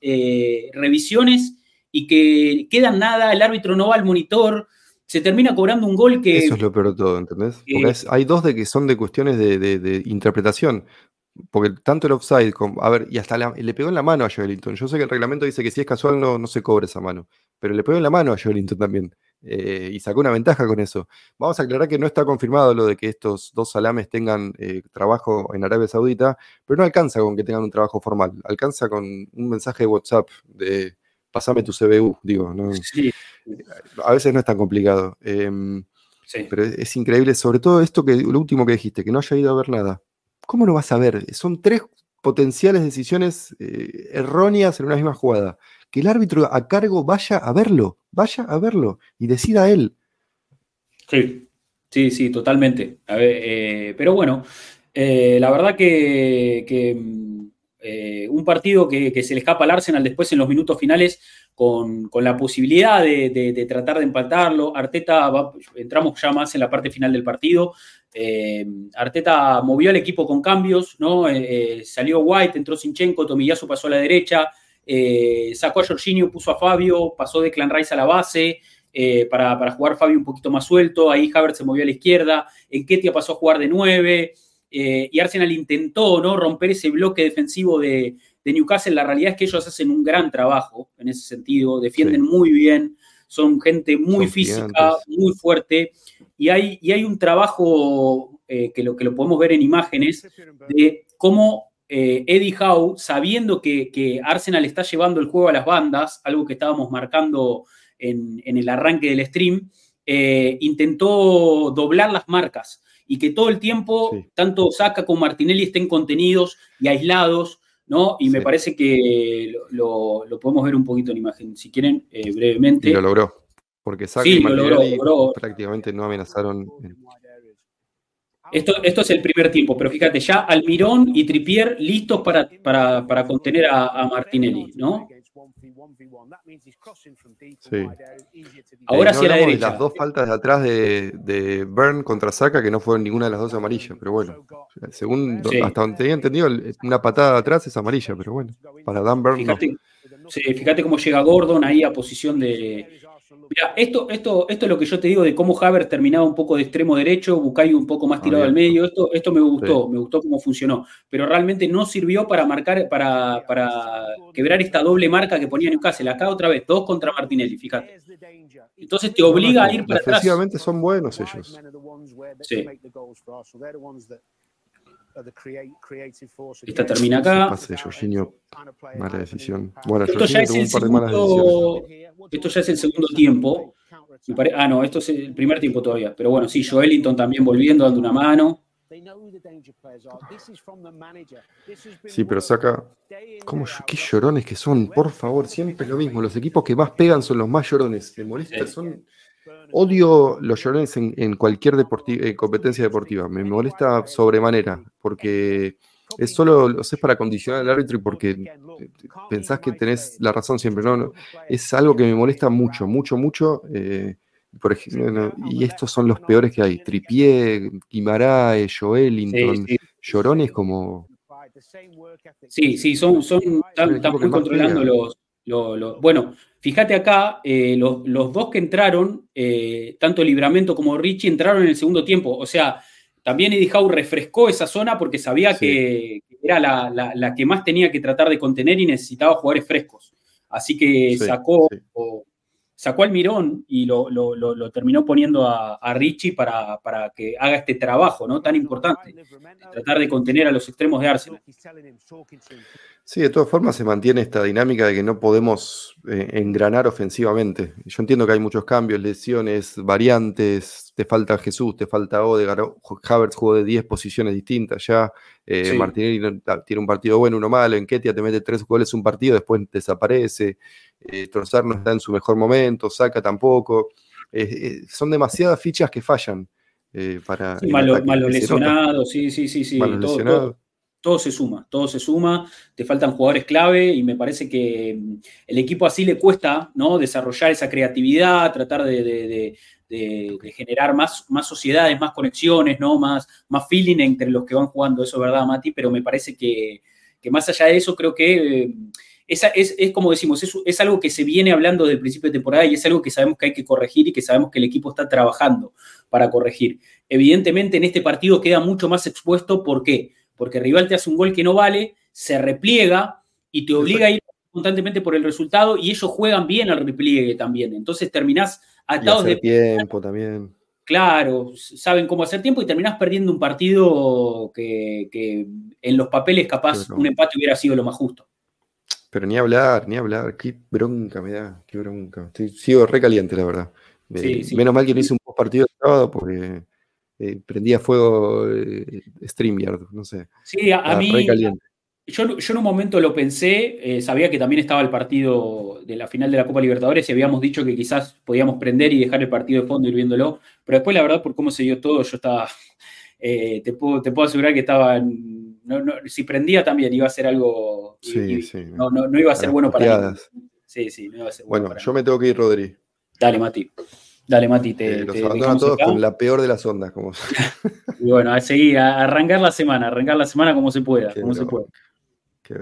revisiones y que queda nada, el árbitro no va al monitor, se termina cobrando un gol que... Eso es lo peor de todo, ¿entendés? Porque hay dos de que son de cuestiones de, interpretación. Porque tanto el offside, como, a ver, y hasta le pegó en la mano a Joelinton. Yo sé que el reglamento dice que si es casual no, no se cobra esa mano, pero le pegó en la mano a Joelinton también. Eh, y sacó una ventaja con eso. Vamos a aclarar que no está confirmado lo de que estos dos salames tengan eh, trabajo en Arabia Saudita, pero no alcanza con que tengan un trabajo formal. Alcanza con un mensaje de WhatsApp de pasame tu CBU, digo, ¿no? A veces no es tan complicado. Em, pero es, increíble, sobre todo esto que lo último que dijiste, que no haya ido a ver nada. ¿Cómo lo vas a ver? Son tres potenciales decisiones eh, erróneas en una misma jugada. Que el árbitro a cargo vaya a verlo, vaya a verlo y decida él. Sí, sí, sí, totalmente. Eh, pero bueno, eh, la verdad que eh, un partido que, se le escapa al Arsenal después en los minutos finales con, la posibilidad de, tratar de empatarlo. Arteta, entramos ya más en la parte final del partido. Eh, Arteta movió al equipo con cambios, ¿no? Eh, salió White, entró Sinchenko, Tomiyasu pasó a la derecha, sacó a Jorginho, puso a Fabio, pasó de Clan Rice a la base. para, para, jugar Fabio un poquito más suelto, ahí Havertz se movió a la izquierda, Enketia pasó a jugar de nueve, eh, y Arsenal intentó ¿no? romper ese bloque defensivo de, Newcastle. La realidad es que ellos hacen un gran trabajo en ese sentido, defienden muy bien, son gente muy física, muy fuerte, y hay, y hay un trabajo eh, que, lo, que lo podemos ver en imágenes de cómo eh, Eddie Howe, sabiendo que, Arsenal está llevando el juego a las bandas, algo que estábamos marcando en, en el arranque del stream, intentó doblar las marcas y que todo el tiempo, tanto Saca como Martinelli estén contenidos y aislados, ¿no? Y me parece que lo, podemos ver un poquito en imagen, si quieren, eh, brevemente. Y lo logró, porque Saca y Martinelli prácticamente no amenazaron. Esto, esto es el primer tiempo, pero fíjate, ya Almirón y Tripier listos para, para, contener a, a Martinelli, ¿no? Sí. Ahora sí a la derecha. Las dos faltas de atrás de, de Byrne contra Saka, que no fueron ninguna de las dos amarillas, pero bueno. Según hasta donde tenía entendido, una patada de atrás es amarilla, pero bueno. Para Dan Byrne. Fíjate, sí, fíjate cómo llega Gordon ahí a posición de, Mira, esto, esto, esto es lo que yo te digo de cómo Haver terminaba un poco de extremo derecho, Bucayo un poco más tirado al medio. Esto, esto me gustó, me gustó cómo funcionó. Pero realmente no sirvió para marcar, para, para quebrar esta doble marca que ponía Newcastle. Acá otra vez, dos contra Martinelli, fíjate. Entonces te obliga a ir para atrás. son buenos ellos. Sí. Esta termina acá. mala decisión. Bueno, esto ya, es el segundo, esto ya es el segundo tiempo. ah, no, esto es el primer tiempo todavía. Pero bueno, sí, Joelinton también volviendo, dando una mano. Sí, pero saca. ¿Cómo, ¿Qué llorones que son? Por favor, siempre es lo mismo. Los equipos que más pegan son los más llorones. Me molesta, son Odio los llorones en, cualquier eh, competencia deportiva. Me molesta sobremanera, porque es solo, lo sé para condicionar al árbitro y porque pensás que tenés la razón siempre. No, es algo que me molesta mucho, mucho, mucho. Eh, Por ejemplo, y estos son los peores que hay. Tripié, Guimaraes, Joelinton, Llorones como... Sí, sí, son, son están, muy controlando los, Bueno, fíjate acá, eh, los, dos que entraron, eh, tanto Libramento como Richie, entraron en el segundo tiempo. O sea, también Eddie Howe refrescó esa zona porque sabía que era la, que más tenía que tratar de contener y necesitaba jugadores frescos. Así que sacó, sacó al Mirón y lo, terminó poniendo a, Richie para, que haga este trabajo ¿no? tan importante, tratar de contener a los extremos de Arsenal. Sí, de todas formas se mantiene esta dinámica de que no podemos eh, engranar ofensivamente. Yo entiendo que hay muchos cambios, lesiones, variantes, te falta Jesús, te falta Odegaard, Havertz jugó de 10 posiciones distintas ya, eh, Martinelli tiene un partido bueno, uno malo, en Ketia te mete tres goles un partido, después desaparece, eh, Trozar no está en su mejor momento, Saca tampoco. Eh, son demasiadas fichas que fallan. para malo, lesionado, sí, sí, sí, sí. lesionado todo se suma, todo se suma, te faltan jugadores clave y me parece que mm, el equipo así le cuesta ¿no? desarrollar esa creatividad, tratar de, generar más, más, sociedades, más conexiones, ¿no? más, más feeling entre los que van jugando, eso es verdad, Mati, pero me parece que, más allá de eso creo que... Mm, es, es, como decimos, es, es, algo que se viene hablando desde el principio de temporada y es algo que sabemos que hay que corregir y que sabemos que el equipo está trabajando para corregir. Evidentemente en este partido queda mucho más expuesto, ¿por qué? porque el rival te hace un gol que no vale, se repliega y te obliga a ir constantemente por el resultado y ellos juegan bien al repliegue también. Entonces terminás atados de tiempo también. Claro, saben cómo hacer tiempo y terminás perdiendo un partido que, en los papeles capaz un empate hubiera sido lo más justo. Pero ni hablar, ni hablar, qué bronca me da, qué bronca. Estoy, sigo recaliente, la verdad. Menos mal que no hice un post partido de sábado porque eh, prendía fuego eh, StreamYard, no sé. Sí, a, mí. Yo, en un momento lo pensé, eh, sabía que también estaba el partido de la final de la Copa Libertadores y habíamos dicho que quizás podíamos prender y dejar el partido de fondo ir viéndolo, pero después la verdad por cómo se dio todo, yo estaba, te, puedo, te puedo asegurar que estaba, si prendía también iba a ser algo, sí, sí, no, no, iba a ser bueno para mí. Sí, sí, no iba a ser bueno. Bueno, yo me tengo que ir, Rodri. Dale, Mati. Dale, Mati, te. Eh, los abandono a todos con la peor de las ondas. Como... y bueno, a seguir, a arrancar la semana, arrancar la semana como se pueda. como se pueda.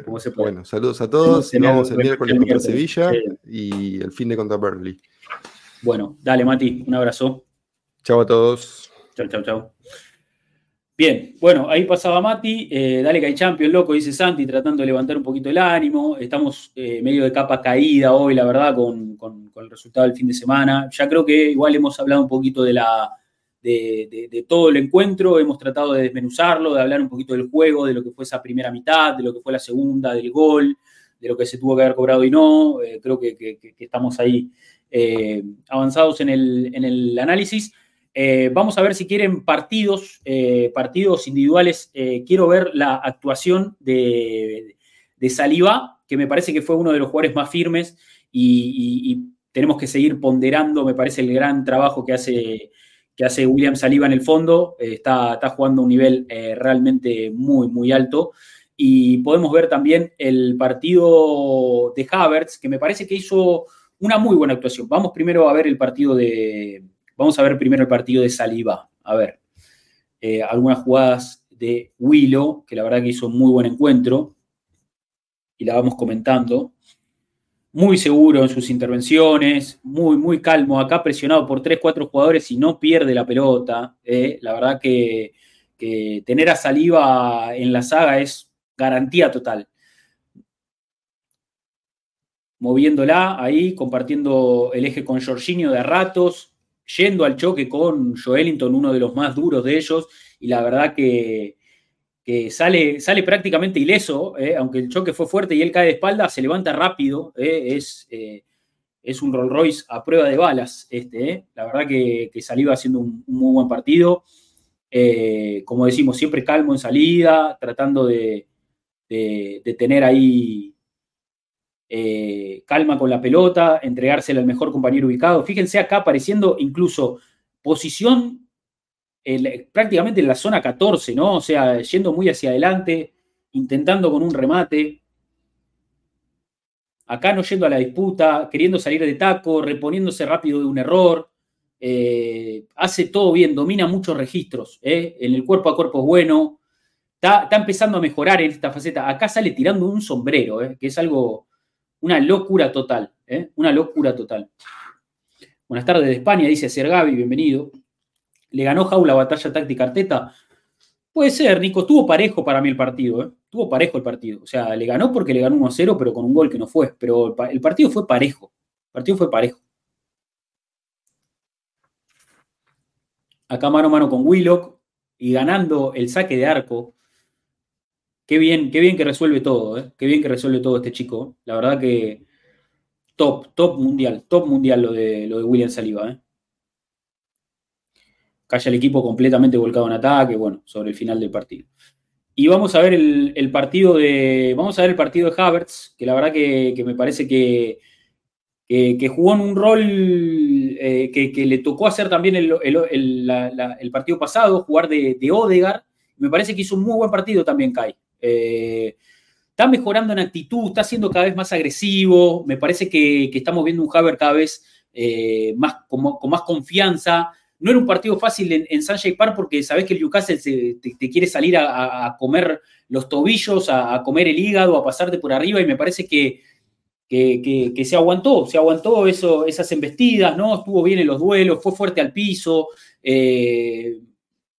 Como se puede. Bueno, saludos a todos. Nos vemos el miércoles contra Sevilla y el fin de contra Burnley. Bueno, dale, Mati, un abrazo. Chao a todos. Chao, chao, chao. Bien, bueno, ahí pasaba Mati, eh, dale que hay Champions, loco, dice Santi, tratando de levantar un poquito el ánimo. Estamos eh, medio de capa caída hoy, la verdad, con, el resultado del fin de semana. Ya creo que igual hemos hablado un poquito de, la, de, todo el encuentro, hemos tratado de desmenuzarlo, de hablar un poquito del juego, de lo que fue esa primera mitad, de lo que fue la segunda, del gol, de lo que se tuvo que haber cobrado y no. Eh, creo que, estamos ahí avanzados en el, en el análisis. Eh, vamos a ver si quieren partidos, eh, partidos individuales. Eh, quiero ver la actuación de, de, Saliba, que me parece que fue uno de los jugadores más firmes y, tenemos que seguir ponderando, me parece, el gran trabajo que hace, que hace William Saliba en el fondo. está, está jugando a un nivel realmente muy, muy alto. Y podemos ver también el partido de Havertz, que me parece que hizo una muy buena actuación. Vamos primero a ver el partido de, Vamos a ver primero el partido de Saliba. A ver, eh, algunas jugadas de Willow, que la verdad que hizo un muy buen encuentro, y la vamos comentando. Muy seguro en sus intervenciones, muy, muy calmo. Acá presionado por 3, 4 jugadores y no pierde la pelota. Eh. La verdad que, tener a Saliba en la saga es garantía total moviéndola ahí, compartiendo el eje con Jorginho de ratos, yendo al choque con Joelinton, uno de los más duros de ellos, y la verdad que, sale, sale prácticamente ileso, eh, aunque el choque fue fuerte y él cae de espalda, se levanta rápido, eh, es, eh, es, un Rolls Royce a prueba de balas este, la verdad que, que salió haciendo un, muy buen partido, como decimos, siempre calmo en salida, tratando de, de tener ahí eh, calma con la pelota, entregársela al mejor compañero ubicado. Fíjense acá apareciendo incluso posición prácticamente en la zona 14, ¿no? O sea, yendo muy hacia adelante, intentando con un remate. Acá no yendo a la disputa, queriendo salir de taco, reponiéndose rápido de un error. eh, hace todo bien, domina muchos registros, ¿eh? en el cuerpo a cuerpo es bueno, está, empezando a mejorar en esta faceta. Acá sale tirando un sombrero, ¿eh? que es algo, una locura total, una locura total. Buenas tardes de España, dice Sergavi, bienvenido. ¿Le ganó Jaula batalla táctica Arteta? Puede ser, Nico, estuvo parejo para mí el partido, ¿eh? Parejo el partido. O sea, le ganó porque le ganó 1 0, pero con un gol que no fue. Pero el partido fue parejo. El partido fue parejo. acá mano a mano con Willock y ganando el saque de arco. Qué bien, qué bien que resuelve todo, ¿eh? qué bien que resuelve todo este chico. La verdad que top, top mundial, top mundial lo de, lo de William Saliba. ¿eh? Calla el equipo completamente volcado en ataque, bueno, sobre el final del partido. Y vamos a ver el, partido de. Vamos a ver el partido de Havertz, que la verdad que me parece que que jugó en un rol eh, que, le tocó hacer también el, partido pasado, jugar de, de, Odegar. Me parece que hizo un muy buen partido también, Kai. Eh, está mejorando en actitud, está siendo cada vez más agresivo. Me parece que, estamos viendo un Haber cada vez eh, más, con, más confianza. No era un partido fácil en, en Sunshine Park porque sabes que el Newcastle te, quiere salir a, comer los tobillos, a, comer el hígado, a pasarte por arriba y me parece que que, se aguantó, se aguantó eso, esas embestidas, ¿no? Estuvo bien en los duelos, fue fuerte al piso. Eh,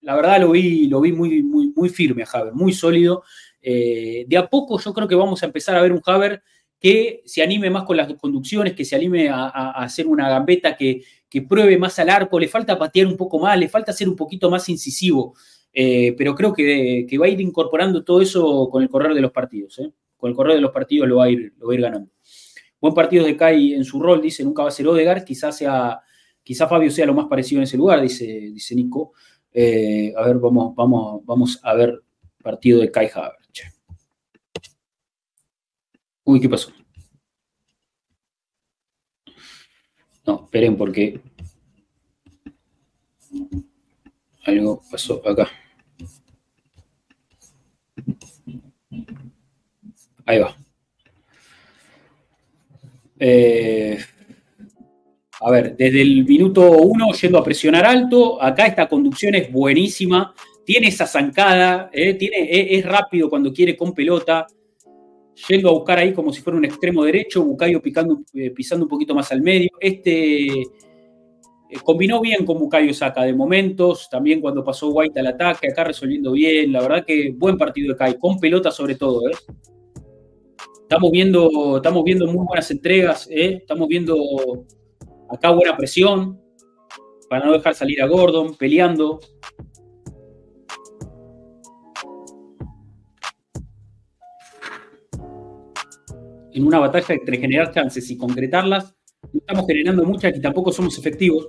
la verdad lo vi, lo vi muy, muy, muy firme a Haber, muy sólido. Eh, de a poco yo creo que vamos a empezar a ver un Haber que se anime más con las conducciones, que se anime a, hacer una gambeta, que, pruebe más al arco, le falta patear un poco más, le falta ser un poquito más incisivo, eh, pero creo que, va a ir incorporando todo eso con el correr de los partidos. Con el correr de los partidos lo va a ir, lo ganando. Buen partido de Kai en su rol, dice, nunca va a ser Odegar, quizás sea, Fabio sea lo más parecido en ese lugar, dice, dice Nico. Eh, a ver, vamos, vamos, vamos a ver partido de Kai Havertz. Uy, ¿qué pasó? No, esperen porque algo pasó acá. Ahí va. Eh, a ver, desde el minuto uno yendo a presionar alto, acá esta conducción es buenísima, tiene esa zancada, eh, tiene, es, rápido cuando quiere con pelota, yendo a buscar ahí como si fuera un extremo derecho, Bucayo eh, pisando un poquito más al medio. Este combinó bien con Bucayo Saca de momentos, también cuando pasó White al ataque, acá resolviendo bien, la verdad que buen partido de Kai, con pelota sobre todo. ¿eh? Estamos viendo, estamos viendo muy buenas entregas, ¿eh? estamos viendo acá buena presión para no dejar salir a Gordon, peleando. En una batalla entre generar chances y concretarlas, no estamos generando muchas y tampoco somos efectivos.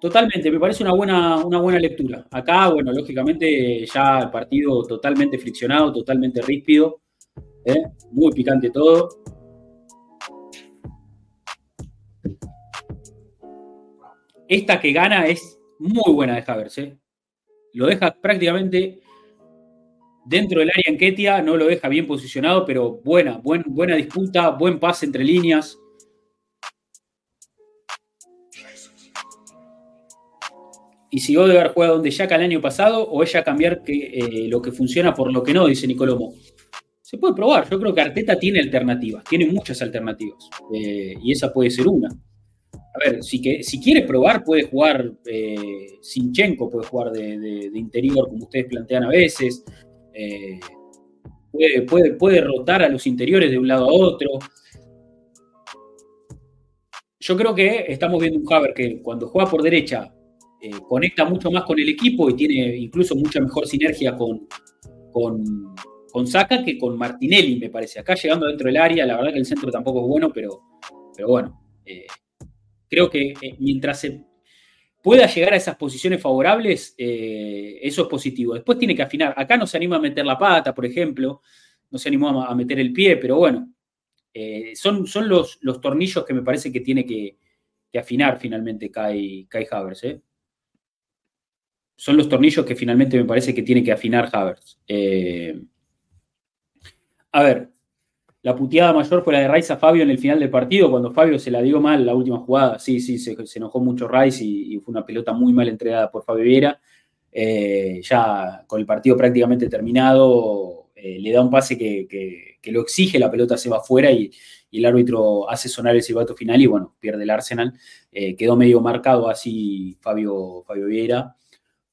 Totalmente, me parece una buena, una buena lectura. Acá, bueno, lógicamente ya el partido totalmente friccionado, totalmente ríspido. ¿eh? Muy picante todo. Esta que gana es muy buena de Havers. ¿eh? Lo deja prácticamente dentro del área en Ketia, no lo deja bien posicionado, pero buena, buena disputa, buen pase entre líneas. Y si Odegaard juega donde ya el año pasado, o ella cambiar que, eh, lo que funciona por lo que no, dice Nicolomo se puede probar. Yo creo que Arteta tiene alternativas, tiene muchas alternativas. Eh, y esa puede ser una. A ver, si, que, si quiere probar, puede jugar eh, Sinchenko, puede jugar de, interior, como ustedes plantean a veces. Eh, puede, rotar a los interiores de un lado a otro. Yo creo que estamos viendo un Haber que cuando juega por derecha eh, conecta mucho más con el equipo y tiene incluso mucha mejor sinergia con, con con Saca que con Martinelli, me parece. Acá llegando dentro del área, la verdad que el centro tampoco es bueno, pero, pero bueno, eh, creo que mientras se pueda llegar a esas posiciones favorables, eh, eso es positivo. Después tiene que afinar. Acá no se anima a meter la pata, por ejemplo, no se animó a, meter el pie, pero bueno, son, son los, los, tornillos que me parece que tiene que, afinar finalmente Kai, Kai Havers. Son los tornillos que finalmente me parece que tiene que afinar Havertz. A ver, la puteada mayor fue la de Rice a Fabio en el final del partido, cuando Fabio se la dio mal la última jugada. Sí, sí, se, enojó mucho Rice y, fue una pelota muy mal entregada por Fabio Viera. Eh, ya con el partido prácticamente terminado, eh, le da un pase que, lo exige, la pelota se va afuera y, el árbitro hace sonar el silbato final y bueno, pierde el Arsenal. Eh, quedó medio marcado así Fabio, Fabio Vieira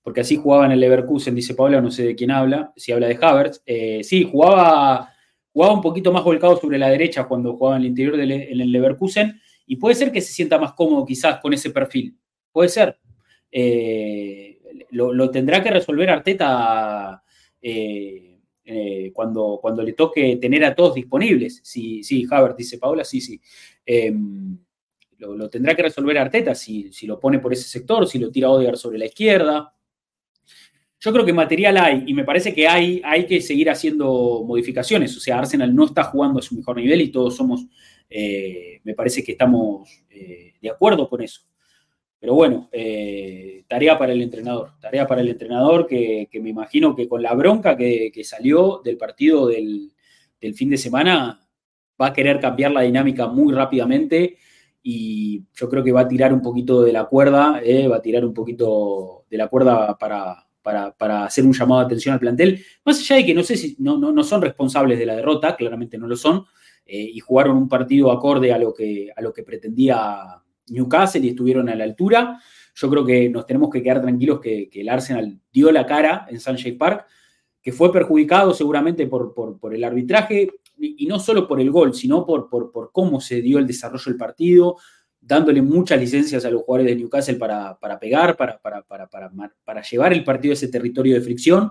porque así jugaba en el Leverkusen, dice Paula, no sé de quién habla, si habla de Havertz. sí, jugaba jugaba un poquito más volcado sobre la derecha cuando jugaba en el interior del en el Leverkusen y puede ser que se sienta más cómodo quizás con ese perfil. Puede ser. Eh, lo, tendrá que resolver Arteta eh, eh, cuando, cuando le toque tener a todos disponibles. Sí, sí, dice Paula, sí, sí. Em, lo, tendrá que resolver Arteta si, si, lo pone por ese sector, si lo tira Odegaard sobre la izquierda. Yo creo que material hay y me parece que hay, hay que seguir haciendo modificaciones. O sea, Arsenal no está jugando a su mejor nivel y todos somos, eh, me parece que estamos eh, de acuerdo con eso. Pero bueno, eh, tarea para el entrenador, tarea para el entrenador que, me imagino que con la bronca que, salió del partido del, del, fin de semana va a querer cambiar la dinámica muy rápidamente y yo creo que va a tirar un poquito de la cuerda, va a tirar un poquito de la cuerda para, para, hacer un llamado de atención al plantel, más allá de que no sé si no, no, son responsables de la derrota, claramente no lo son, eh, y jugaron un partido acorde a lo, que, a lo que pretendía Newcastle y estuvieron a la altura. Yo creo que nos tenemos que quedar tranquilos que, el Arsenal dio la cara en Sunshine Park, que fue perjudicado seguramente por, por, el arbitraje, y, no solo por el gol, sino por, por, cómo se dio el desarrollo del partido, dándole muchas licencias a los jugadores de Newcastle para, pegar, para, para, llevar el partido a ese territorio de fricción.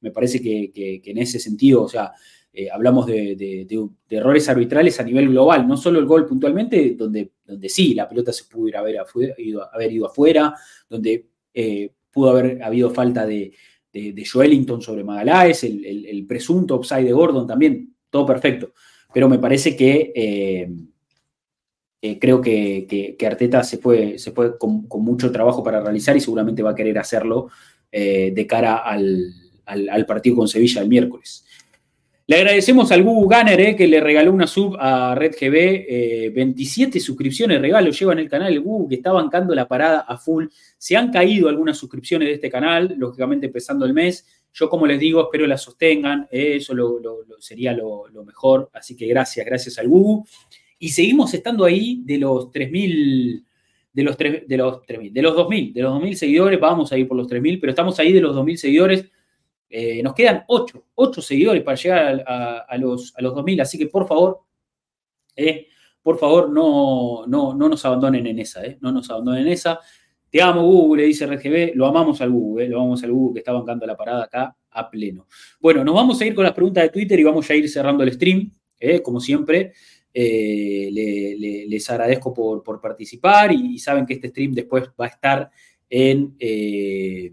Me parece que, en ese sentido, o sea, eh, hablamos de, errores arbitrales a nivel global, no solo el gol puntualmente, donde, donde sí, la pelota se pudo haber, ido, haber ido afuera, donde eh, pudo haber habido falta de, de, Joelinton sobre Magaláes, el, presunto upside de Gordon también, todo perfecto. Pero me parece que eh, eh, creo que, Arteta se fue, se fue con, mucho trabajo para realizar y seguramente va a querer hacerlo eh, de cara al, partido con Sevilla el miércoles. Le agradecemos al Google Gunner eh, que le regaló una sub a Red GB, 27 suscripciones regalo lleva en el canal el Google que está bancando la parada a full. Se han caído algunas suscripciones de este canal, lógicamente empezando el mes. Yo, como les digo, espero la sostengan, eso sería lo, lo, mejor. Así que gracias, gracias al Google y seguimos estando ahí de los 3.000, de los, de los 3.000, de los 2.000, de los 2.000 seguidores, vamos a ir por los 3.000, pero estamos ahí de los 2.000 seguidores. Eh, nos quedan 8, 8 seguidores para llegar a, los, a los 2.000, así que por favor, eh, por favor, no, no, no nos abandonen en esa, eh, no nos abandonen en esa. Te amo, Google, le dice RGB. Lo amamos al Google, lo amamos al Google que está bancando la parada acá a pleno. Bueno, nos vamos a ir con las preguntas de Twitter y vamos a ir cerrando el stream, como siempre. Eh, les agradezco por, participar y, saben que este stream después va a estar en, eh,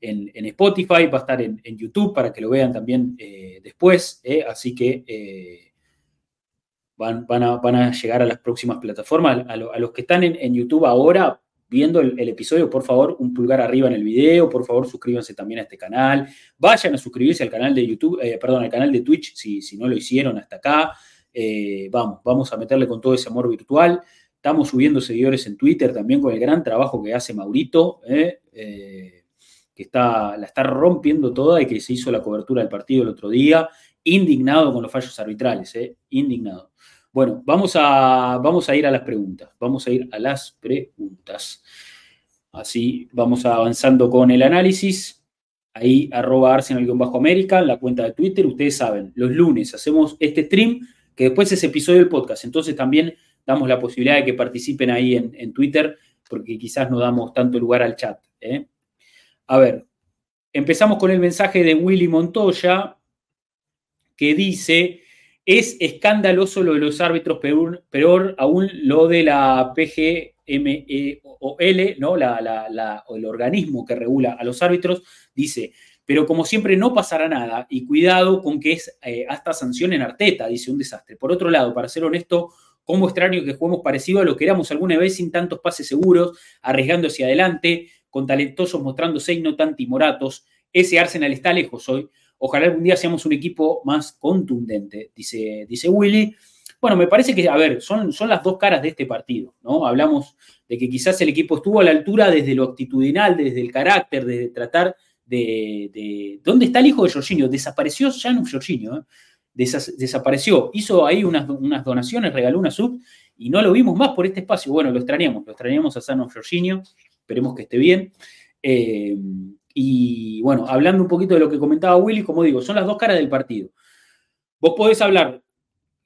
en, Spotify, va a estar en, YouTube para que lo vean también eh, después. así que van, van, a, llegar a las próximas plataformas. A, los que están en, YouTube ahora viendo el, episodio, por favor, un pulgar arriba en el video, por favor, suscríbanse también a este canal, vayan a suscribirse al canal de YouTube, perdón, al canal de Twitch si, si no lo hicieron hasta acá. Eh, vamos, vamos a meterle con todo ese amor virtual. Estamos subiendo seguidores en Twitter también con el gran trabajo que hace Maurito, eh, eh, que está, la está rompiendo toda y que se hizo la cobertura del partido el otro día, indignado con los fallos arbitrales, indignado. Bueno, vamos a, vamos a ir a las preguntas, vamos a ir a las preguntas. Así vamos avanzando con el análisis. Ahí arroba Arsenal-América, la cuenta de Twitter. Ustedes saben, los lunes hacemos este stream que después es episodio del podcast. Entonces también damos la posibilidad de que participen ahí en, Twitter, porque quizás no damos tanto lugar al chat. ¿eh? A ver, empezamos con el mensaje de Willy Montoya, que dice, es escandaloso lo de los árbitros, peor, aún lo de la PGMOL, ¿no? La, el organismo que regula a los árbitros, dice, pero como siempre no pasará nada y cuidado con que es eh, hasta sanción en Arteta, dice un desastre. Por otro lado, para ser honesto, como extraño que juguemos parecido a lo que éramos alguna vez sin tantos pases seguros, arriesgando hacia adelante, con talentosos mostrándose y no tan timoratos. Ese Arsenal está lejos hoy. Ojalá algún día seamos un equipo más contundente, dice, dice Willy. Bueno, me parece que, a ver, son, son las dos caras de este partido, ¿no? Hablamos de que quizás el equipo estuvo a la altura desde lo actitudinal, desde el carácter, desde tratar de, ¿Dónde está el hijo de Jorginho? Desapareció Jan Jorginho, ¿eh? desapareció. Hizo ahí unas, unas, donaciones, regaló una sub y no lo vimos más por este espacio. Bueno, lo extrañamos, lo extrañamos a Sano Jorginho, esperemos que esté bien. Eh, y bueno, hablando un poquito de lo que comentaba Willy, como digo, son las dos caras del partido. Vos podés hablar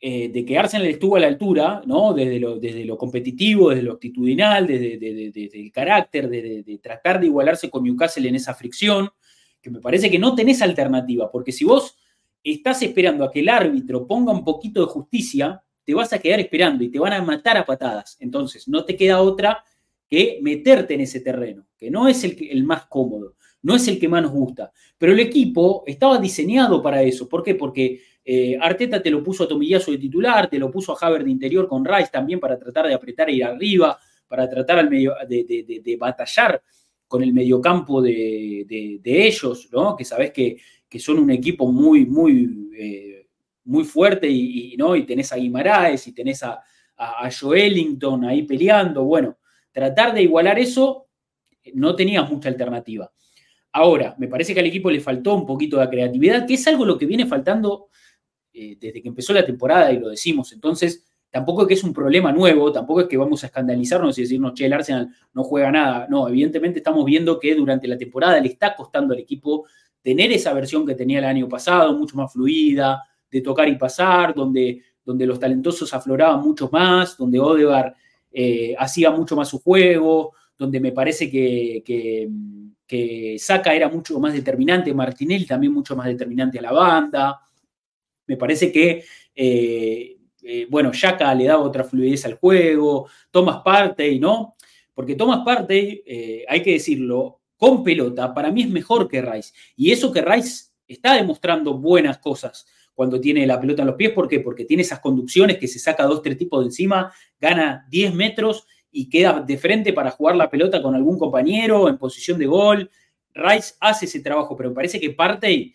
eh, de que Arsenal estuvo a la altura, ¿no? Desde lo, desde lo competitivo, desde lo actitudinal, desde, el carácter, de, tratar de igualarse con Newcastle en esa fricción, que me parece que no tenés alternativa, porque si vos estás esperando a que el árbitro ponga un poquito de justicia, te vas a quedar esperando y te van a matar a patadas. Entonces, no te queda otra que meterte en ese terreno, que no es el, el más cómodo no es el que más nos gusta. Pero el equipo estaba diseñado para eso. ¿Por qué? Porque eh, Arteta te lo puso a Tomillazo de titular, te lo puso a Haver de interior con Rice también para tratar de apretar e ir arriba, para tratar al medio, de, batallar con el mediocampo de, de ellos, ¿no? Que sabes que, son un equipo muy, muy, eh, muy fuerte y, ¿no? y tenés a Guimaraes y tenés a, a, a Joelinton ahí peleando. Bueno, tratar de igualar eso no tenías mucha alternativa. Ahora, me parece que al equipo le faltó un poquito de creatividad, que es algo lo que viene faltando eh, desde que empezó la temporada y lo decimos. Entonces, tampoco es que es un problema nuevo, tampoco es que vamos a escandalizarnos y decirnos, che, el Arsenal no juega nada. No, evidentemente estamos viendo que durante la temporada le está costando al equipo tener esa versión que tenía el año pasado, mucho más fluida, de tocar y pasar, donde, donde los talentosos afloraban mucho más, donde Odegaard eh, hacía mucho más su juego, donde me parece que que Saca era mucho más determinante, Martinelli también mucho más determinante a la banda. Me parece que, eh, eh, bueno, Yaka le daba otra fluidez al juego, Thomas Partey, ¿no? Porque Thomas Partey, eh, hay que decirlo, con pelota, para mí es mejor que Rice. Y eso que Rice está demostrando buenas cosas cuando tiene la pelota en los pies. ¿Por qué? Porque tiene esas conducciones que se saca dos, tres tipos de encima, gana 10 metros y queda de frente para jugar la pelota con algún compañero en posición de gol. Rice hace ese trabajo, pero me parece que parte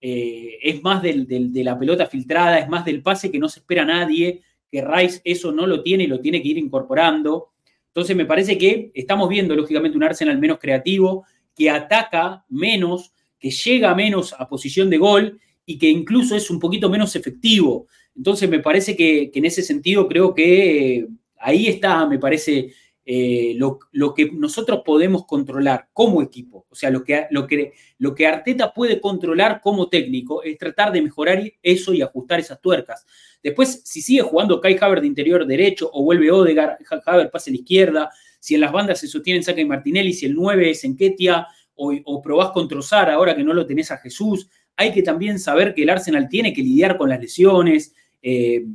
eh, es más de la pelota filtrada, es más del pase que no se espera a nadie, que Rice eso no lo tiene y lo tiene que ir incorporando. Entonces me parece que estamos viendo, lógicamente, un Arsenal menos creativo, que ataca menos, que llega menos a posición de gol y que incluso es un poquito menos efectivo. Entonces me parece que en ese sentido creo que ahí está, me parece, eh, lo, que nosotros podemos controlar como equipo. O sea, lo que, lo, que, lo que Arteta puede controlar como técnico es tratar de mejorar eso y ajustar esas tuercas. Después, si sigue jugando Kai Haver de interior derecho o vuelve Odegar, Haver pasa a la izquierda, si en las bandas se sostienen Saca y Martinelli, si el 9 es Enquetia o, o probás con Trozar ahora que no lo tenés a Jesús, hay que también saber que el Arsenal tiene que lidiar con las lesiones. Eh,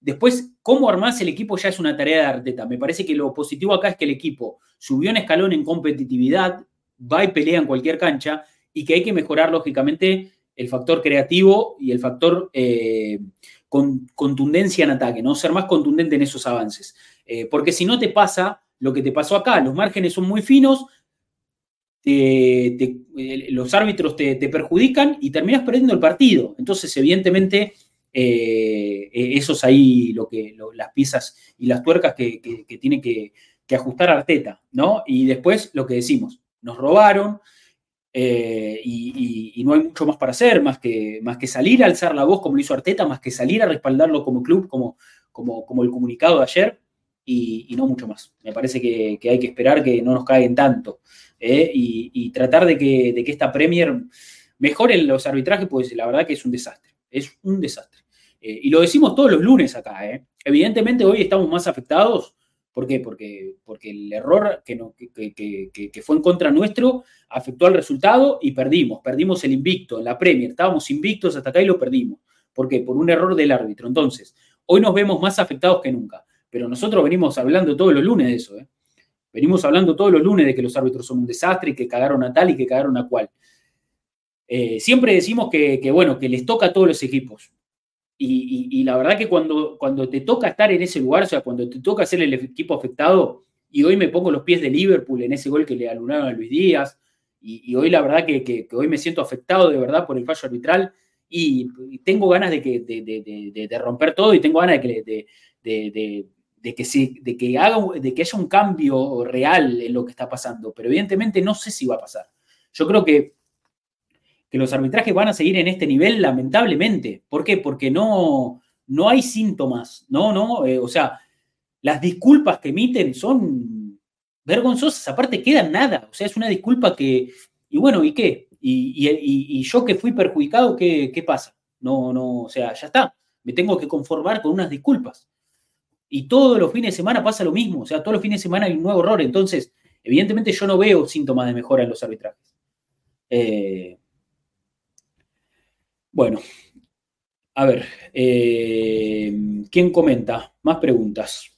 Después, cómo armás el equipo ya es una tarea de Arteta. Me parece que lo positivo acá es que el equipo subió un escalón en competitividad, va y pelea en cualquier cancha y que hay que mejorar, lógicamente, el factor creativo y el factor eh, con, contundencia en ataque, ¿no? Ser más contundente en esos avances. Eh, porque si no te pasa lo que te pasó acá, los márgenes son muy finos, eh, los árbitros te, te perjudican y terminas perdiendo el partido. Entonces, evidentemente, eh, eh, eso es ahí lo que, las piezas y las tuercas que, tiene que, ajustar Arteta, ¿no? Y después lo que decimos, nos robaron eh, y, no hay mucho más para hacer, más que, más que salir a alzar la voz como lo hizo Arteta, más que salir a respaldarlo como club, como, como, como el comunicado de ayer, y, no mucho más. Me parece que, hay que esperar que no nos caigan tanto y, tratar de que, de que esta Premier mejore los arbitrajes, pues la verdad que es un desastre. Es un desastre. Eh, y lo decimos todos los lunes acá. ¿eh? Evidentemente hoy estamos más afectados. ¿Por qué? Porque, porque el error que, no, que, fue en contra nuestro afectó al resultado y perdimos. Perdimos el invicto la Premier. Estábamos invictos hasta acá y lo perdimos. ¿Por qué? Por un error del árbitro. Entonces, hoy nos vemos más afectados que nunca. Pero nosotros venimos hablando todos los lunes de eso. ¿eh? Venimos hablando todos los lunes de que los árbitros son un desastre y que cagaron a tal y que cagaron a cual. Eh, siempre decimos que, bueno, que les toca a todos los equipos. Y, la verdad que cuando, cuando te toca estar en ese lugar, o sea, cuando te toca ser el equipo afectado, y hoy me pongo los pies de Liverpool en ese gol que le alunaron a Luis Díaz, Y, hoy la verdad que, hoy me siento afectado de verdad por el fallo arbitral y, tengo ganas de, que, de, romper todo y tengo ganas de que, de, que, se, de, que haga, de que haya un cambio real en lo que está pasando. Pero evidentemente no sé si va a pasar. Yo creo que, que los arbitrajes van a seguir en este nivel lamentablemente. ¿Por qué? Porque no, no hay síntomas, no, no, eh, o sea, las disculpas que emiten son vergonzosas, aparte quedan nada, o sea, es una disculpa que, y bueno, ¿y qué? Y, yo que fui perjudicado, ¿qué, ¿qué, pasa? No, no, o sea, ya está, me tengo que conformar con unas disculpas. Y todos los fines de semana pasa lo mismo, o sea, todos los fines de semana hay un nuevo error, entonces, evidentemente yo no veo síntomas de mejora en los arbitrajes. Eh, bueno, a ver, eh, ¿quién comenta? Más preguntas.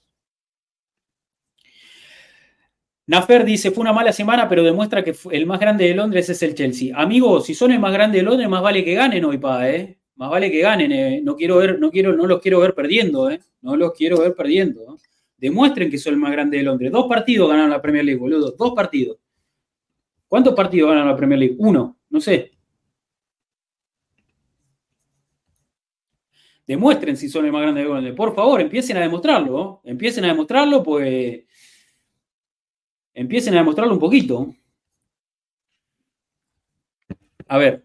Nafer dice, fue una mala semana, pero demuestra que el más grande de Londres es el Chelsea. Amigos, si son el más grande de Londres, más vale que ganen hoy, pa, ¿eh? Más vale que ganen, ¿eh? No quiero ver, no quiero, no los quiero ver perdiendo, ¿eh? No los quiero ver perdiendo. Demuestren que son el más grande de Londres. Dos partidos ganaron la Premier League, boludo. Dos partidos. ¿Cuántos partidos ganaron la Premier League? Uno, no sé. Demuestren si son el más grande de Londres. Por favor, empiecen a demostrarlo. Empiecen a demostrarlo, pues. Empiecen a demostrarlo un poquito. A ver,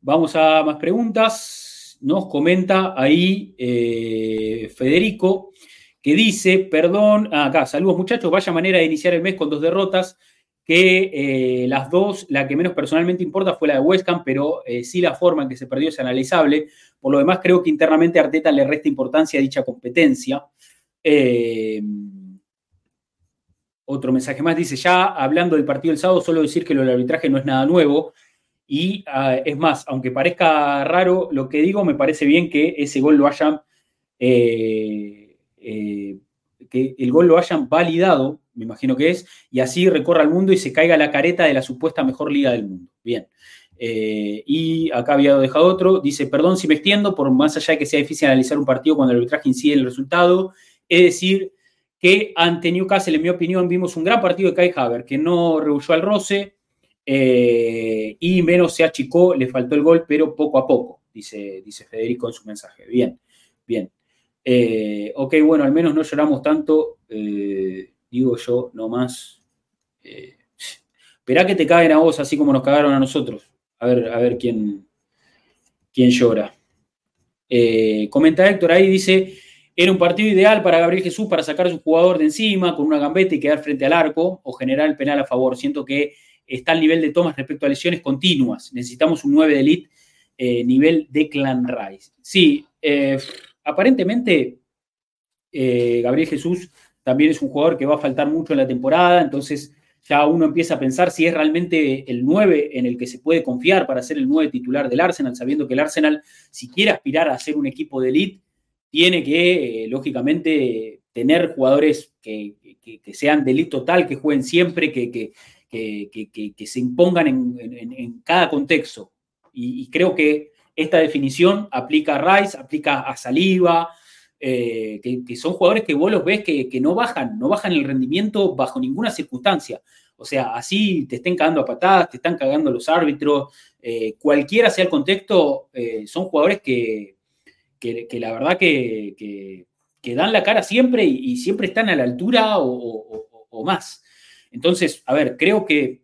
vamos a más preguntas. Nos comenta ahí eh, Federico, que dice, perdón, ah, acá, saludos muchachos, vaya manera de iniciar el mes con dos derrotas que eh, las dos, la que menos personalmente importa fue la de West pero eh, sí la forma en que se perdió es analizable. Por lo demás, creo que internamente Arteta le resta importancia a dicha competencia. Eh, otro mensaje más dice, ya hablando del partido del sábado, solo decir que lo del arbitraje no es nada nuevo. Y es más, aunque parezca raro lo que digo, me parece bien que ese gol lo hayan, que el gol lo hayan validado me imagino que es, y así recorra el mundo y se caiga la careta de la supuesta mejor liga del mundo. Bien. Eh, y acá había dejado otro, dice, perdón si me extiendo, por más allá de que sea difícil analizar un partido cuando el arbitraje incide en el resultado, es decir, que ante Newcastle, en mi opinión, vimos un gran partido de Kai Haver, que no rehuyó al roce eh, y menos se achicó, le faltó el gol, pero poco a poco, dice, dice Federico en su mensaje. Bien, bien. Eh, ok, bueno, al menos no lloramos tanto digo yo nomás, eh, esperá que te caguen a vos así como nos cagaron a nosotros. A ver, a ver quién, quién llora. Eh, comenta Héctor ahí, dice, era un partido ideal para Gabriel Jesús para sacar a su jugador de encima con una gambeta y quedar frente al arco o generar el penal a favor. Siento que está al nivel de tomas respecto a lesiones continuas. Necesitamos un 9 de elite eh, nivel de Clan Rice. Sí, eh, aparentemente Gabriel Jesús también es un jugador que va a faltar mucho en la temporada, entonces ya uno empieza a pensar si es realmente el 9 en el que se puede confiar para ser el 9 titular del Arsenal, sabiendo que el Arsenal, si quiere aspirar a ser un equipo de elite, tiene que, eh, lógicamente, tener jugadores que, sean de elite total, que jueguen siempre, que, se impongan en, cada contexto. Y, creo que esta definición aplica a Rice, aplica a Saliba, eh, que, son jugadores que vos los ves que, no bajan, no bajan el rendimiento bajo ninguna circunstancia. O sea, así te estén cagando a patadas, te están cagando los árbitros, eh, cualquiera sea el contexto, eh, son jugadores que, la verdad que, dan la cara siempre y, siempre están a la altura o, más. Entonces, a ver, creo que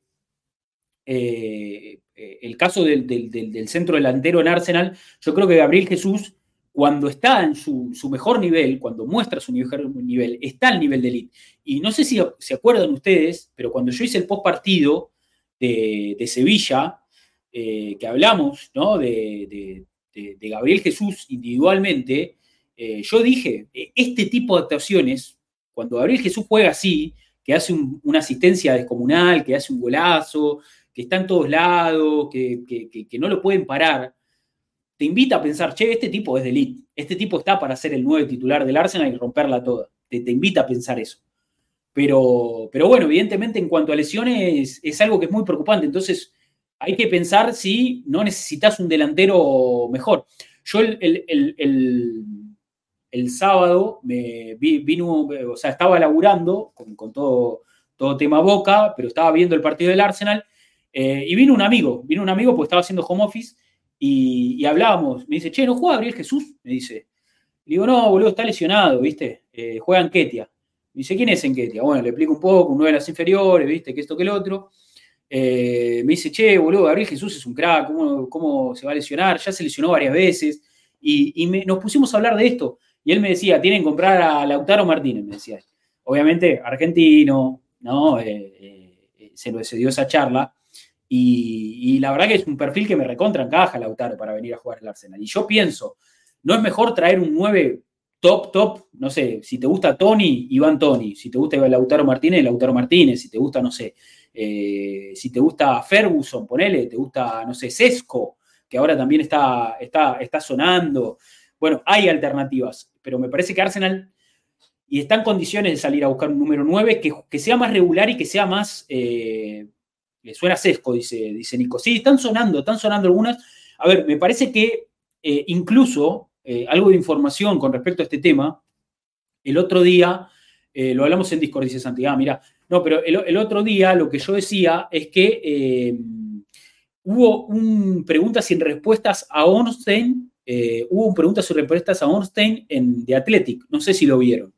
el caso del, del centro delantero en Arsenal, yo creo que Gabriel Jesús cuando está en su, mejor nivel, cuando muestra su mejor nivel, está al nivel de elite. Y no sé si se acuerdan ustedes, pero cuando yo hice el post partido de, Sevilla, eh, que hablamos ¿no? de, Gabriel Jesús individualmente, eh, yo dije, e, este tipo de actuaciones, cuando Gabriel Jesús juega así, que hace una asistencia descomunal, que hace un golazo, que está en todos lados, que, que no lo pueden parar, te invita a pensar, che, este tipo es de elite, este tipo está para ser el nuevo titular del Arsenal y romperla toda. Te, invita a pensar eso. Pero, pero bueno, evidentemente en cuanto a lesiones es algo que es muy preocupante. Entonces hay que pensar si no necesitas un delantero mejor. Yo el, el, sábado me vino, o sea, estaba laburando con, todo, todo tema boca, pero estaba viendo el partido del Arsenal Eh, y vino un amigo, vino un amigo porque estaba haciendo home office y, hablábamos. Me dice, che, ¿no juega Gabriel Jesús? Me dice. Le digo, no, boludo, está lesionado, ¿viste? Eh, juega en Ketia. Me dice, ¿quién es en Ketia? Bueno, le explico un poco, uno de las inferiores, ¿viste? Que esto, que el otro. Eh, me dice, che, boludo, Gabriel Jesús es un crack, ¿cómo, se va a lesionar? Ya se lesionó varias veces. Y, nos pusimos a hablar de esto. Y él me decía, tienen que comprar a Lautaro Martínez, me decía. Obviamente, argentino, ¿no? se lo dio esa charla. Y, la verdad que es un perfil que me recontra encaja Lautaro para venir a jugar el Arsenal. Y yo pienso, ¿no es mejor traer un 9 top, top? No sé, si te gusta Tony, Iván Tony. Si te gusta Lautaro Martínez, Lautaro Martínez. Si te gusta, no sé, eh, si te gusta Ferguson, ponele, te gusta, no sé, Sesco, que ahora también está, está, está sonando. Bueno, hay alternativas, pero me parece que Arsenal y está en condiciones de salir a buscar un número 9 que, sea más regular y que sea más eh, le suena sesco, dice, dice Nico. Sí, están sonando, están sonando algunas. A ver, me parece que eh, incluso eh, algo de información con respecto a este tema, el otro día, eh, lo hablamos en Discord, dice Santiago, ah, mira, no, pero el, otro día lo que yo decía es que hubo un preguntas sin respuestas a Ornstein, hubo un preguntas sin respuestas a Ornstein en The Athletic, no sé si lo vieron.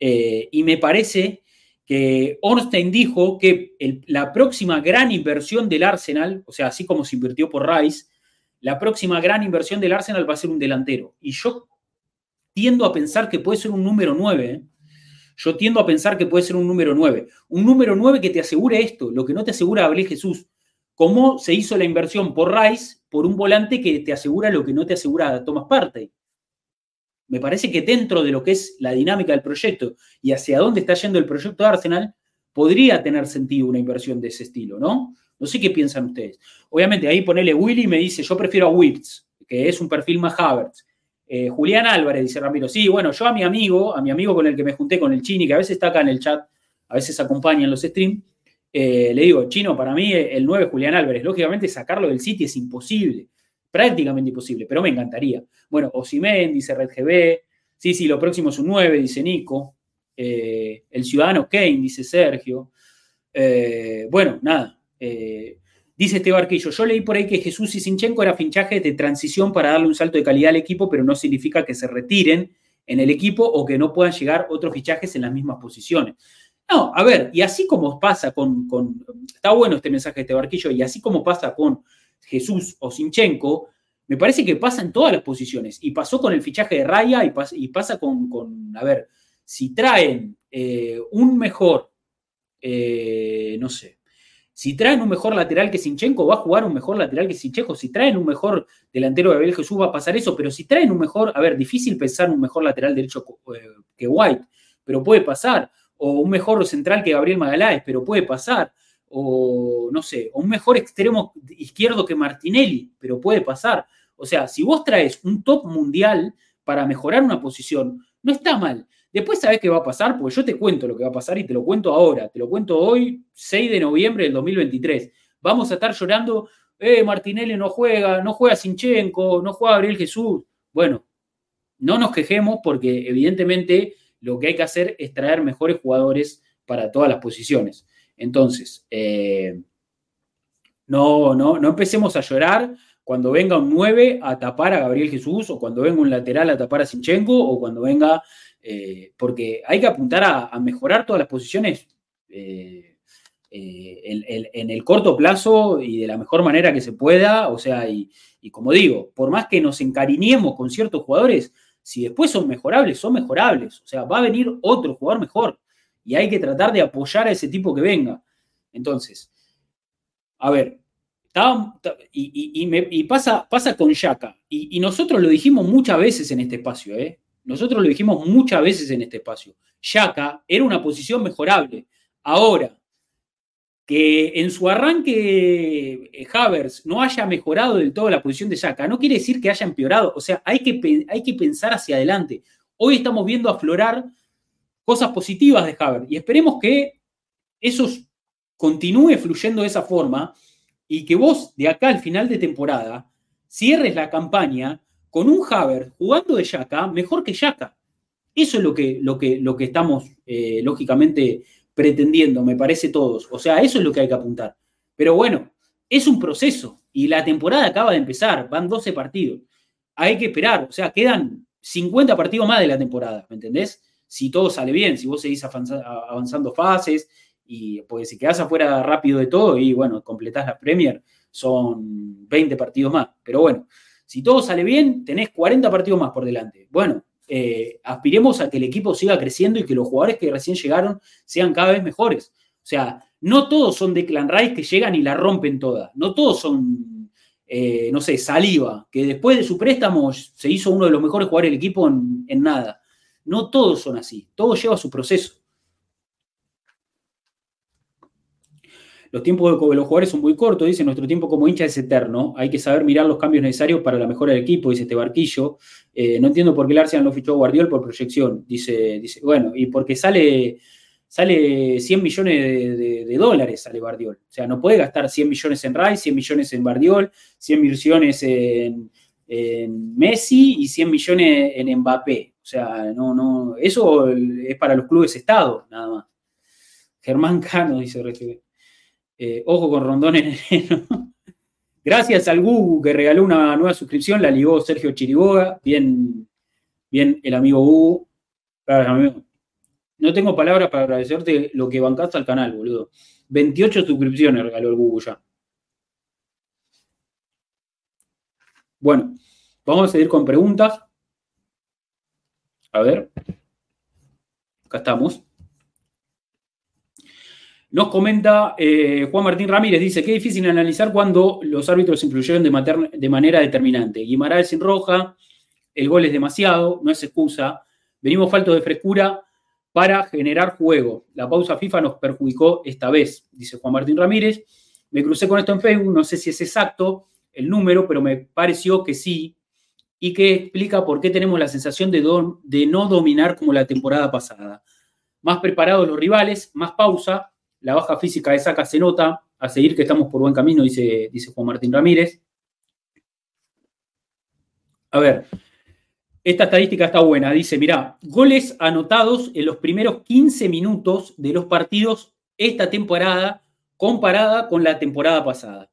y me parece que Ornstein dijo que la próxima gran inversión del Arsenal, o sea, así como se invirtió por Rice, la próxima gran inversión del Arsenal va a ser un delantero. Y yo tiendo a pensar que puede ser un número 9. ¿eh? Yo tiendo a pensar que puede ser un número 9. Un número 9 que te asegure esto, lo que no te asegura Gabriel Jesús. ¿Cómo se hizo la inversión por Rice por un volante que te asegura lo que no te asegura Thomas Partey? Me parece que dentro de lo que es la dinámica del proyecto y hacia dónde está yendo el proyecto de Arsenal, podría tener sentido una inversión de ese estilo, ¿no? No sé qué piensan ustedes. Obviamente, ahí ponele Willy me dice, yo prefiero a Wirtz, que es un perfil más Havertz. Eh, Julián Álvarez, dice Ramiro, sí, bueno, yo a mi amigo, a mi amigo con el que me junté con el Chini, que a veces está acá en el chat, a veces acompaña en los streams, eh, le digo, Chino, para mí el 9 Julián Álvarez, lógicamente sacarlo del City es imposible prácticamente imposible, pero me encantaría. Bueno, Osimen, dice Red GB, sí, sí, lo próximo es un 9, dice Nico, eh, el ciudadano Kane, dice Sergio. Eh, bueno, nada, eh, dice este barquillo, yo leí por ahí que Jesús y Sinchenko era finchaje de transición para darle un salto de calidad al equipo, pero no significa que se retiren en el equipo o que no puedan llegar otros fichajes en las mismas posiciones. No, a ver, y así como pasa con, está bueno este mensaje de este barquillo, y así como pasa con Jesús o Sinchenko, me parece que pasa en todas las posiciones. Y pasó con el fichaje de Raya y, pasa con, a ver, si traen eh, un mejor, eh, no sé, si traen un mejor lateral que Sinchenko, va a jugar un mejor lateral que Sinchenko. Si traen un mejor delantero de Abel Jesús, va a pasar eso. Pero si traen un mejor, a ver, difícil pensar un mejor lateral derecho eh, que White, pero puede pasar. O un mejor central que Gabriel Magaláes, pero puede pasar o no sé, o un mejor extremo izquierdo que Martinelli, pero puede pasar. O sea, si vos traes un top mundial para mejorar una posición, no está mal. Después sabés qué va a pasar, porque yo te cuento lo que va a pasar y te lo cuento ahora, te lo cuento hoy, 6 de noviembre del 2023. Vamos a estar llorando, eh, Martinelli no juega, no juega Sinchenko, no juega Gabriel Jesús. Bueno, no nos quejemos porque evidentemente lo que hay que hacer es traer mejores jugadores para todas las posiciones. Entonces, eh, no, no, no empecemos a llorar cuando venga un 9 a tapar a Gabriel Jesús o cuando venga un lateral a tapar a Sinchenko o cuando venga, eh, porque hay que apuntar a, mejorar todas las posiciones eh, en, el corto plazo y de la mejor manera que se pueda, o sea, y, y como digo, por más que nos encariñemos con ciertos jugadores, si después son mejorables, son mejorables, o sea, va a venir otro jugador mejor y hay que tratar de apoyar a ese tipo que venga. Entonces, a ver, y, pasa, pasa con Yaka, y, nosotros lo dijimos muchas veces en este espacio, ¿eh? Nosotros lo dijimos muchas veces en este espacio. Yaka era una posición mejorable. Ahora, que en su arranque eh, Havers no haya mejorado del todo la posición de Yaka, no quiere decir que haya empeorado. O sea, hay que, hay que pensar hacia adelante. Hoy estamos viendo aflorar cosas positivas de Havertz y esperemos que eso continúe fluyendo de esa forma y que vos de acá al final de temporada cierres la campaña con un Havertz jugando de Yaka mejor que Yaka. Eso es lo que, lo que, lo que estamos eh, lógicamente pretendiendo, me parece todos. O sea, eso es lo que hay que apuntar. Pero bueno, es un proceso y la temporada acaba de empezar, van 12 partidos. Hay que esperar, o sea, quedan 50 partidos más de la temporada, ¿me entendés? Si todo sale bien, si vos seguís avanzando fases, y pues si quedás afuera rápido de todo y bueno, completás la Premier, son 20 partidos más. Pero bueno, si todo sale bien, tenés 40 partidos más por delante. Bueno, eh, aspiremos a que el equipo siga creciendo y que los jugadores que recién llegaron sean cada vez mejores. O sea, no todos son de Clan Rice que llegan y la rompen toda. No todos son, eh, no sé, Saliva, que después de su préstamo se hizo uno de los mejores jugadores del equipo en, en nada. No todos son así. Todo lleva su proceso. Los tiempos de los jugadores son muy cortos, dice, nuestro tiempo como hincha es eterno, hay que saber mirar los cambios necesarios para la mejora del equipo, dice este barquillo. Eh, no entiendo por qué el Arsenal no fichó a Guardiol por proyección, dice, dice, bueno, y porque sale, sale 100 millones de, dólares, sale Guardiol. O sea, no puede gastar 100 millones en Rice, 100 millones en Guardiol, 100 millones en, Messi y 100 millones en Mbappé. O sea, no, no, eso es para los clubes Estado, nada más. Germán Cano, dice eh, ojo con Rondón en. Gracias al Gugu que regaló una nueva suscripción, la ligó Sergio Chiriboga. Bien, bien el amigo Gugu. No tengo palabras para agradecerte lo que bancaste al canal, boludo. 28 suscripciones regaló el Gugu ya. Bueno, vamos a seguir con preguntas. A ver. Acá estamos. Nos comenta eh, Juan Martín Ramírez, dice, qué difícil analizar cuando los árbitros influyeron de, de manera determinante. Guimaraes sin roja, el gol es demasiado, no es excusa. Venimos faltos de frescura para generar juego. La pausa FIFA nos perjudicó esta vez, dice Juan Martín Ramírez. Me crucé con esto en Facebook, no sé si es exacto el número, pero me pareció que sí, y que explica por qué tenemos la sensación de, no dominar como la temporada pasada. Más preparados los rivales, más pausa, la baja física de Saca se nota, a seguir que estamos por buen camino, dice, dice Juan Martín Ramírez. A ver, esta estadística está buena. Dice, mirá, goles anotados en los primeros 15 minutos de los partidos esta temporada comparada con la temporada pasada.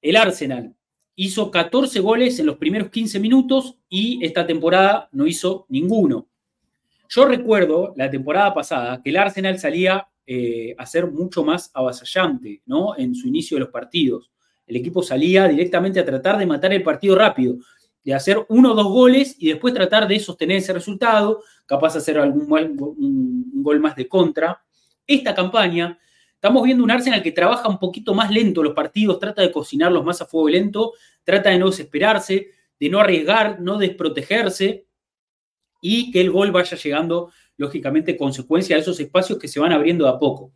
El Arsenal hizo 14 goles en los primeros 15 minutos y esta temporada no hizo ninguno. Yo recuerdo la temporada pasada que el Arsenal salía eh, a ser mucho más avasallante ¿no? en su inicio de los partidos. El equipo salía directamente a tratar de matar el partido rápido, de hacer uno o dos goles y después tratar de sostener ese resultado, capaz de hacer algún un, gol más de contra. Esta campaña, estamos viendo un Arsenal que trabaja un poquito más lento los partidos, trata de cocinarlos más a fuego lento, trata de no desesperarse, de no arriesgar, no desprotegerse y que el gol vaya llegando lógicamente, consecuencia de esos espacios que se van abriendo de a poco.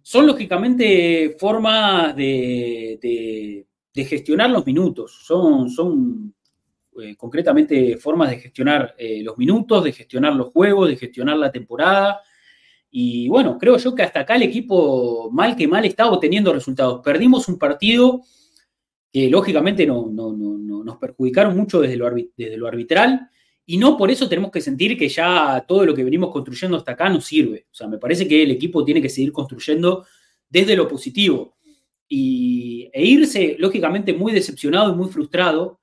Son, lógicamente, formas de, gestionar los minutos, son, son eh, concretamente formas de gestionar eh, los minutos, de gestionar los juegos, de gestionar la temporada. Y bueno, creo yo que hasta acá el equipo, mal que mal, está obteniendo resultados. Perdimos un partido que lógicamente no, nos perjudicaron mucho desde lo, desde lo arbitral y no por eso tenemos que sentir que ya todo lo que venimos construyendo hasta acá nos sirve. O sea, me parece que el equipo tiene que seguir construyendo desde lo positivo. Y, e irse, lógicamente, muy decepcionado y muy frustrado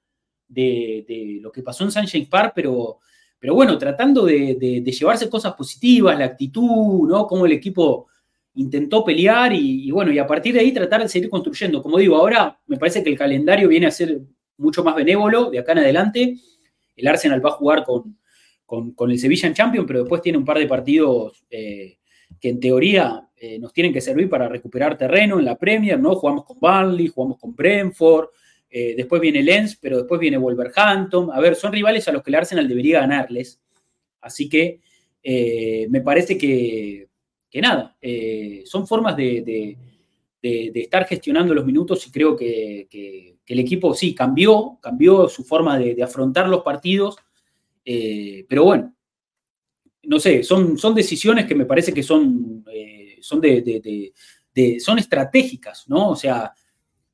de, lo que pasó en Sunshine Park, pero, pero bueno, tratando de, llevarse cosas positivas, la actitud, ¿no? Cómo el equipo intentó pelear y, bueno, y a partir de ahí tratar de seguir construyendo. Como digo, ahora me parece que el calendario viene a ser mucho más benévolo de acá en adelante el Arsenal va a jugar con, con, el Sevilla en Champions, pero después tiene un par de partidos eh, que en teoría eh, nos tienen que servir para recuperar terreno en la Premier, ¿no? Jugamos con Burnley, jugamos con Brentford, eh, después viene Lens, pero después viene Wolverhampton. A ver, son rivales a los que el Arsenal debería ganarles. Así que me parece que, nada, son formas de, estar gestionando los minutos y creo que el equipo sí cambió, cambió su forma de, afrontar los partidos, eh, pero bueno, no sé, son, son decisiones que me parece que son, eh, son, de, son estratégicas, ¿no? O sea,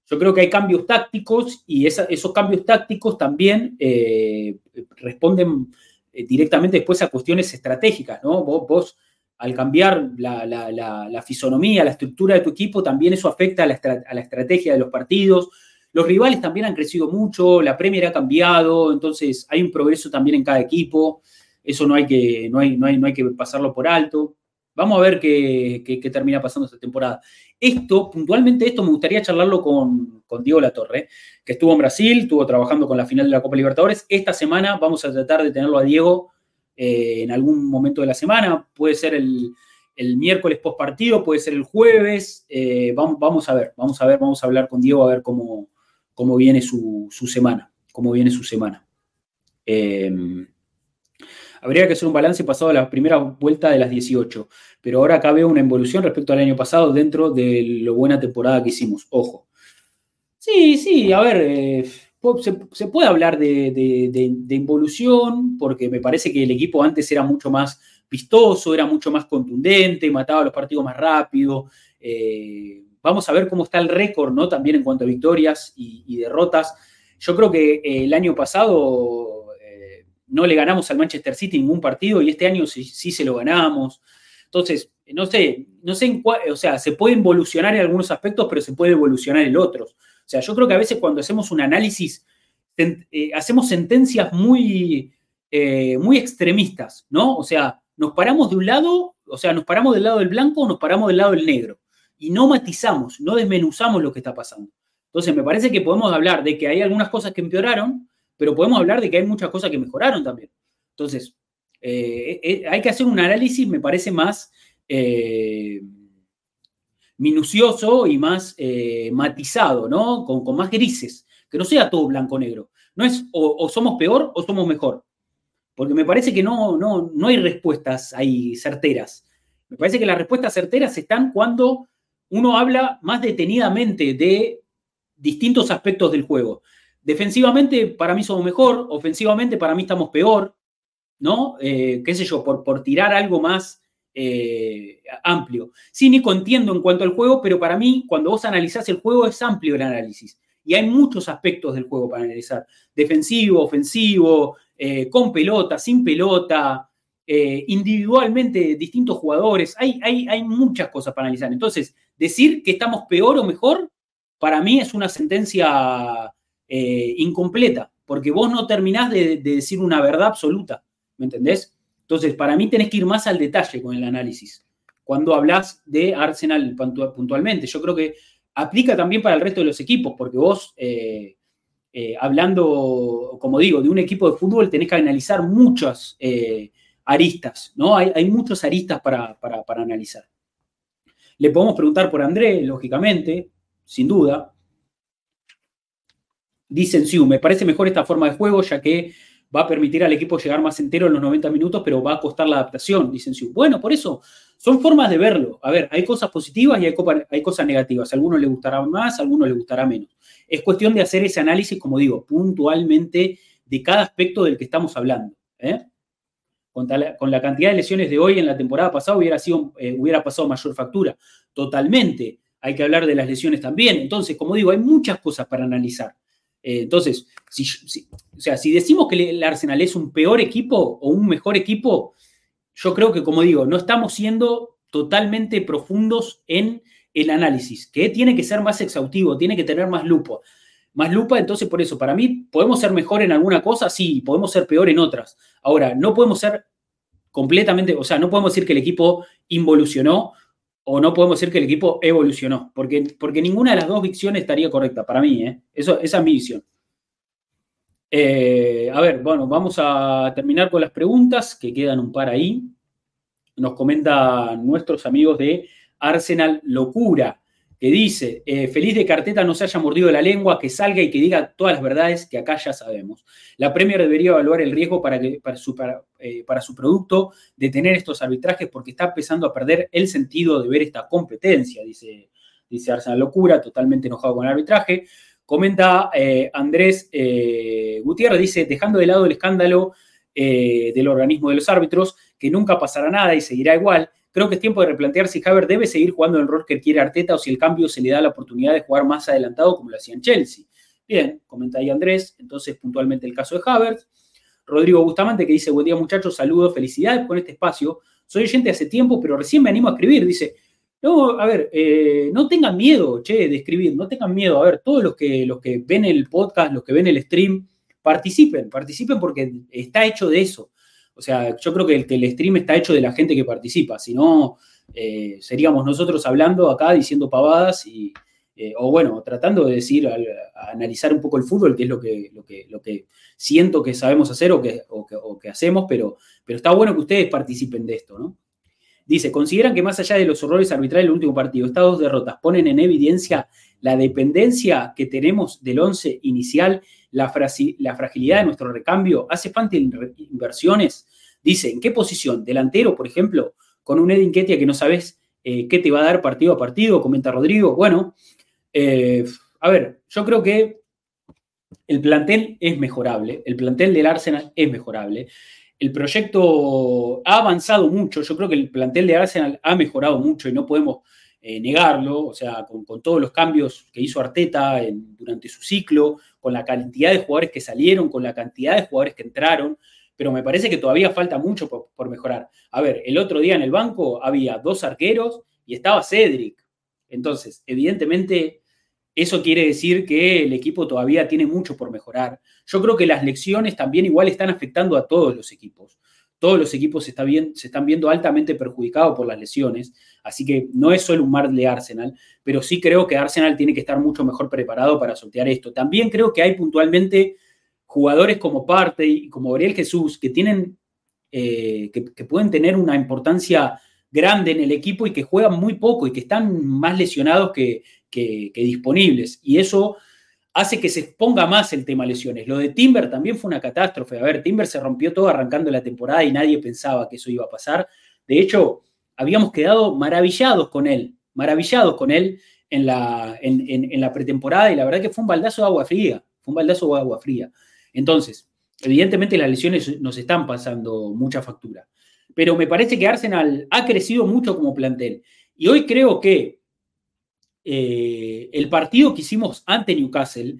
yo creo que hay cambios tácticos y esos cambios tácticos también eh, responden directamente después a cuestiones estratégicas, ¿no? Vos, al cambiar la, fisonomía, la estructura de tu equipo, también eso afecta a la, a la, estrategia de los partidos. Los rivales también han crecido mucho, la Premier ha cambiado, entonces hay un progreso también en cada equipo. Eso no hay que, no hay, no hay, no hay que pasarlo por alto. Vamos a ver qué, qué, termina pasando esta temporada. Esto, puntualmente esto, me gustaría charlarlo con, con, Diego Latorre, que estuvo en Brasil, estuvo trabajando con la final de la Copa Libertadores. Esta semana vamos a tratar de tenerlo a Diego eh, en algún momento de la semana. Puede ser el, miércoles post partido, puede ser el jueves. Eh, vamos, vamos, a ver, vamos a ver, vamos a hablar con Diego a ver cómo, cómo viene su, semana. Cómo viene su semana. Eh, habría que hacer un balance pasado a la primera vuelta de las 18, pero ahora acá veo una involución respecto al año pasado dentro de lo buena temporada que hicimos. Ojo. Sí, sí, a ver, se, puede hablar de, involución, porque me parece que el equipo antes era mucho más vistoso, era mucho más contundente, mataba los partidos más rápido. Eh, vamos a ver cómo está el récord, ¿no? También en cuanto a victorias y, derrotas. Yo creo que eh, el año pasado eh, no le ganamos al Manchester City ningún partido y este año sí, se lo ganamos. Entonces, no sé, no sé en cuál, o sea, se puede involucionar en algunos aspectos, pero se puede evolucionar en otros. O sea, yo creo que a veces cuando hacemos un análisis, eh, hacemos sentencias muy, eh, muy extremistas, ¿no? O sea, nos paramos de un lado, o sea, nos paramos del lado del blanco o nos paramos del lado del negro. Y no matizamos, no desmenuzamos lo que está pasando. Entonces, me parece que podemos hablar de que hay algunas cosas que empeoraron, pero podemos hablar de que hay muchas cosas que mejoraron también. Entonces, eh, hay que hacer un análisis, me parece, más minucioso y más eh, matizado, ¿no? Con, más grises, que no sea todo blanco-negro. No es o, somos peor o somos mejor. Porque me parece que no, no, no hay respuestas ahí certeras. Me parece que las respuestas certeras están cuando uno habla más detenidamente de distintos aspectos del juego. Defensivamente, para mí somos mejor, ofensivamente, para mí estamos peor, ¿no? Eh, qué sé yo, por, por tirar algo más eh, amplio. Sí, Nico, entiendo en cuanto al juego, pero para mí, cuando vos analizás el juego, es amplio el análisis. Y hay muchos aspectos del juego para analizar. Defensivo, ofensivo, eh, con pelota, sin pelota, individualmente distintos jugadores. Hay, hay, hay, muchas cosas para analizar. Entonces, decir que estamos peor o mejor, para mí es una sentencia incompleta, porque vos no terminás de decir una verdad absoluta. ¿Me entendés? Entonces, para mí tenés que ir más al detalle con el análisis. Cuando hablas de Arsenal puntualmente, yo creo que aplica también para el resto de los equipos, porque vos, eh, eh, hablando, como digo, de un equipo de fútbol, tenés que analizar muchas eh, aristas, ¿no? Hay, muchas aristas para, analizar. Le podemos preguntar por André, lógicamente, sin duda. Dicen, sí, me parece mejor esta forma de juego, ya que va a permitir al equipo llegar más entero en los 90 minutos, pero va a costar la adaptación, dicen sí. Bueno, por eso son formas de verlo. A ver, hay cosas positivas y hay, cosas negativas. A algunos les gustará más, a algunos les gustará menos. Es cuestión de hacer ese análisis, como digo, puntualmente de cada aspecto del que estamos hablando. ¿eh? Con, la, cantidad de lesiones de hoy en la temporada pasada hubiera, sido, eh, hubiera pasado mayor factura. Totalmente. Hay que hablar de las lesiones también. Entonces, como digo, hay muchas cosas para analizar. Eh, entonces, si, o sea, si decimos que el Arsenal es un peor equipo o un mejor equipo, yo creo que, como digo, no estamos siendo totalmente profundos en el análisis, que tiene que ser más exhaustivo, tiene que tener más lupa. Más lupa, entonces por eso, para mí, ¿podemos ser mejor en alguna cosa? Sí, podemos ser peor en otras. Ahora, no podemos ser completamente, o sea, no podemos decir que el equipo involucionó o no podemos decir que el equipo evolucionó, porque, porque ninguna de las dos visiones estaría correcta para mí. ¿eh? Eso, esa es mi visión. Eh, a ver, bueno, vamos a terminar con las preguntas, que quedan un par ahí. Nos comentan nuestros amigos de Arsenal Locura que dice, eh, feliz de Carteta no se haya mordido la lengua, que salga y que diga todas las verdades que acá ya sabemos. La Premier debería evaluar el riesgo para, que, para, su, eh, para, su producto de tener estos arbitrajes porque está empezando a perder el sentido de ver esta competencia, dice, dice Arsenal Locura, totalmente enojado con el arbitraje. Comenta eh, Andrés Gutiérrez, dice, dejando de lado el escándalo del organismo de los árbitros, que nunca pasará nada y seguirá igual, Creo que es tiempo de replantear si Haver debe seguir jugando el rol que quiere Arteta o si el cambio se le da la oportunidad de jugar más adelantado como lo hacía en Chelsea. Bien, comenta ahí Andrés, entonces puntualmente el caso de Havertz. Rodrigo Bustamante que dice, buen día muchachos, saludos, felicidades por este espacio soy oyente hace tiempo, pero recién me animo a escribir. Dice, no, a ver, eh, no tengan miedo, che, de escribir, no tengan miedo. A ver, todos los que, los que ven el podcast, los que ven el stream, participen, participen porque está hecho de eso. O sea, yo creo que el, el stream está hecho de la gente que participa, si no, eh, seríamos nosotros hablando acá diciendo pavadas y, eh, o bueno, tratando de decir, analizar un poco el fútbol, que es lo que, lo que, lo que siento que sabemos hacer o que, o que, hacemos, pero, pero está bueno que ustedes participen de esto, ¿no? Dice, consideran que más allá de los horrores arbitrales del último partido, estas dos derrotas ponen en evidencia la dependencia que tenemos del once inicial, la, la fragilidad de nuestro recambio, hace falta inversiones. Dice, ¿en qué posición? Delantero, por ejemplo, con un Edin Ketia que no sabes eh, qué te va a dar partido a partido, comenta Rodrigo. Bueno, eh, a ver, yo creo que el plantel es mejorable, el plantel del Arsenal es mejorable. El proyecto ha avanzado mucho, yo creo que el plantel de Arsenal ha mejorado mucho y no podemos eh, negarlo, o sea, con, todos los cambios que hizo Arteta durante su ciclo, con la cantidad de jugadores que salieron, con la cantidad de jugadores que entraron, pero me parece que todavía falta mucho por mejorar. A ver, el otro día en el banco había dos arqueros y estaba Cedric. Entonces, evidentemente, eso quiere decir que el equipo todavía tiene mucho por mejorar. Yo creo que las lecciones también igual están afectando a todos los equipos. Todos los equipos se, están viendo altamente perjudicados por las lesiones, así que no es solo un mar de Arsenal, pero sí creo que Arsenal tiene que estar mucho mejor preparado para sortear esto. También creo que hay puntualmente jugadores como Parte y como Gabriel Jesús que tienen, eh, que, pueden tener una importancia grande en el equipo y que juegan muy poco y que están más lesionados que, disponibles. Y eso hace que se exponga más el tema lesiones. Lo de Timber también fue una catástrofe. A ver, Timber se rompió todo arrancando la temporada y nadie pensaba que eso iba a pasar. De hecho, habíamos quedado maravillados con él, maravillados con él en la, pretemporada y la verdad que fue un baldazo de agua fría, fue un baldazo de agua fría. Entonces, evidentemente las lesiones nos están pasando mucha factura. Pero me parece que Arsenal ha crecido mucho como plantel. Y hoy creo que eh, el partido que hicimos ante Newcastle,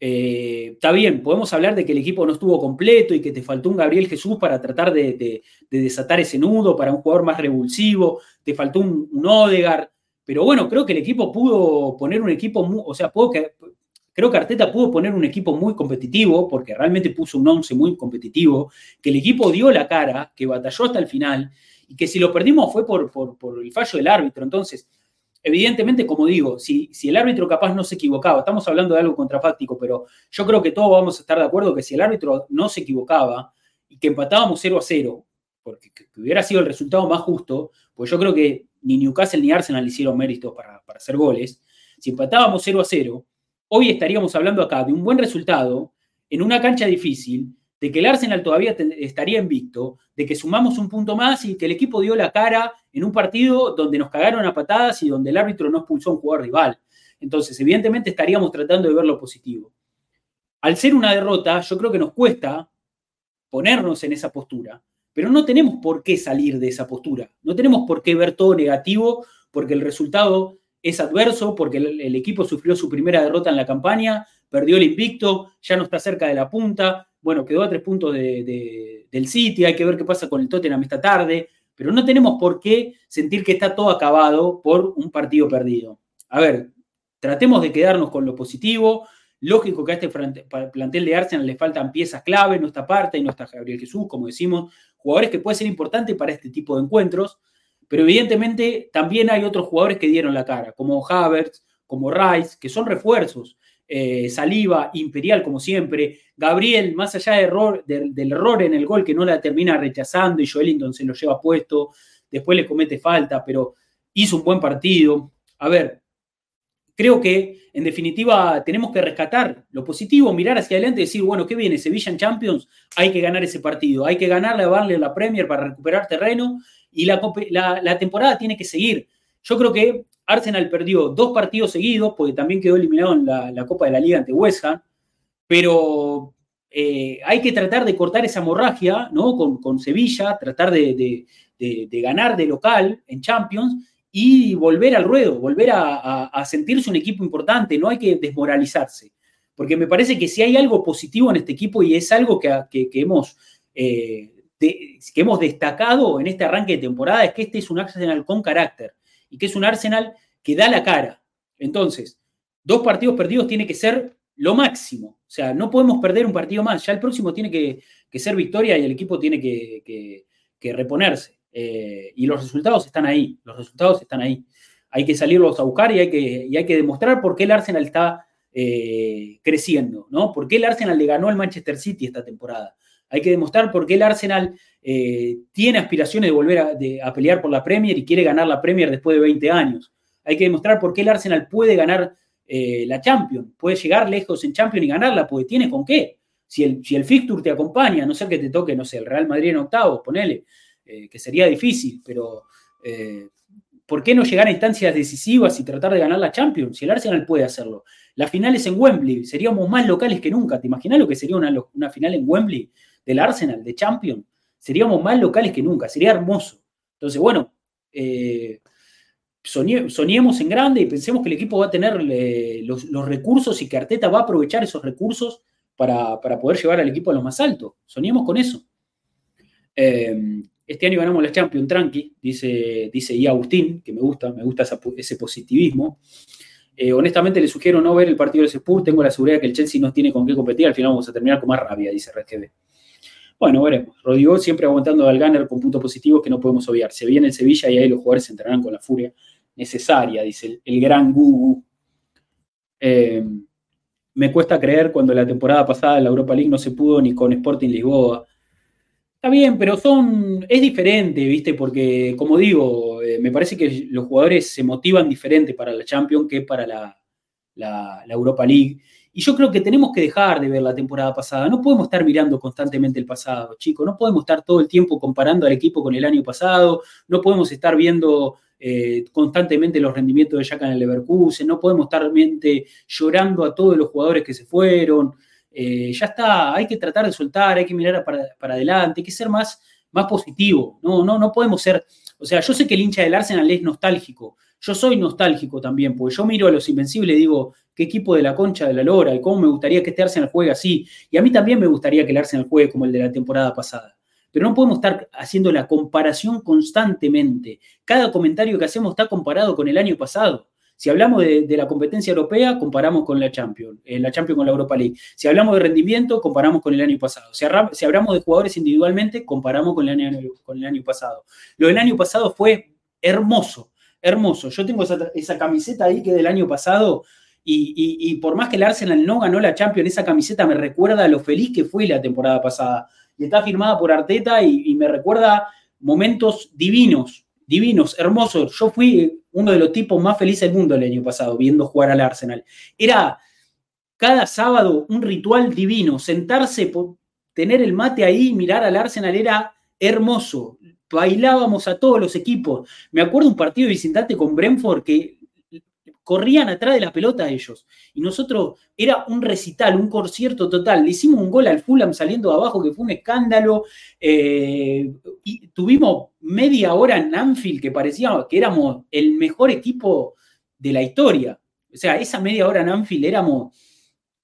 eh, está bien, podemos hablar de que el equipo no estuvo completo y que te faltó un Gabriel Jesús para tratar de, desatar ese nudo, para un jugador más revulsivo, te faltó un, un, Odegar, pero bueno, creo que el equipo pudo poner un equipo, o sea, creo que Arteta pudo poner un equipo muy competitivo, porque realmente puso un once muy competitivo, que el equipo dio la cara, que batalló hasta el final, y que si lo perdimos fue por, por el fallo del árbitro. Entonces, Evidentemente, como digo, si, si, el árbitro capaz no se equivocaba, estamos hablando de algo contrafáctico, pero yo creo que todos vamos a estar de acuerdo que si el árbitro no se equivocaba y que empatábamos 0 a 0, porque hubiera sido el resultado más justo, pues yo creo que ni Newcastle ni Arsenal hicieron méritos para, para hacer goles, si empatábamos 0 a 0, hoy estaríamos hablando acá de un buen resultado en una cancha difícil, de que el Arsenal todavía estaría invicto, de que sumamos un punto más y que el equipo dio la cara en un partido donde nos cagaron a patadas y donde el árbitro no expulsó a un jugador rival. Entonces, evidentemente estaríamos tratando de ver lo positivo. Al ser una derrota, yo creo que nos cuesta ponernos en esa postura, pero no tenemos por qué salir de esa postura, no tenemos por qué ver todo negativo porque el resultado es adverso, porque el, equipo sufrió su primera derrota en la campaña, perdió el invicto, ya no está cerca de la punta, bueno, quedó a tres puntos del City, hay que ver qué pasa con el Tottenham esta tarde, pero no tenemos por qué sentir que está todo acabado por un partido perdido. A ver, tratemos de quedarnos con lo positivo. Lógico que a este plantel de Arsenal le faltan piezas clave, no está parte, no está Gabriel Jesús, como decimos, jugadores que pueden ser importantes para este tipo de encuentros, pero evidentemente también hay otros jugadores que dieron la cara, como Havertz, como Rice, que son refuerzos. Eh, Saliva, Imperial como siempre, Gabriel, más allá error, del error en el gol que no la termina rechazando y Joelinton se lo lleva puesto, después le comete falta, pero hizo un buen partido. A ver, creo que en definitiva tenemos que rescatar lo positivo, mirar hacia adelante y decir, bueno, ¿qué viene? Sevilla en Champions, hay que ganar ese partido, hay que ganarle a darle la Premier para recuperar terreno y la, la temporada tiene que seguir. Yo creo que Arsenal perdió dos partidos seguidos, porque también quedó eliminado en la, Copa de la Liga ante West Ham, pero eh, hay que tratar de cortar esa hemorragia ¿no? con, Sevilla, tratar de, ganar de local en Champions y volver al ruedo, volver a, sentirse un equipo importante, no hay que desmoralizarse, porque me parece que si hay algo positivo en este equipo y es algo que, hemos... Eh, que hemos destacado en este arranque de temporada es que este es un Arsenal con carácter y que es un Arsenal que da la cara. Entonces, dos partidos perdidos tiene que ser lo máximo. O sea, no podemos perder un partido más. Ya el próximo tiene que, ser victoria y el equipo tiene que, reponerse. Eh, y los resultados están ahí. Los resultados están ahí. Hay que salirlos a buscar y hay que, hay que demostrar por qué el Arsenal está eh, creciendo, ¿no? ¿Por qué el Arsenal le ganó al Manchester City esta temporada? Hay que demostrar por qué el Arsenal eh, tiene aspiraciones de volver a, pelear por la Premier y quiere ganar la Premier después de 20 años. Hay que demostrar por qué el Arsenal puede ganar eh, la Champions, puede llegar lejos en Champions y ganarla, porque tiene con qué. Si el, si fixture te acompaña, no sé que te toque, no sé, el Real Madrid en octavos, ponele, que sería difícil, pero ¿por qué no llegar a instancias decisivas y tratar de ganar la Champions? Si el Arsenal puede hacerlo. La final es en Wembley, seríamos más locales que nunca. ¿Te imaginas lo que sería una, final en Wembley del Arsenal, de Champions? Seríamos más locales que nunca, sería hermoso. Entonces, bueno, eh, soñemos en grande y pensemos que el equipo va a tener eh, los, recursos y que Arteta va a aprovechar esos recursos para, poder llevar al equipo a lo más alto. Soñemos con eso. Eh, este año ganamos la Champions, tranqui, dice, dice I. Agustín, que me gusta, me gusta ese positivismo. Eh, honestamente le sugiero no ver el partido del Spurs, tengo la seguridad que el Chelsea no tiene con qué competir, al final vamos a terminar con más rabia, dice RGB. Bueno, veremos. Rodrigo siempre aguantando al Gunner con puntos positivos que no podemos obviar. Se viene el Sevilla y ahí los jugadores se con la furia necesaria, dice el, gran Gugu. Eh, me cuesta creer cuando la temporada pasada la Europa League no se pudo ni con Sporting Lisboa. Está bien, pero son. es diferente, ¿viste? Porque, como digo, eh, me parece que los jugadores se motivan diferente para la Champions que para la, Europa League. Y yo creo que tenemos que dejar de ver la temporada pasada. No podemos estar mirando constantemente el pasado, chicos. No podemos estar todo el tiempo comparando al equipo con el año pasado. No podemos estar viendo eh, constantemente los rendimientos de Jack en el Leverkusen. No podemos estar llorando a todos los jugadores que se fueron. Eh, ya está, hay que tratar de soltar, hay que mirar para, adelante, hay que ser más, más positivo. No, no, no podemos ser. O sea, yo sé que el hincha del Arsenal es nostálgico. Yo soy nostálgico también, porque yo miro a los Invencibles y digo, qué equipo de la concha de la lora y cómo me gustaría que este Arsenal juegue así. Y a mí también me gustaría que el Arsenal juegue como el de la temporada pasada. Pero no podemos estar haciendo la comparación constantemente. Cada comentario que hacemos está comparado con el año pasado. Si hablamos de, la competencia europea, comparamos con la Champions, la Champions con la Europa League. Si hablamos de rendimiento, comparamos con el año pasado. Si, hablamos de jugadores individualmente, comparamos con el, año, con el año pasado. Lo del año pasado fue hermoso, hermoso. Yo tengo esa, camiseta ahí que del año pasado y, por más que el Arsenal no ganó la Champions, esa camiseta me recuerda a lo feliz que fue la temporada pasada. Y está firmada por Arteta y me recuerda momentos divinos, divinos, hermosos. Yo fui uno de los tipos más felices del mundo el año pasado, viendo jugar al Arsenal. Era cada sábado un ritual divino, sentarse, tener el mate ahí, mirar al Arsenal era hermoso. Bailábamos a todos los equipos. Me acuerdo un partido de visitante con Brentford que corrían atrás de la pelota ellos. Y nosotros, era un recital, un concierto total. Le hicimos un gol al Fulham saliendo de abajo, que fue un escándalo. Eh, y tuvimos media hora en Anfield, que parecía que éramos el mejor equipo de la historia. O sea, esa media hora en Anfield éramos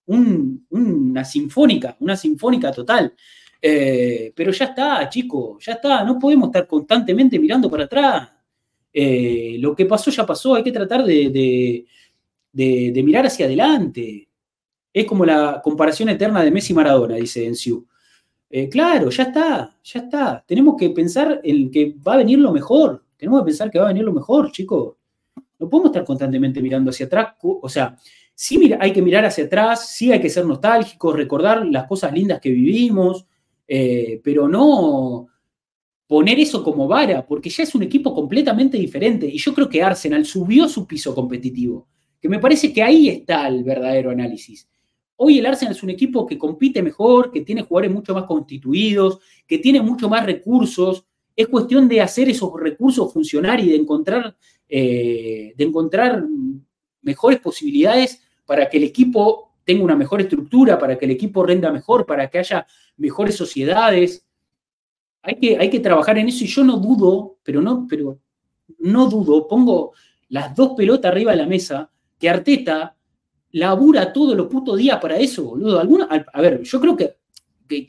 una sinfónica, una sinfónica total. Eh, pero ya está, chicos, ya está. No podemos estar constantemente mirando para atrás eh, lo que pasó ya pasó, hay que tratar de, mirar hacia adelante. Es como la comparación eterna de Messi y Maradona, dice Enciu. Eh, claro, ya está, ya está. Tenemos que pensar en que va a venir lo mejor. Tenemos que pensar que va a venir lo mejor, chicos. No podemos estar constantemente mirando hacia atrás. O sea, sí hay que mirar hacia atrás, sí hay que ser nostálgicos, recordar las cosas lindas que vivimos, eh, pero no, poner eso como vara, porque ya es un equipo completamente diferente. Y yo creo que Arsenal subió su piso competitivo, que me parece que ahí está el verdadero análisis. Hoy el Arsenal es un equipo que compite mejor, que tiene jugadores mucho más constituidos, que tiene mucho más recursos. Es cuestión de hacer esos recursos funcionar y de encontrar, eh, de encontrar mejores posibilidades para que el equipo tenga una mejor estructura, para que el equipo renda mejor, para que haya mejores sociedades hay que, hay que trabajar en eso y yo no dudo, pero no, pero no dudo, pongo las dos pelotas arriba de la mesa, que Arteta labura todos los putos días para eso, boludo. Alguna, a, ver, yo creo que, que,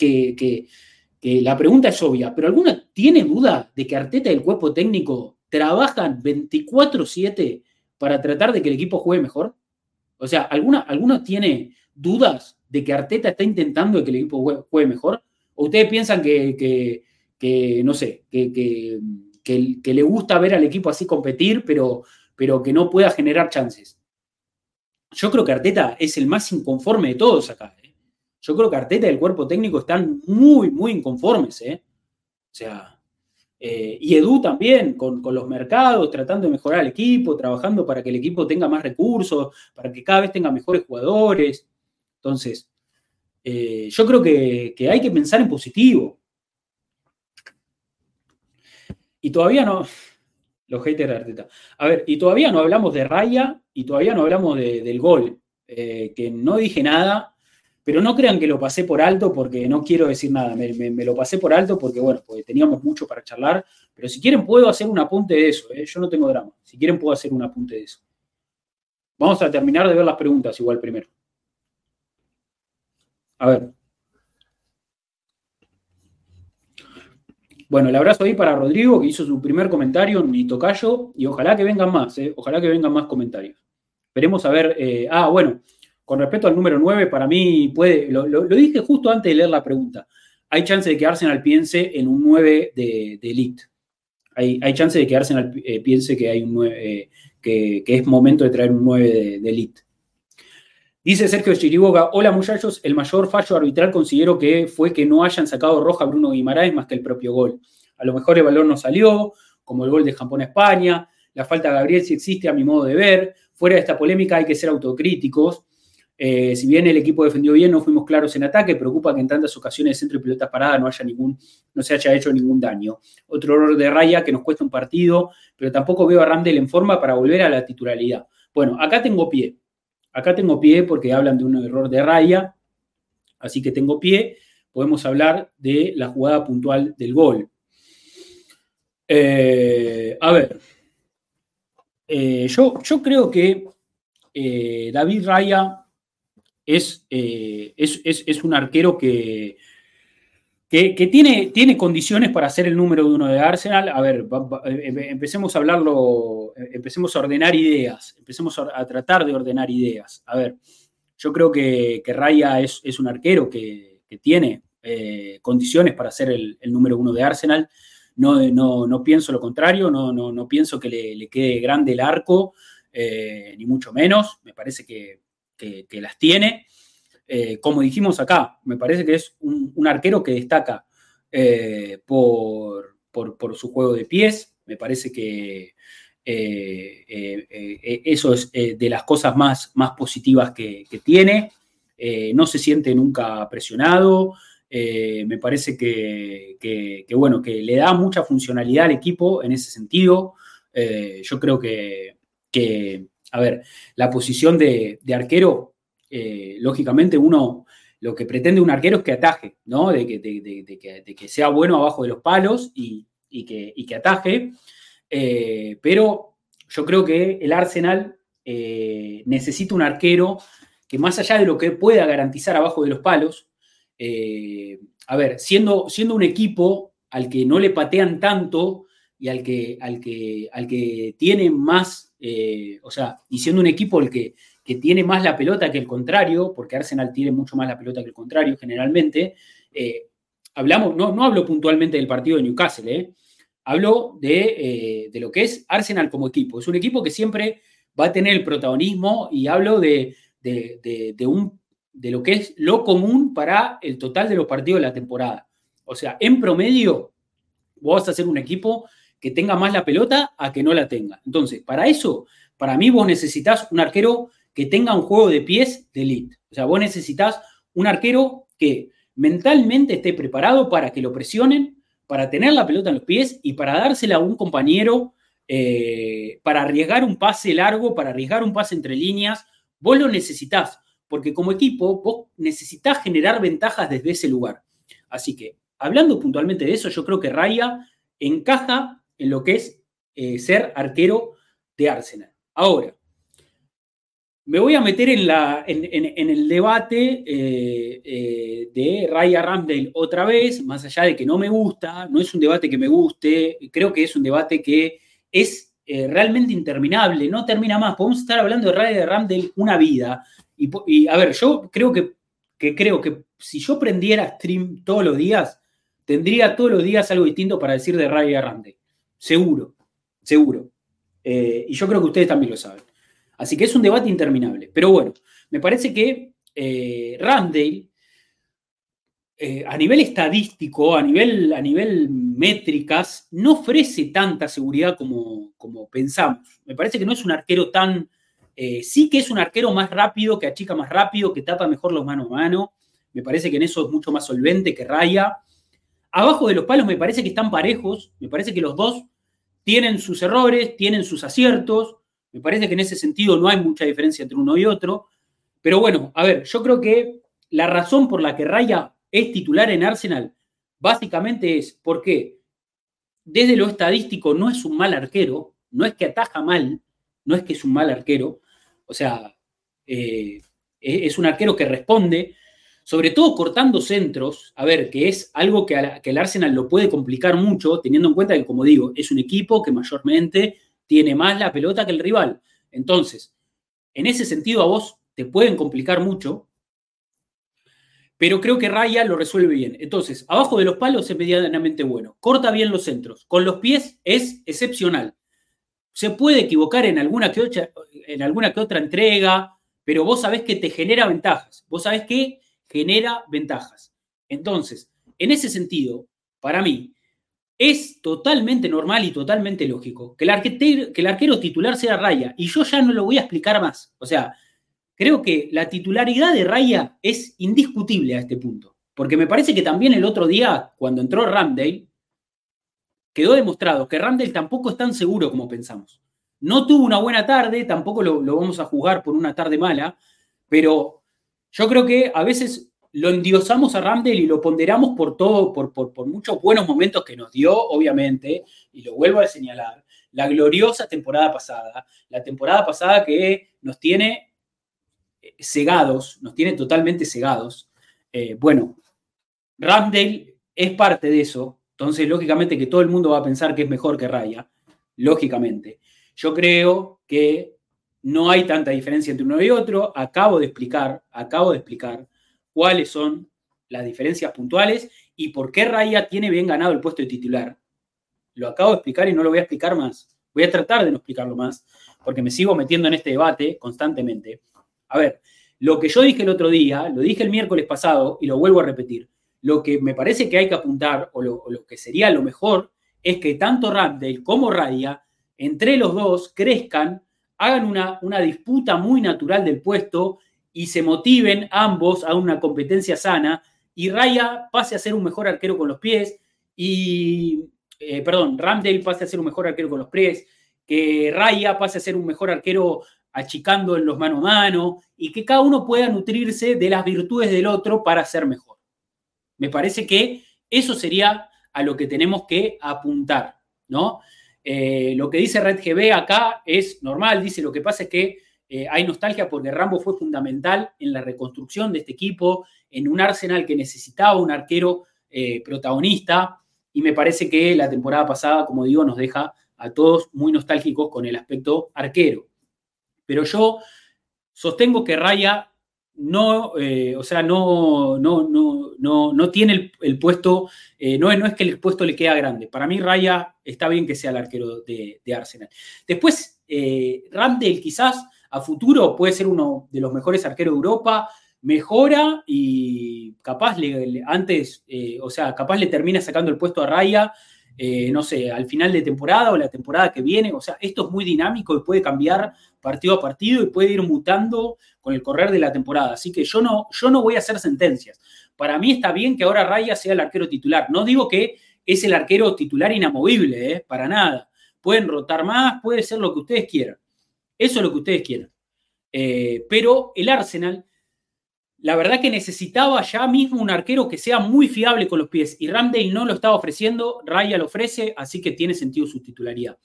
que la pregunta es obvia, pero ¿alguna tiene duda de que Arteta y el cuerpo técnico trabajan 24/7 para tratar de que el equipo juegue mejor? O sea, ¿alguna, ¿alguno tiene dudas de que Arteta está intentando que el equipo juegue mejor? ¿O ustedes piensan que, no sé, que, que, le gusta ver al equipo así competir, pero, pero que no pueda generar chances? Yo creo que Arteta es el más inconforme de todos acá. ¿eh? Yo creo que Arteta y el cuerpo técnico están muy, muy inconformes. ¿eh? O sea, eh, y Edu también, con, los mercados, tratando de mejorar el equipo, trabajando para que el equipo tenga más recursos, para que cada vez tenga mejores jugadores. Entonces, eh, yo creo que, hay que pensar en positivo. Y todavía no, los haters Arteta. A ver, y todavía no hablamos de Raya y todavía no hablamos del gol, eh, que no dije nada, pero no crean que lo pasé por alto porque no quiero decir nada, me, lo pasé por alto porque, bueno, porque teníamos mucho para charlar, pero si quieren puedo hacer un apunte de eso, ¿eh? yo no tengo drama, si quieren puedo hacer un apunte de eso. Vamos a terminar de ver las preguntas igual primero. A ver. Bueno, el abrazo ahí para Rodrigo, que hizo su primer comentario en tocayo, y ojalá que vengan más, ¿eh? ojalá que vengan más comentarios. Esperemos a ver. Eh, ah, bueno, con respecto al número 9, para mí puede, lo, dije justo antes de leer la pregunta, hay chance de que Arsenal piense en un 9 de, elite. Hay, hay, chance de que Arsenal eh, piense que, hay un 9, eh, que, es momento de traer un 9 de, elite. Dice Sergio Chiriboga, hola muchachos, el mayor fallo arbitral considero que fue que no hayan sacado roja a Bruno Guimaraes más que el propio gol. A lo mejor el valor no salió, como el gol de Japón a España, la falta de Gabriel sí existe a mi modo de ver. Fuera de esta polémica hay que ser autocríticos. Eh, si bien el equipo defendió bien, no fuimos claros en ataque, preocupa que en tantas ocasiones de centro y pelotas paradas no, haya ningún, no se haya hecho ningún daño. Otro error de raya que nos cuesta un partido, pero tampoco veo a Randall en forma para volver a la titularidad. Bueno, acá tengo pie. Acá tengo pie porque hablan de un error de raya, así que tengo pie. Podemos hablar de la jugada puntual del gol. Eh, a ver, eh, yo, yo creo que David Raya eh, es, es, un arquero que, que, tiene, tiene, condiciones para ser el número uno de Arsenal. A ver, eh, empecemos a hablarlo, eh, empecemos a ordenar ideas, empecemos a, tratar de ordenar ideas. A ver, yo creo que, Raya es, un arquero que, tiene condiciones para ser el, número uno de Arsenal. No, no, no pienso lo contrario, no, no, no pienso que le, quede grande el arco, ni mucho menos. Me parece que que, las tiene. Eh, como dijimos acá, me parece que es un, arquero que destaca eh, por, su juego de pies. Me parece que eh, eso es de las cosas más, más positivas que, tiene. no se siente nunca presionado. me parece que, bueno, que le da mucha funcionalidad al equipo en ese sentido. yo creo que, a ver, la posición de, arquero, eh, lógicamente uno lo que pretende un arquero es que ataje, ¿no? De que, sea bueno abajo de los palos y, que, ataje. Eh, pero yo creo que el Arsenal eh, necesita un arquero que más allá de lo que pueda garantizar abajo de los palos, a ver, siendo, siendo un equipo al que no le patean tanto y al que, al que, al que tiene más eh, o sea, y siendo un equipo el que, tiene más la pelota que el contrario, porque Arsenal tiene mucho más la pelota que el contrario generalmente, eh, hablamos, no, no hablo puntualmente del partido de Newcastle, eh, hablo de, lo que es Arsenal como equipo. Es un equipo que siempre va a tener el protagonismo y hablo de, un, de lo que es lo común para el total de los partidos de la temporada. O sea, en promedio, vos vas a ser un equipo que tenga más la pelota a que no la tenga. Entonces, para eso, para mí vos necesitas un arquero que tenga un juego de pies de elite. O sea, vos necesitas un arquero que mentalmente esté preparado para que lo presionen, para tener la pelota en los pies y para dársela a un compañero, eh, para arriesgar un pase largo, para arriesgar un pase entre líneas. Vos lo necesitas, porque como equipo vos necesitas generar ventajas desde ese lugar. Así que, hablando puntualmente de eso, yo creo que Raya encaja en lo que es eh, ser arquero de Arsenal. Ahora, me voy a meter en, el debate eh, eh, de Raya Ramdale otra vez, más allá de que no me gusta, no es un debate que me guste, creo que es un debate que es realmente interminable, no termina más. Podemos estar hablando de Raya Ramdale una vida. Y, a ver, yo creo que, que, creo que si yo prendiera stream todos los días, tendría todos los días algo distinto para decir de Raya Ramdale. Seguro, seguro. y yo creo que ustedes también lo saben. Así que es un debate interminable. Pero bueno, me parece que eh, Randall, eh, a nivel estadístico, a nivel, a nivel métricas, no ofrece tanta seguridad como, como pensamos. Me parece que no es un arquero tan... Eh, sí que es un arquero más rápido, que achica más rápido, que tapa mejor los mano a mano. Me parece que en eso es mucho más solvente que Raya. Abajo de los palos me parece que están parejos. Me parece que los dos tienen sus errores, tienen sus aciertos. Me parece que en ese sentido no hay mucha diferencia entre uno y otro. Pero bueno, a ver, yo creo que la razón por la que Raya es titular en Arsenal básicamente es porque desde lo estadístico no es un mal arquero, no es que ataja mal, no es que es un mal arquero, o sea, eh, es un arquero que responde, sobre todo cortando centros, a ver, que es algo que, que el Arsenal lo puede complicar mucho, teniendo en cuenta que, como digo, es un equipo que mayormente tiene más la pelota que el rival. Entonces, en ese sentido a vos te pueden complicar mucho, pero creo que Raya lo resuelve bien. Entonces, abajo de los palos es medianamente bueno. Corta bien los centros. Con los pies es excepcional. Se puede equivocar en alguna que otra, en alguna que otra entrega, pero vos sabés que te genera ventajas. Vos sabés que genera ventajas. Entonces, en ese sentido, para mí, es totalmente normal y totalmente lógico que el, arquero, que el arquero titular sea Raya. Y yo ya no lo voy a explicar más. O sea, creo que la titularidad de Raya es indiscutible a este punto. Porque me parece que también el otro día, cuando entró Ramdale, quedó demostrado que Ramdale tampoco es tan seguro como pensamos. No tuvo una buena tarde, tampoco lo, lo vamos a juzgar por una tarde mala, pero yo creo que a veces lo endiosamos a Ramdale y lo ponderamos por todo, por, por, muchos buenos momentos que nos dio, obviamente, y lo vuelvo a señalar, la gloriosa temporada pasada, la temporada pasada que nos tiene eh, cegados, nos tiene totalmente cegados. Eh, bueno, Ramdale es parte de eso, entonces lógicamente que todo el mundo va a pensar que es mejor que Raya, lógicamente. Yo creo que no hay tanta diferencia entre uno y otro, acabo de explicar, acabo de explicar cuáles son las diferencias puntuales y por qué Raya tiene bien ganado el puesto de titular. Lo acabo de explicar y no lo voy a explicar más. Voy a tratar de no explicarlo más, porque me sigo metiendo en este debate constantemente. A ver, lo que yo dije el otro día, lo dije el miércoles pasado y lo vuelvo a repetir. Lo que me parece que hay que apuntar, o lo, que sería lo mejor, es que tanto Ramdale como Raya, entre los dos, crezcan, hagan una, una disputa muy natural del puesto y se motiven ambos a una competencia sana y Raya pase a ser un mejor arquero con los pies y, eh, perdón, Ramdale pase a ser un mejor arquero con los pies, que Raya pase a ser un mejor arquero achicando en los mano a mano y que cada uno pueda nutrirse de las virtudes del otro para ser mejor. Me parece que eso sería a lo que tenemos que apuntar, ¿no? Eh, lo que dice Red GB acá es normal, dice lo que pasa es que eh, hay nostalgia porque Rambo fue fundamental en la reconstrucción de este equipo, en un Arsenal que necesitaba un arquero eh, protagonista y me parece que la temporada pasada, como digo, nos deja a todos muy nostálgicos con el aspecto arquero. Pero yo sostengo que Raya no, eh, o sea, no, no, no, no, tiene el, puesto, no, no, es que el puesto le queda grande. Para mí Raya está bien que sea el arquero de, Arsenal. Después, eh, quizás a futuro puede ser uno de los mejores arqueros de Europa, mejora y capaz le, antes, eh, o sea, capaz le termina sacando el puesto a Raya, eh, no sé, al final de temporada o la temporada que viene. O sea, esto es muy dinámico y puede cambiar partido a partido y puede ir mutando con el correr de la temporada. Así que yo no, yo no voy a hacer sentencias. Para mí está bien que ahora Raya sea el arquero titular. No digo que es el arquero titular inamovible, eh, para nada. Pueden rotar más, puede ser lo que ustedes quieran. Eso es lo que ustedes quieran. Eh, pero el Arsenal, la verdad que necesitaba ya mismo un arquero que sea muy fiable con los pies. Y Ramdale no lo estaba ofreciendo, Raya lo ofrece, así que tiene sentido su titularidad.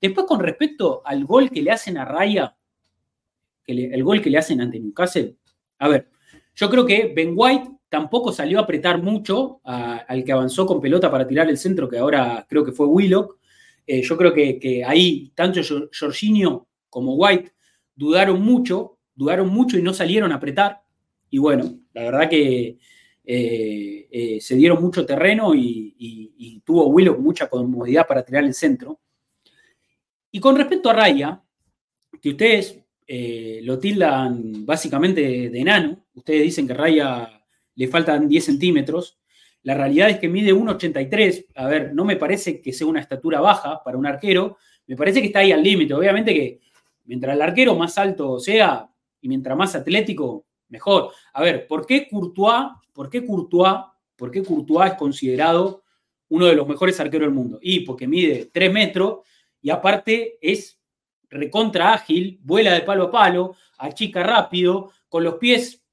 Después, con respecto al gol que le hacen a Raya, el gol que le hacen ante Newcastle, a ver, yo creo que Ben White tampoco salió a apretar mucho al que avanzó con pelota para tirar el centro, que ahora creo que fue Willock. Eh, yo creo que, ahí tanto Jorginho como White dudaron mucho, dudaron mucho y no salieron a apretar. Y bueno, la verdad que eh, eh, se dieron mucho terreno y, tuvo Willock mucha comodidad para tirar el centro. Y con respecto a Raya, que ustedes eh, lo tildan básicamente de, enano. Ustedes dicen que Raya le faltan 10 centímetros. La realidad es que mide 1,83. A ver, no me parece que sea una estatura baja para un arquero. Me parece que está ahí al límite. Obviamente que mientras el arquero más alto sea y mientras más atlético, mejor. A ver, ¿por qué Courtois, por qué Courtois, por qué Courtois es considerado uno de los mejores arqueros del mundo? Y porque mide 3 metros y aparte es recontra ágil, vuela de palo a palo, achica rápido, con los pies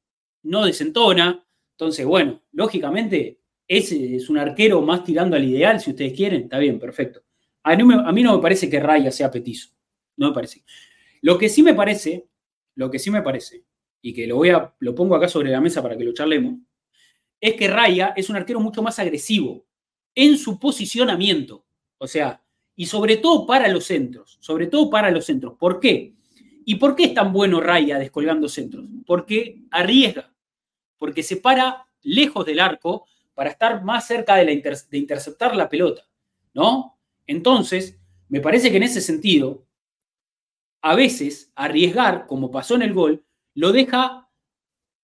no desentona. Entonces, bueno, lógicamente, ese es un arquero más tirando al ideal, si ustedes quieren, está bien, perfecto. A mí, no me parece que Raya sea petizo, no me parece. Lo que sí me parece, lo que sí me parece, y que lo, voy a, lo pongo acá sobre la mesa para que lo charlemos, es que Raya es un arquero mucho más agresivo en su posicionamiento. O sea, y sobre todo para los centros, sobre todo para los centros. ¿Por qué? ¿Y por qué es tan bueno Raya descolgando centros? Porque arriesga, porque se para lejos del arco para estar más cerca de, la de interceptar la pelota, ¿no? Entonces, me parece que en ese sentido, a veces arriesgar, como pasó en el gol, lo deja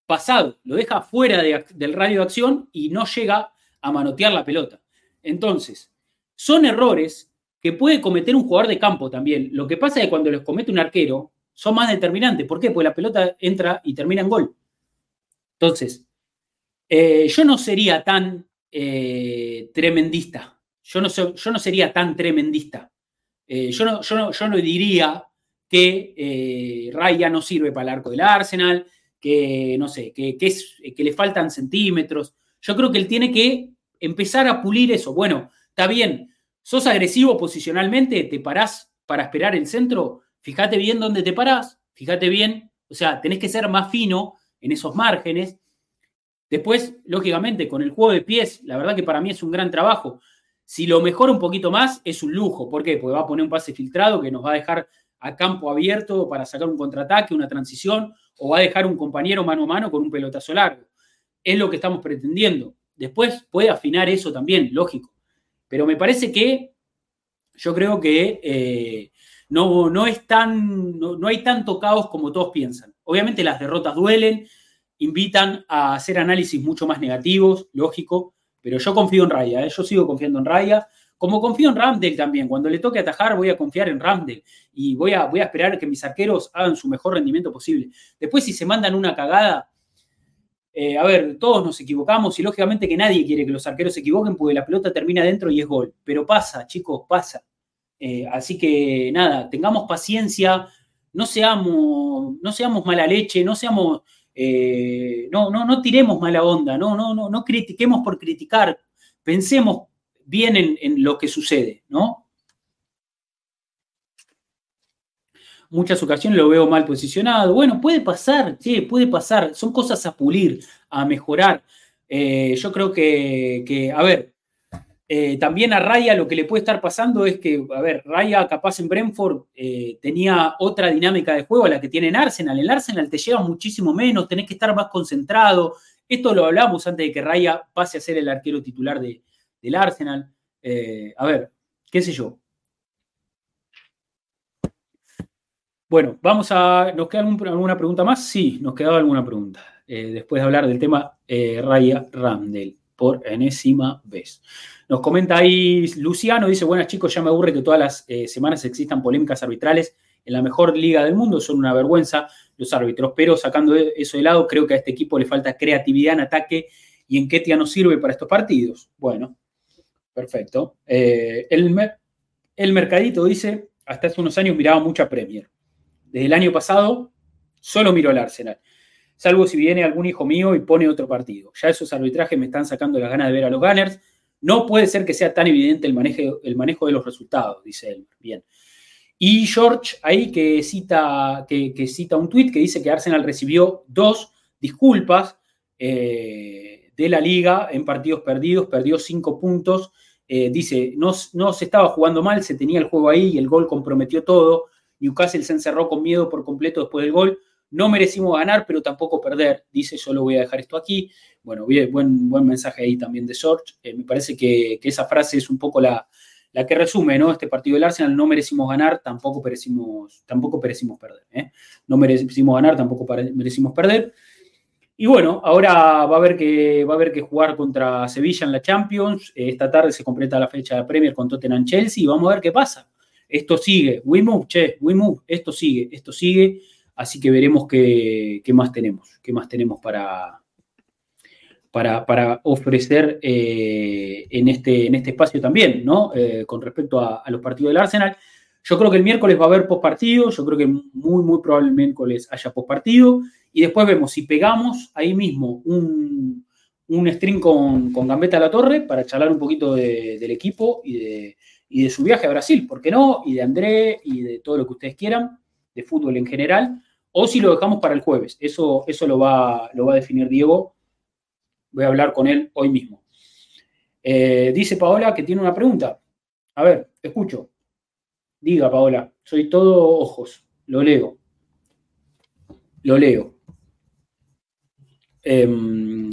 pasado, lo deja fuera del radio de acción y no llega a manotear la pelota. Entonces, son errores que puede cometer un jugador de campo también. Lo que pasa es que cuando los comete un arquero, son más determinantes. ¿Por qué? Porque la pelota entra y termina en gol. Entonces, eh, yo no sería tan eh, tremendista. Yo no, yo no, sería tan tremendista. Eh, yo, no, yo, yo, no, diría que Raya no sirve para el arco del Arsenal, que no sé, que, es, que le faltan centímetros. Yo creo que él tiene que empezar a pulir eso. Bueno, está bien, ¿Sos agresivo posicionalmente? ¿Te parás para esperar el centro? Fíjate bien dónde te parás, fíjate bien, o sea, tenés que ser más fino en esos márgenes. Después, lógicamente, con el juego de pies, la verdad que para mí es un gran trabajo. Si lo mejora un poquito más, es un lujo. ¿Por qué? Porque va a poner un pase filtrado que nos va a dejar a campo abierto para sacar un contraataque, una transición, o va a dejar un compañero mano a mano con un pelotazo largo. Es lo que estamos pretendiendo. Después puede afinar eso también, lógico. Pero me parece que yo creo que eh, no, no, es tan, no, hay tanto caos como todos piensan. Obviamente las derrotas duelen, invitan a hacer análisis mucho más negativos, lógico, pero yo confío en Raya, ¿eh? yo sigo confiando en Raya. Como confío en Ramdel también, cuando le toque atajar voy a confiar en Ramdel y voy a, voy a esperar que mis arqueros hagan su mejor rendimiento posible. Después si se mandan una cagada, eh, a ver, todos nos equivocamos y lógicamente que nadie quiere que los arqueros se equivoquen porque la pelota termina dentro y es gol. Pero pasa, chicos, pasa. Eh, así que nada, tengamos paciencia, no seamos, no seamos mala leche, no seamos, eh, no, no, no tiremos mala onda, no, no, no, no critiquemos por criticar, pensemos bien en, en lo que sucede, ¿no? muchas ocasiones lo veo mal posicionado. Bueno, puede pasar, sí, puede pasar. Son cosas a pulir, a mejorar. Eh, yo creo que, a ver, eh, también a Raya lo que le puede estar pasando es que, a ver, Raya capaz en Brentford eh, tenía otra dinámica de juego a la que tiene en Arsenal. El Arsenal te lleva muchísimo menos, tenés que estar más concentrado. Esto lo hablamos antes de que Raya pase a ser el arquero titular de, del Arsenal. a ver, qué sé yo. Bueno, vamos a. ¿Nos queda alguna pregunta más? Sí, nos quedaba alguna pregunta. Eh, después de hablar del tema eh, Raya Ramdel, por enésima vez. Nos comenta ahí Luciano, dice: Buenas chicos, ya me aburre que todas las eh, semanas existan polémicas arbitrales en la mejor liga del mundo. Son una vergüenza los árbitros, pero sacando eso de lado, creo que a este equipo le falta creatividad en ataque y en Ketia no sirve para estos partidos. Bueno, perfecto. el, el mercadito dice: Hasta hace unos años miraba mucha Premier desde el año pasado solo miro al Arsenal, salvo si viene algún hijo mío y pone otro partido. Ya esos arbitrajes me están sacando las ganas de ver a los Gunners. No puede ser que sea tan evidente el manejo, el manejo de los resultados, dice él. Bien. Y George ahí que cita, que, cita un tuit que dice que Arsenal recibió dos disculpas eh, de la liga en partidos perdidos, perdió cinco puntos. Eh, dice, no, no se estaba jugando mal, se tenía el juego ahí y el gol comprometió todo. Newcastle se encerró con miedo por completo después del gol. No merecimos ganar, pero tampoco perder. Dice, yo lo voy a dejar esto aquí. Bueno, bien, buen, buen mensaje ahí también de George. Eh, me parece que, esa frase es un poco la, la que resume ¿no? este partido del Arsenal. No merecimos ganar, tampoco merecimos, tampoco merecimos perder. ¿eh? No merecimos ganar, tampoco merecimos perder. Y bueno, ahora va a haber que, va a haber que jugar contra Sevilla en la Champions. Eh, esta tarde se completa la fecha de Premier con Tottenham Chelsea y vamos a ver qué pasa. Esto sigue. We move, che, we move. Esto sigue, esto sigue. Así que veremos qué, qué más tenemos. Qué más tenemos para, para, ofrecer eh, en, este, en este espacio también, ¿no? Eh, con respecto a, los partidos del Arsenal. Yo creo que el miércoles va a haber postpartido, yo creo que muy, muy probablemente el miércoles haya postpartido, y después vemos si pegamos ahí mismo un, un stream con, con Gambetta la Torre para charlar un poquito del equipo y de, y de su viaje a Brasil, ¿por qué no? Y de André y de todo lo que ustedes quieran, de fútbol en general, o si lo dejamos para el jueves. Eso, eso lo, va, lo va a definir Diego Voy a hablar con él hoy mismo. Eh, dice Paola que tiene una pregunta. A ver, escucho. Diga, Paola, soy todo ojos. Lo leo. Lo leo. Em,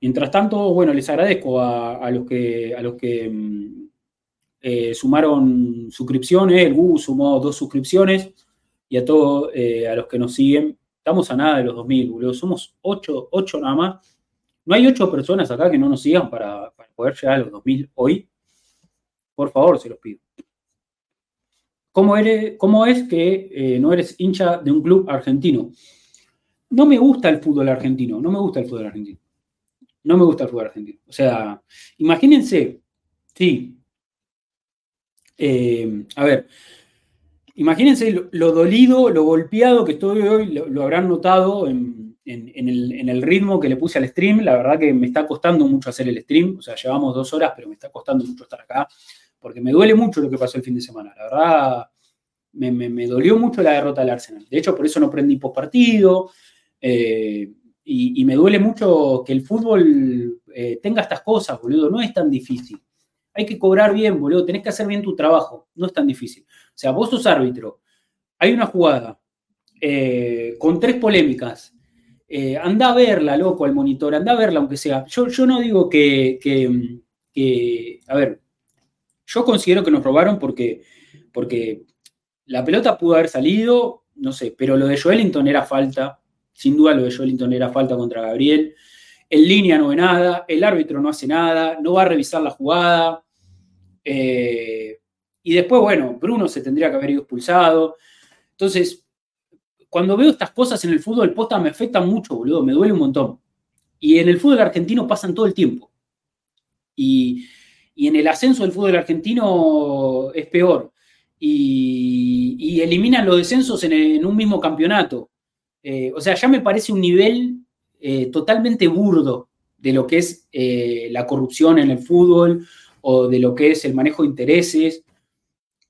mientras tanto, bueno, les agradezco a, los que, a los que em, eh, sumaron suscripciones. El Google sumó dos suscripciones. Y a todos, eh, a los que nos siguen, estamos a nada de los 2000, boludo. Somos 8, 8 nada más no hay ocho personas acá que no nos sigan para, poder llegar a los 2000 hoy. Por favor, se los pido. ¿Cómo, es que eh, no eres hincha de un club argentino? No me gusta el fútbol argentino, no me gusta el fútbol argentino. No me gusta el fútbol argentino. O sea, imagínense, sí. Eh, a ver, imagínense lo, dolido, lo golpeado que estoy hoy, lo habrán notado en, el, ritmo que le puse al stream. La verdad que me está costando mucho hacer el stream. O sea, llevamos dos horas, pero me está costando mucho estar acá. Porque me duele mucho lo que pasó el fin de semana. La verdad, me, dolió mucho la derrota del Arsenal. De hecho, por eso no prendí post partido. Eh, y, me duele mucho que el fútbol eh, tenga estas cosas, boludo. No es tan difícil. Hay que cobrar bien, boludo. Tenés que hacer bien tu trabajo. No es tan difícil. O sea, vos sos árbitro. Hay una jugada eh, con tres polémicas eh, anda a verla, loco, al monitor, anda a verla aunque sea. Yo, yo no digo que, a ver, yo considero que nos robaron porque, porque la pelota pudo haber salido, no sé, pero lo de Joelinton era falta, sin duda lo de Joelinton era falta contra Gabriel. En línea no ve nada, el árbitro no hace nada, no va a revisar la jugada. Eh, y después, bueno, Bruno se tendría que haber ido expulsado. Entonces, cuando veo estas cosas en el fútbol, posta me afectan mucho, boludo, me duele un montón. Y en el fútbol argentino pasan todo el tiempo. Y, en el ascenso del fútbol argentino es peor. Y, eliminan los descensos en, un mismo campeonato. Eh, o sea, ya me parece un nivel eh, totalmente burdo de lo que es eh, la corrupción en el fútbol o de lo que es el manejo de intereses.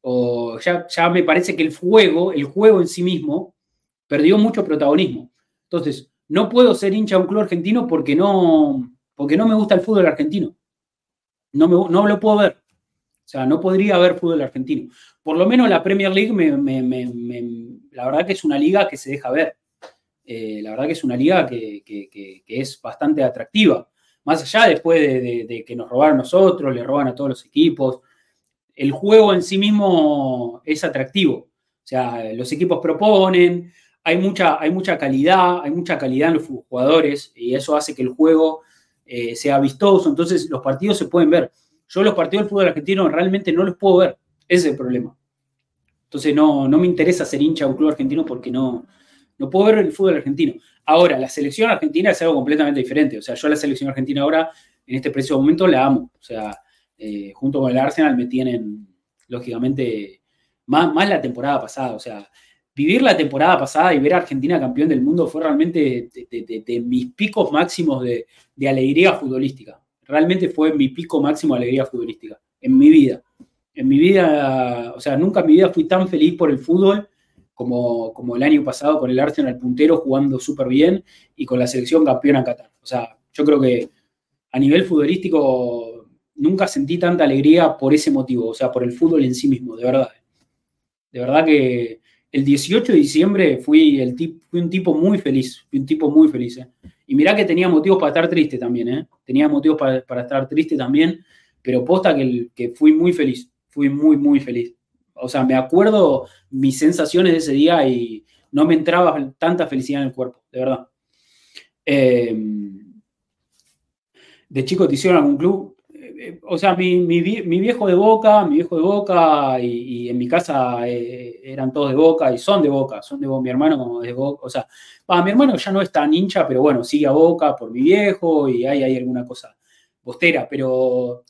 O ya, ya me parece que el juego, el juego en sí mismo, perdió mucho protagonismo. Entonces, no puedo ser hincha de un club argentino porque no, porque no me gusta el fútbol argentino. No, me, no lo puedo ver. O sea, no podría haber fútbol argentino. Por lo menos la Premier League, la verdad que es una liga que se deja ver. Eh, la verdad que es una liga que, es bastante atractiva. Más allá después de, de, que nos robaron nosotros, le roban a todos los equipos. El juego en sí mismo es atractivo. O sea, los equipos proponen, hay mucha, hay mucha calidad, hay mucha calidad en los jugadores y eso hace que el juego eh, sea vistoso. Entonces los partidos se pueden ver. Yo los partidos del fútbol argentino realmente no los puedo ver. Ese es el problema. Entonces no, no me interesa ser hincha de un club argentino porque no, no puedo ver el fútbol argentino. Ahora, la selección argentina es algo completamente diferente. O sea, yo la selección argentina ahora, en este preciso momento, la amo. O sea, eh, junto con el Arsenal me tienen, lógicamente, más, más la temporada pasada. O sea, vivir la temporada pasada y ver a Argentina campeón del mundo fue realmente de, mis picos máximos de, alegría futbolística. Realmente fue mi pico máximo de alegría futbolística en mi vida. en mi vida, o sea, nunca en mi vida fui tan feliz por el fútbol como, como el año pasado con el Arsenal puntero jugando súper bien y con la selección campeona Qatar. O sea, yo creo que a nivel futbolístico nunca sentí tanta alegría por ese motivo, o sea, por el fútbol en sí mismo, de verdad. De verdad que el 18 de diciembre fui, un tipo muy feliz, fui un tipo muy feliz. ¿eh? Y mirá que tenía motivos para estar triste también, ¿eh? tenía motivos para, estar triste también, pero posta que, fui muy feliz, fui muy, muy feliz. O sea, me acuerdo mis sensaciones de ese día y no me entraba tanta felicidad en el cuerpo, de verdad. Eh, ¿De chico te hicieron algún club? Eh, o sea, mi, viejo de Boca, mi viejo de Boca y, en mi casa eh, eran todos de Boca y son de Boca, son de Boca, mi hermano de Boca, o sea, mi hermano ya no es tan hincha, pero bueno, sigue a Boca por mi viejo y hay, hay alguna cosa bostera, pero,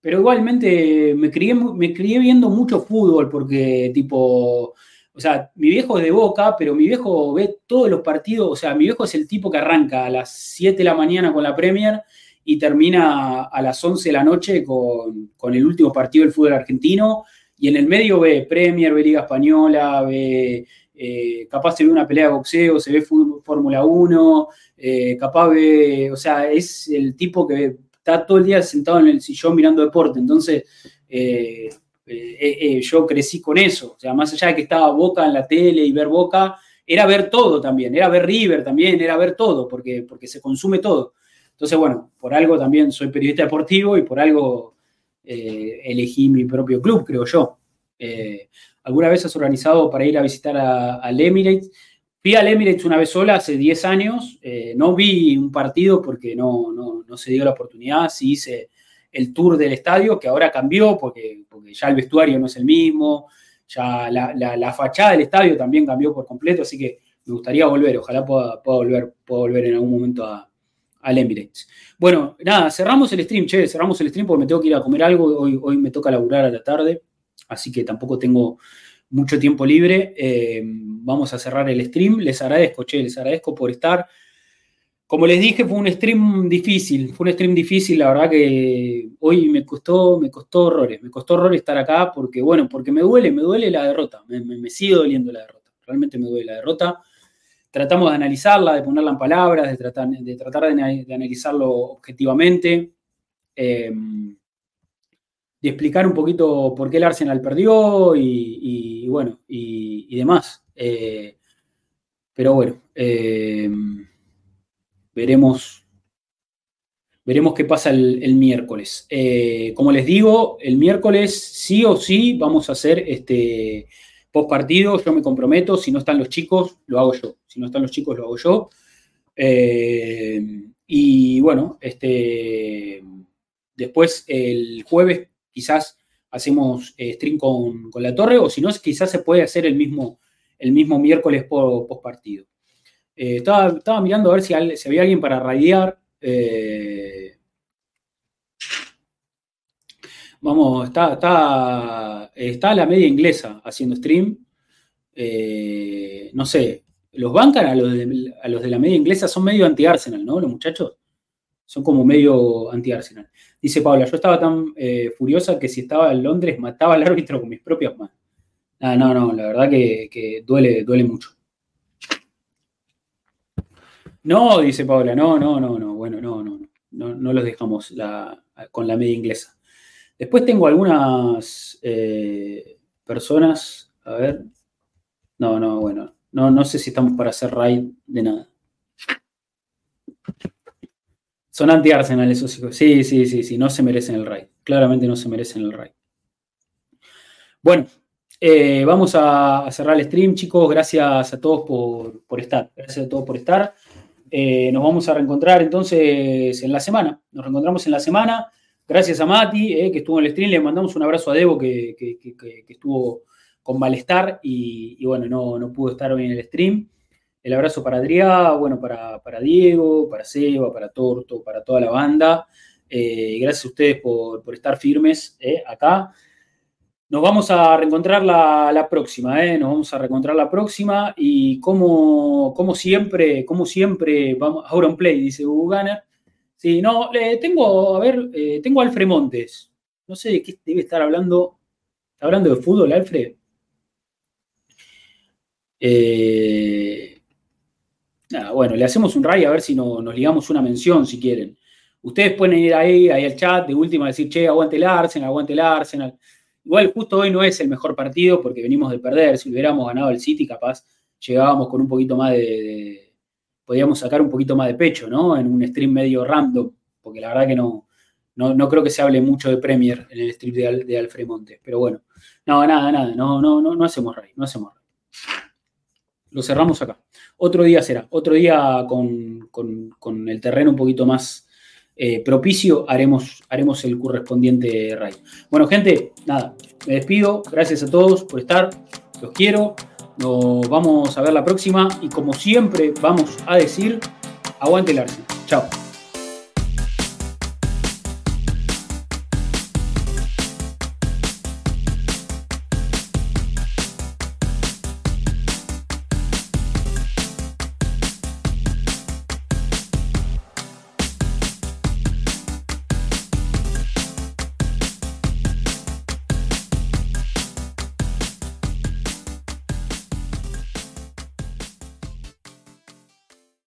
pero igualmente me crié, me crié viendo mucho fútbol porque tipo, o sea, mi viejo es de Boca, pero mi viejo ve todos los partidos, o sea, mi viejo es el tipo que arranca a las 7 de la mañana con la Premier y termina a las 11 de la noche con, el último partido del fútbol argentino. Y en el medio ve Premier, ve Liga Española, ve, eh, capaz se ve una pelea de boxeo, se ve Fórmula 1, eh, capaz ve, o sea, es el tipo que está todo el día sentado en el sillón mirando deporte, entonces eh, yo crecí con eso, o sea, más allá de que estaba Boca en la tele y ver Boca, era ver todo también, era ver River también, era ver todo, porque, porque se consume todo. Entonces, bueno, por algo también soy periodista deportivo y por algo eh, elegí mi propio club, creo yo. Eh, ¿Alguna vez has organizado para ir a visitar al Emirates? Fui al Emirates una vez sola hace 10 años, eh, no vi un partido porque no, no, se dio la oportunidad, sí hice el tour del estadio, que ahora cambió porque, porque ya el vestuario no es el mismo, ya la, fachada del estadio también cambió por completo, así que me gustaría volver, ojalá pueda, pueda volver, pueda volver en algún momento a, al Emirates. Bueno, nada, cerramos el stream, che, cerramos el stream porque me tengo que ir a comer algo, hoy, hoy me toca laburar a la tarde, así que tampoco tengo mucho tiempo libre. Eh, vamos a cerrar el stream, les agradezco, che, les agradezco por estar. Como les dije, fue un stream difícil, fue un stream difícil, la verdad que hoy me costó, me costó horrores, me costó horrores estar acá porque, bueno, porque me duele, me duele la derrota, me, me sigue doliendo la derrota, realmente me duele la derrota tratamos de analizarla, de ponerla en palabras, de tratar de, analizarlo objetivamente, eh, de explicar un poquito por qué el Arsenal perdió y, bueno, y, demás. Eh, pero bueno, eh, veremos, veremos qué pasa el, el miércoles. como les digo, el miércoles sí o sí vamos a hacer este Post partido, yo me comprometo, si no están los chicos, lo hago yo. Si no están los chicos, lo hago yo. Eh, y bueno, este, después el jueves quizás hacemos eh, stream con, la torre, o si no, quizás se puede hacer el mismo, el mismo miércoles post partido. Eh, estaba, mirando a ver si, había alguien para radiar. Vamos, está, está, está la media inglesa haciendo stream. Eh, no sé, los bancan a los, de, a los de la media inglesa, son medio anti-Arsenal, ¿no? Los muchachos son como medio anti-Arsenal. Dice Paula, yo estaba tan eh, furiosa que si estaba en Londres mataba al árbitro con mis propias manos. Ah, no, no, la verdad que, duele, duele mucho. No, dice Paula, no, no, no, no, bueno, no, no, no, no los dejamos con la media inglesa. Después tengo algunas eh, personas, a ver, no, no, bueno, no, no sé si estamos para hacer raid de nada. Son anti-Arsenal esos hijos. Sí, sí, sí, sí, no se merecen el raid. Claramente no se merecen el raid. Bueno, eh, vamos a, cerrar el stream, chicos. Gracias a todos por, estar. Gracias a todos por estar. Eh, nos vamos a reencontrar entonces en la semana. Nos reencontramos en la semana. Gracias a Mati, eh, que estuvo en el stream. Le mandamos un abrazo a Debo, que, estuvo con malestar y, bueno, no, no, pudo estar hoy en el stream. El abrazo para Adrián, bueno, para, Diego, para Seba, para Torto, para toda la banda. Eh, gracias a ustedes por, estar firmes eh, acá. Nos vamos a reencontrar la, próxima, ¿eh? Nos vamos a reencontrar la próxima y como, como siempre, como siempre, vamos, ahora un play, dice Hugo Gunner. Sí, no, tengo, a ver, eh, tengo Alfred Montes. No sé de qué debe estar hablando ¿Está hablando de fútbol, Alfred? Eh, bueno, le hacemos un ray a ver si nos ligamos una mención si quieren. Ustedes pueden ir ahí, ahí al chat de última a decir, che, aguante el Arsenal, aguante el Arsenal. Igual justo hoy no es el mejor partido porque venimos de perder. Si hubiéramos ganado el City, capaz llegábamos con un poquito más de, podíamos sacar un poquito más de pecho, ¿no? En un stream medio random, porque la verdad que no, no, creo que se hable mucho de Premier en el stream de, de Alfred Montes. Pero bueno, no, nada, nada, no, no, no, no hacemos ray, no hacemos ray. Lo cerramos acá. Otro día será, otro día con, el terreno un poquito más eh, propicio, haremos, haremos el correspondiente rayo. Bueno, gente, nada, me despido. Gracias a todos por estar. Los quiero. Nos vamos a ver la próxima y como siempre vamos a decir, aguante el Arsenal. Chao.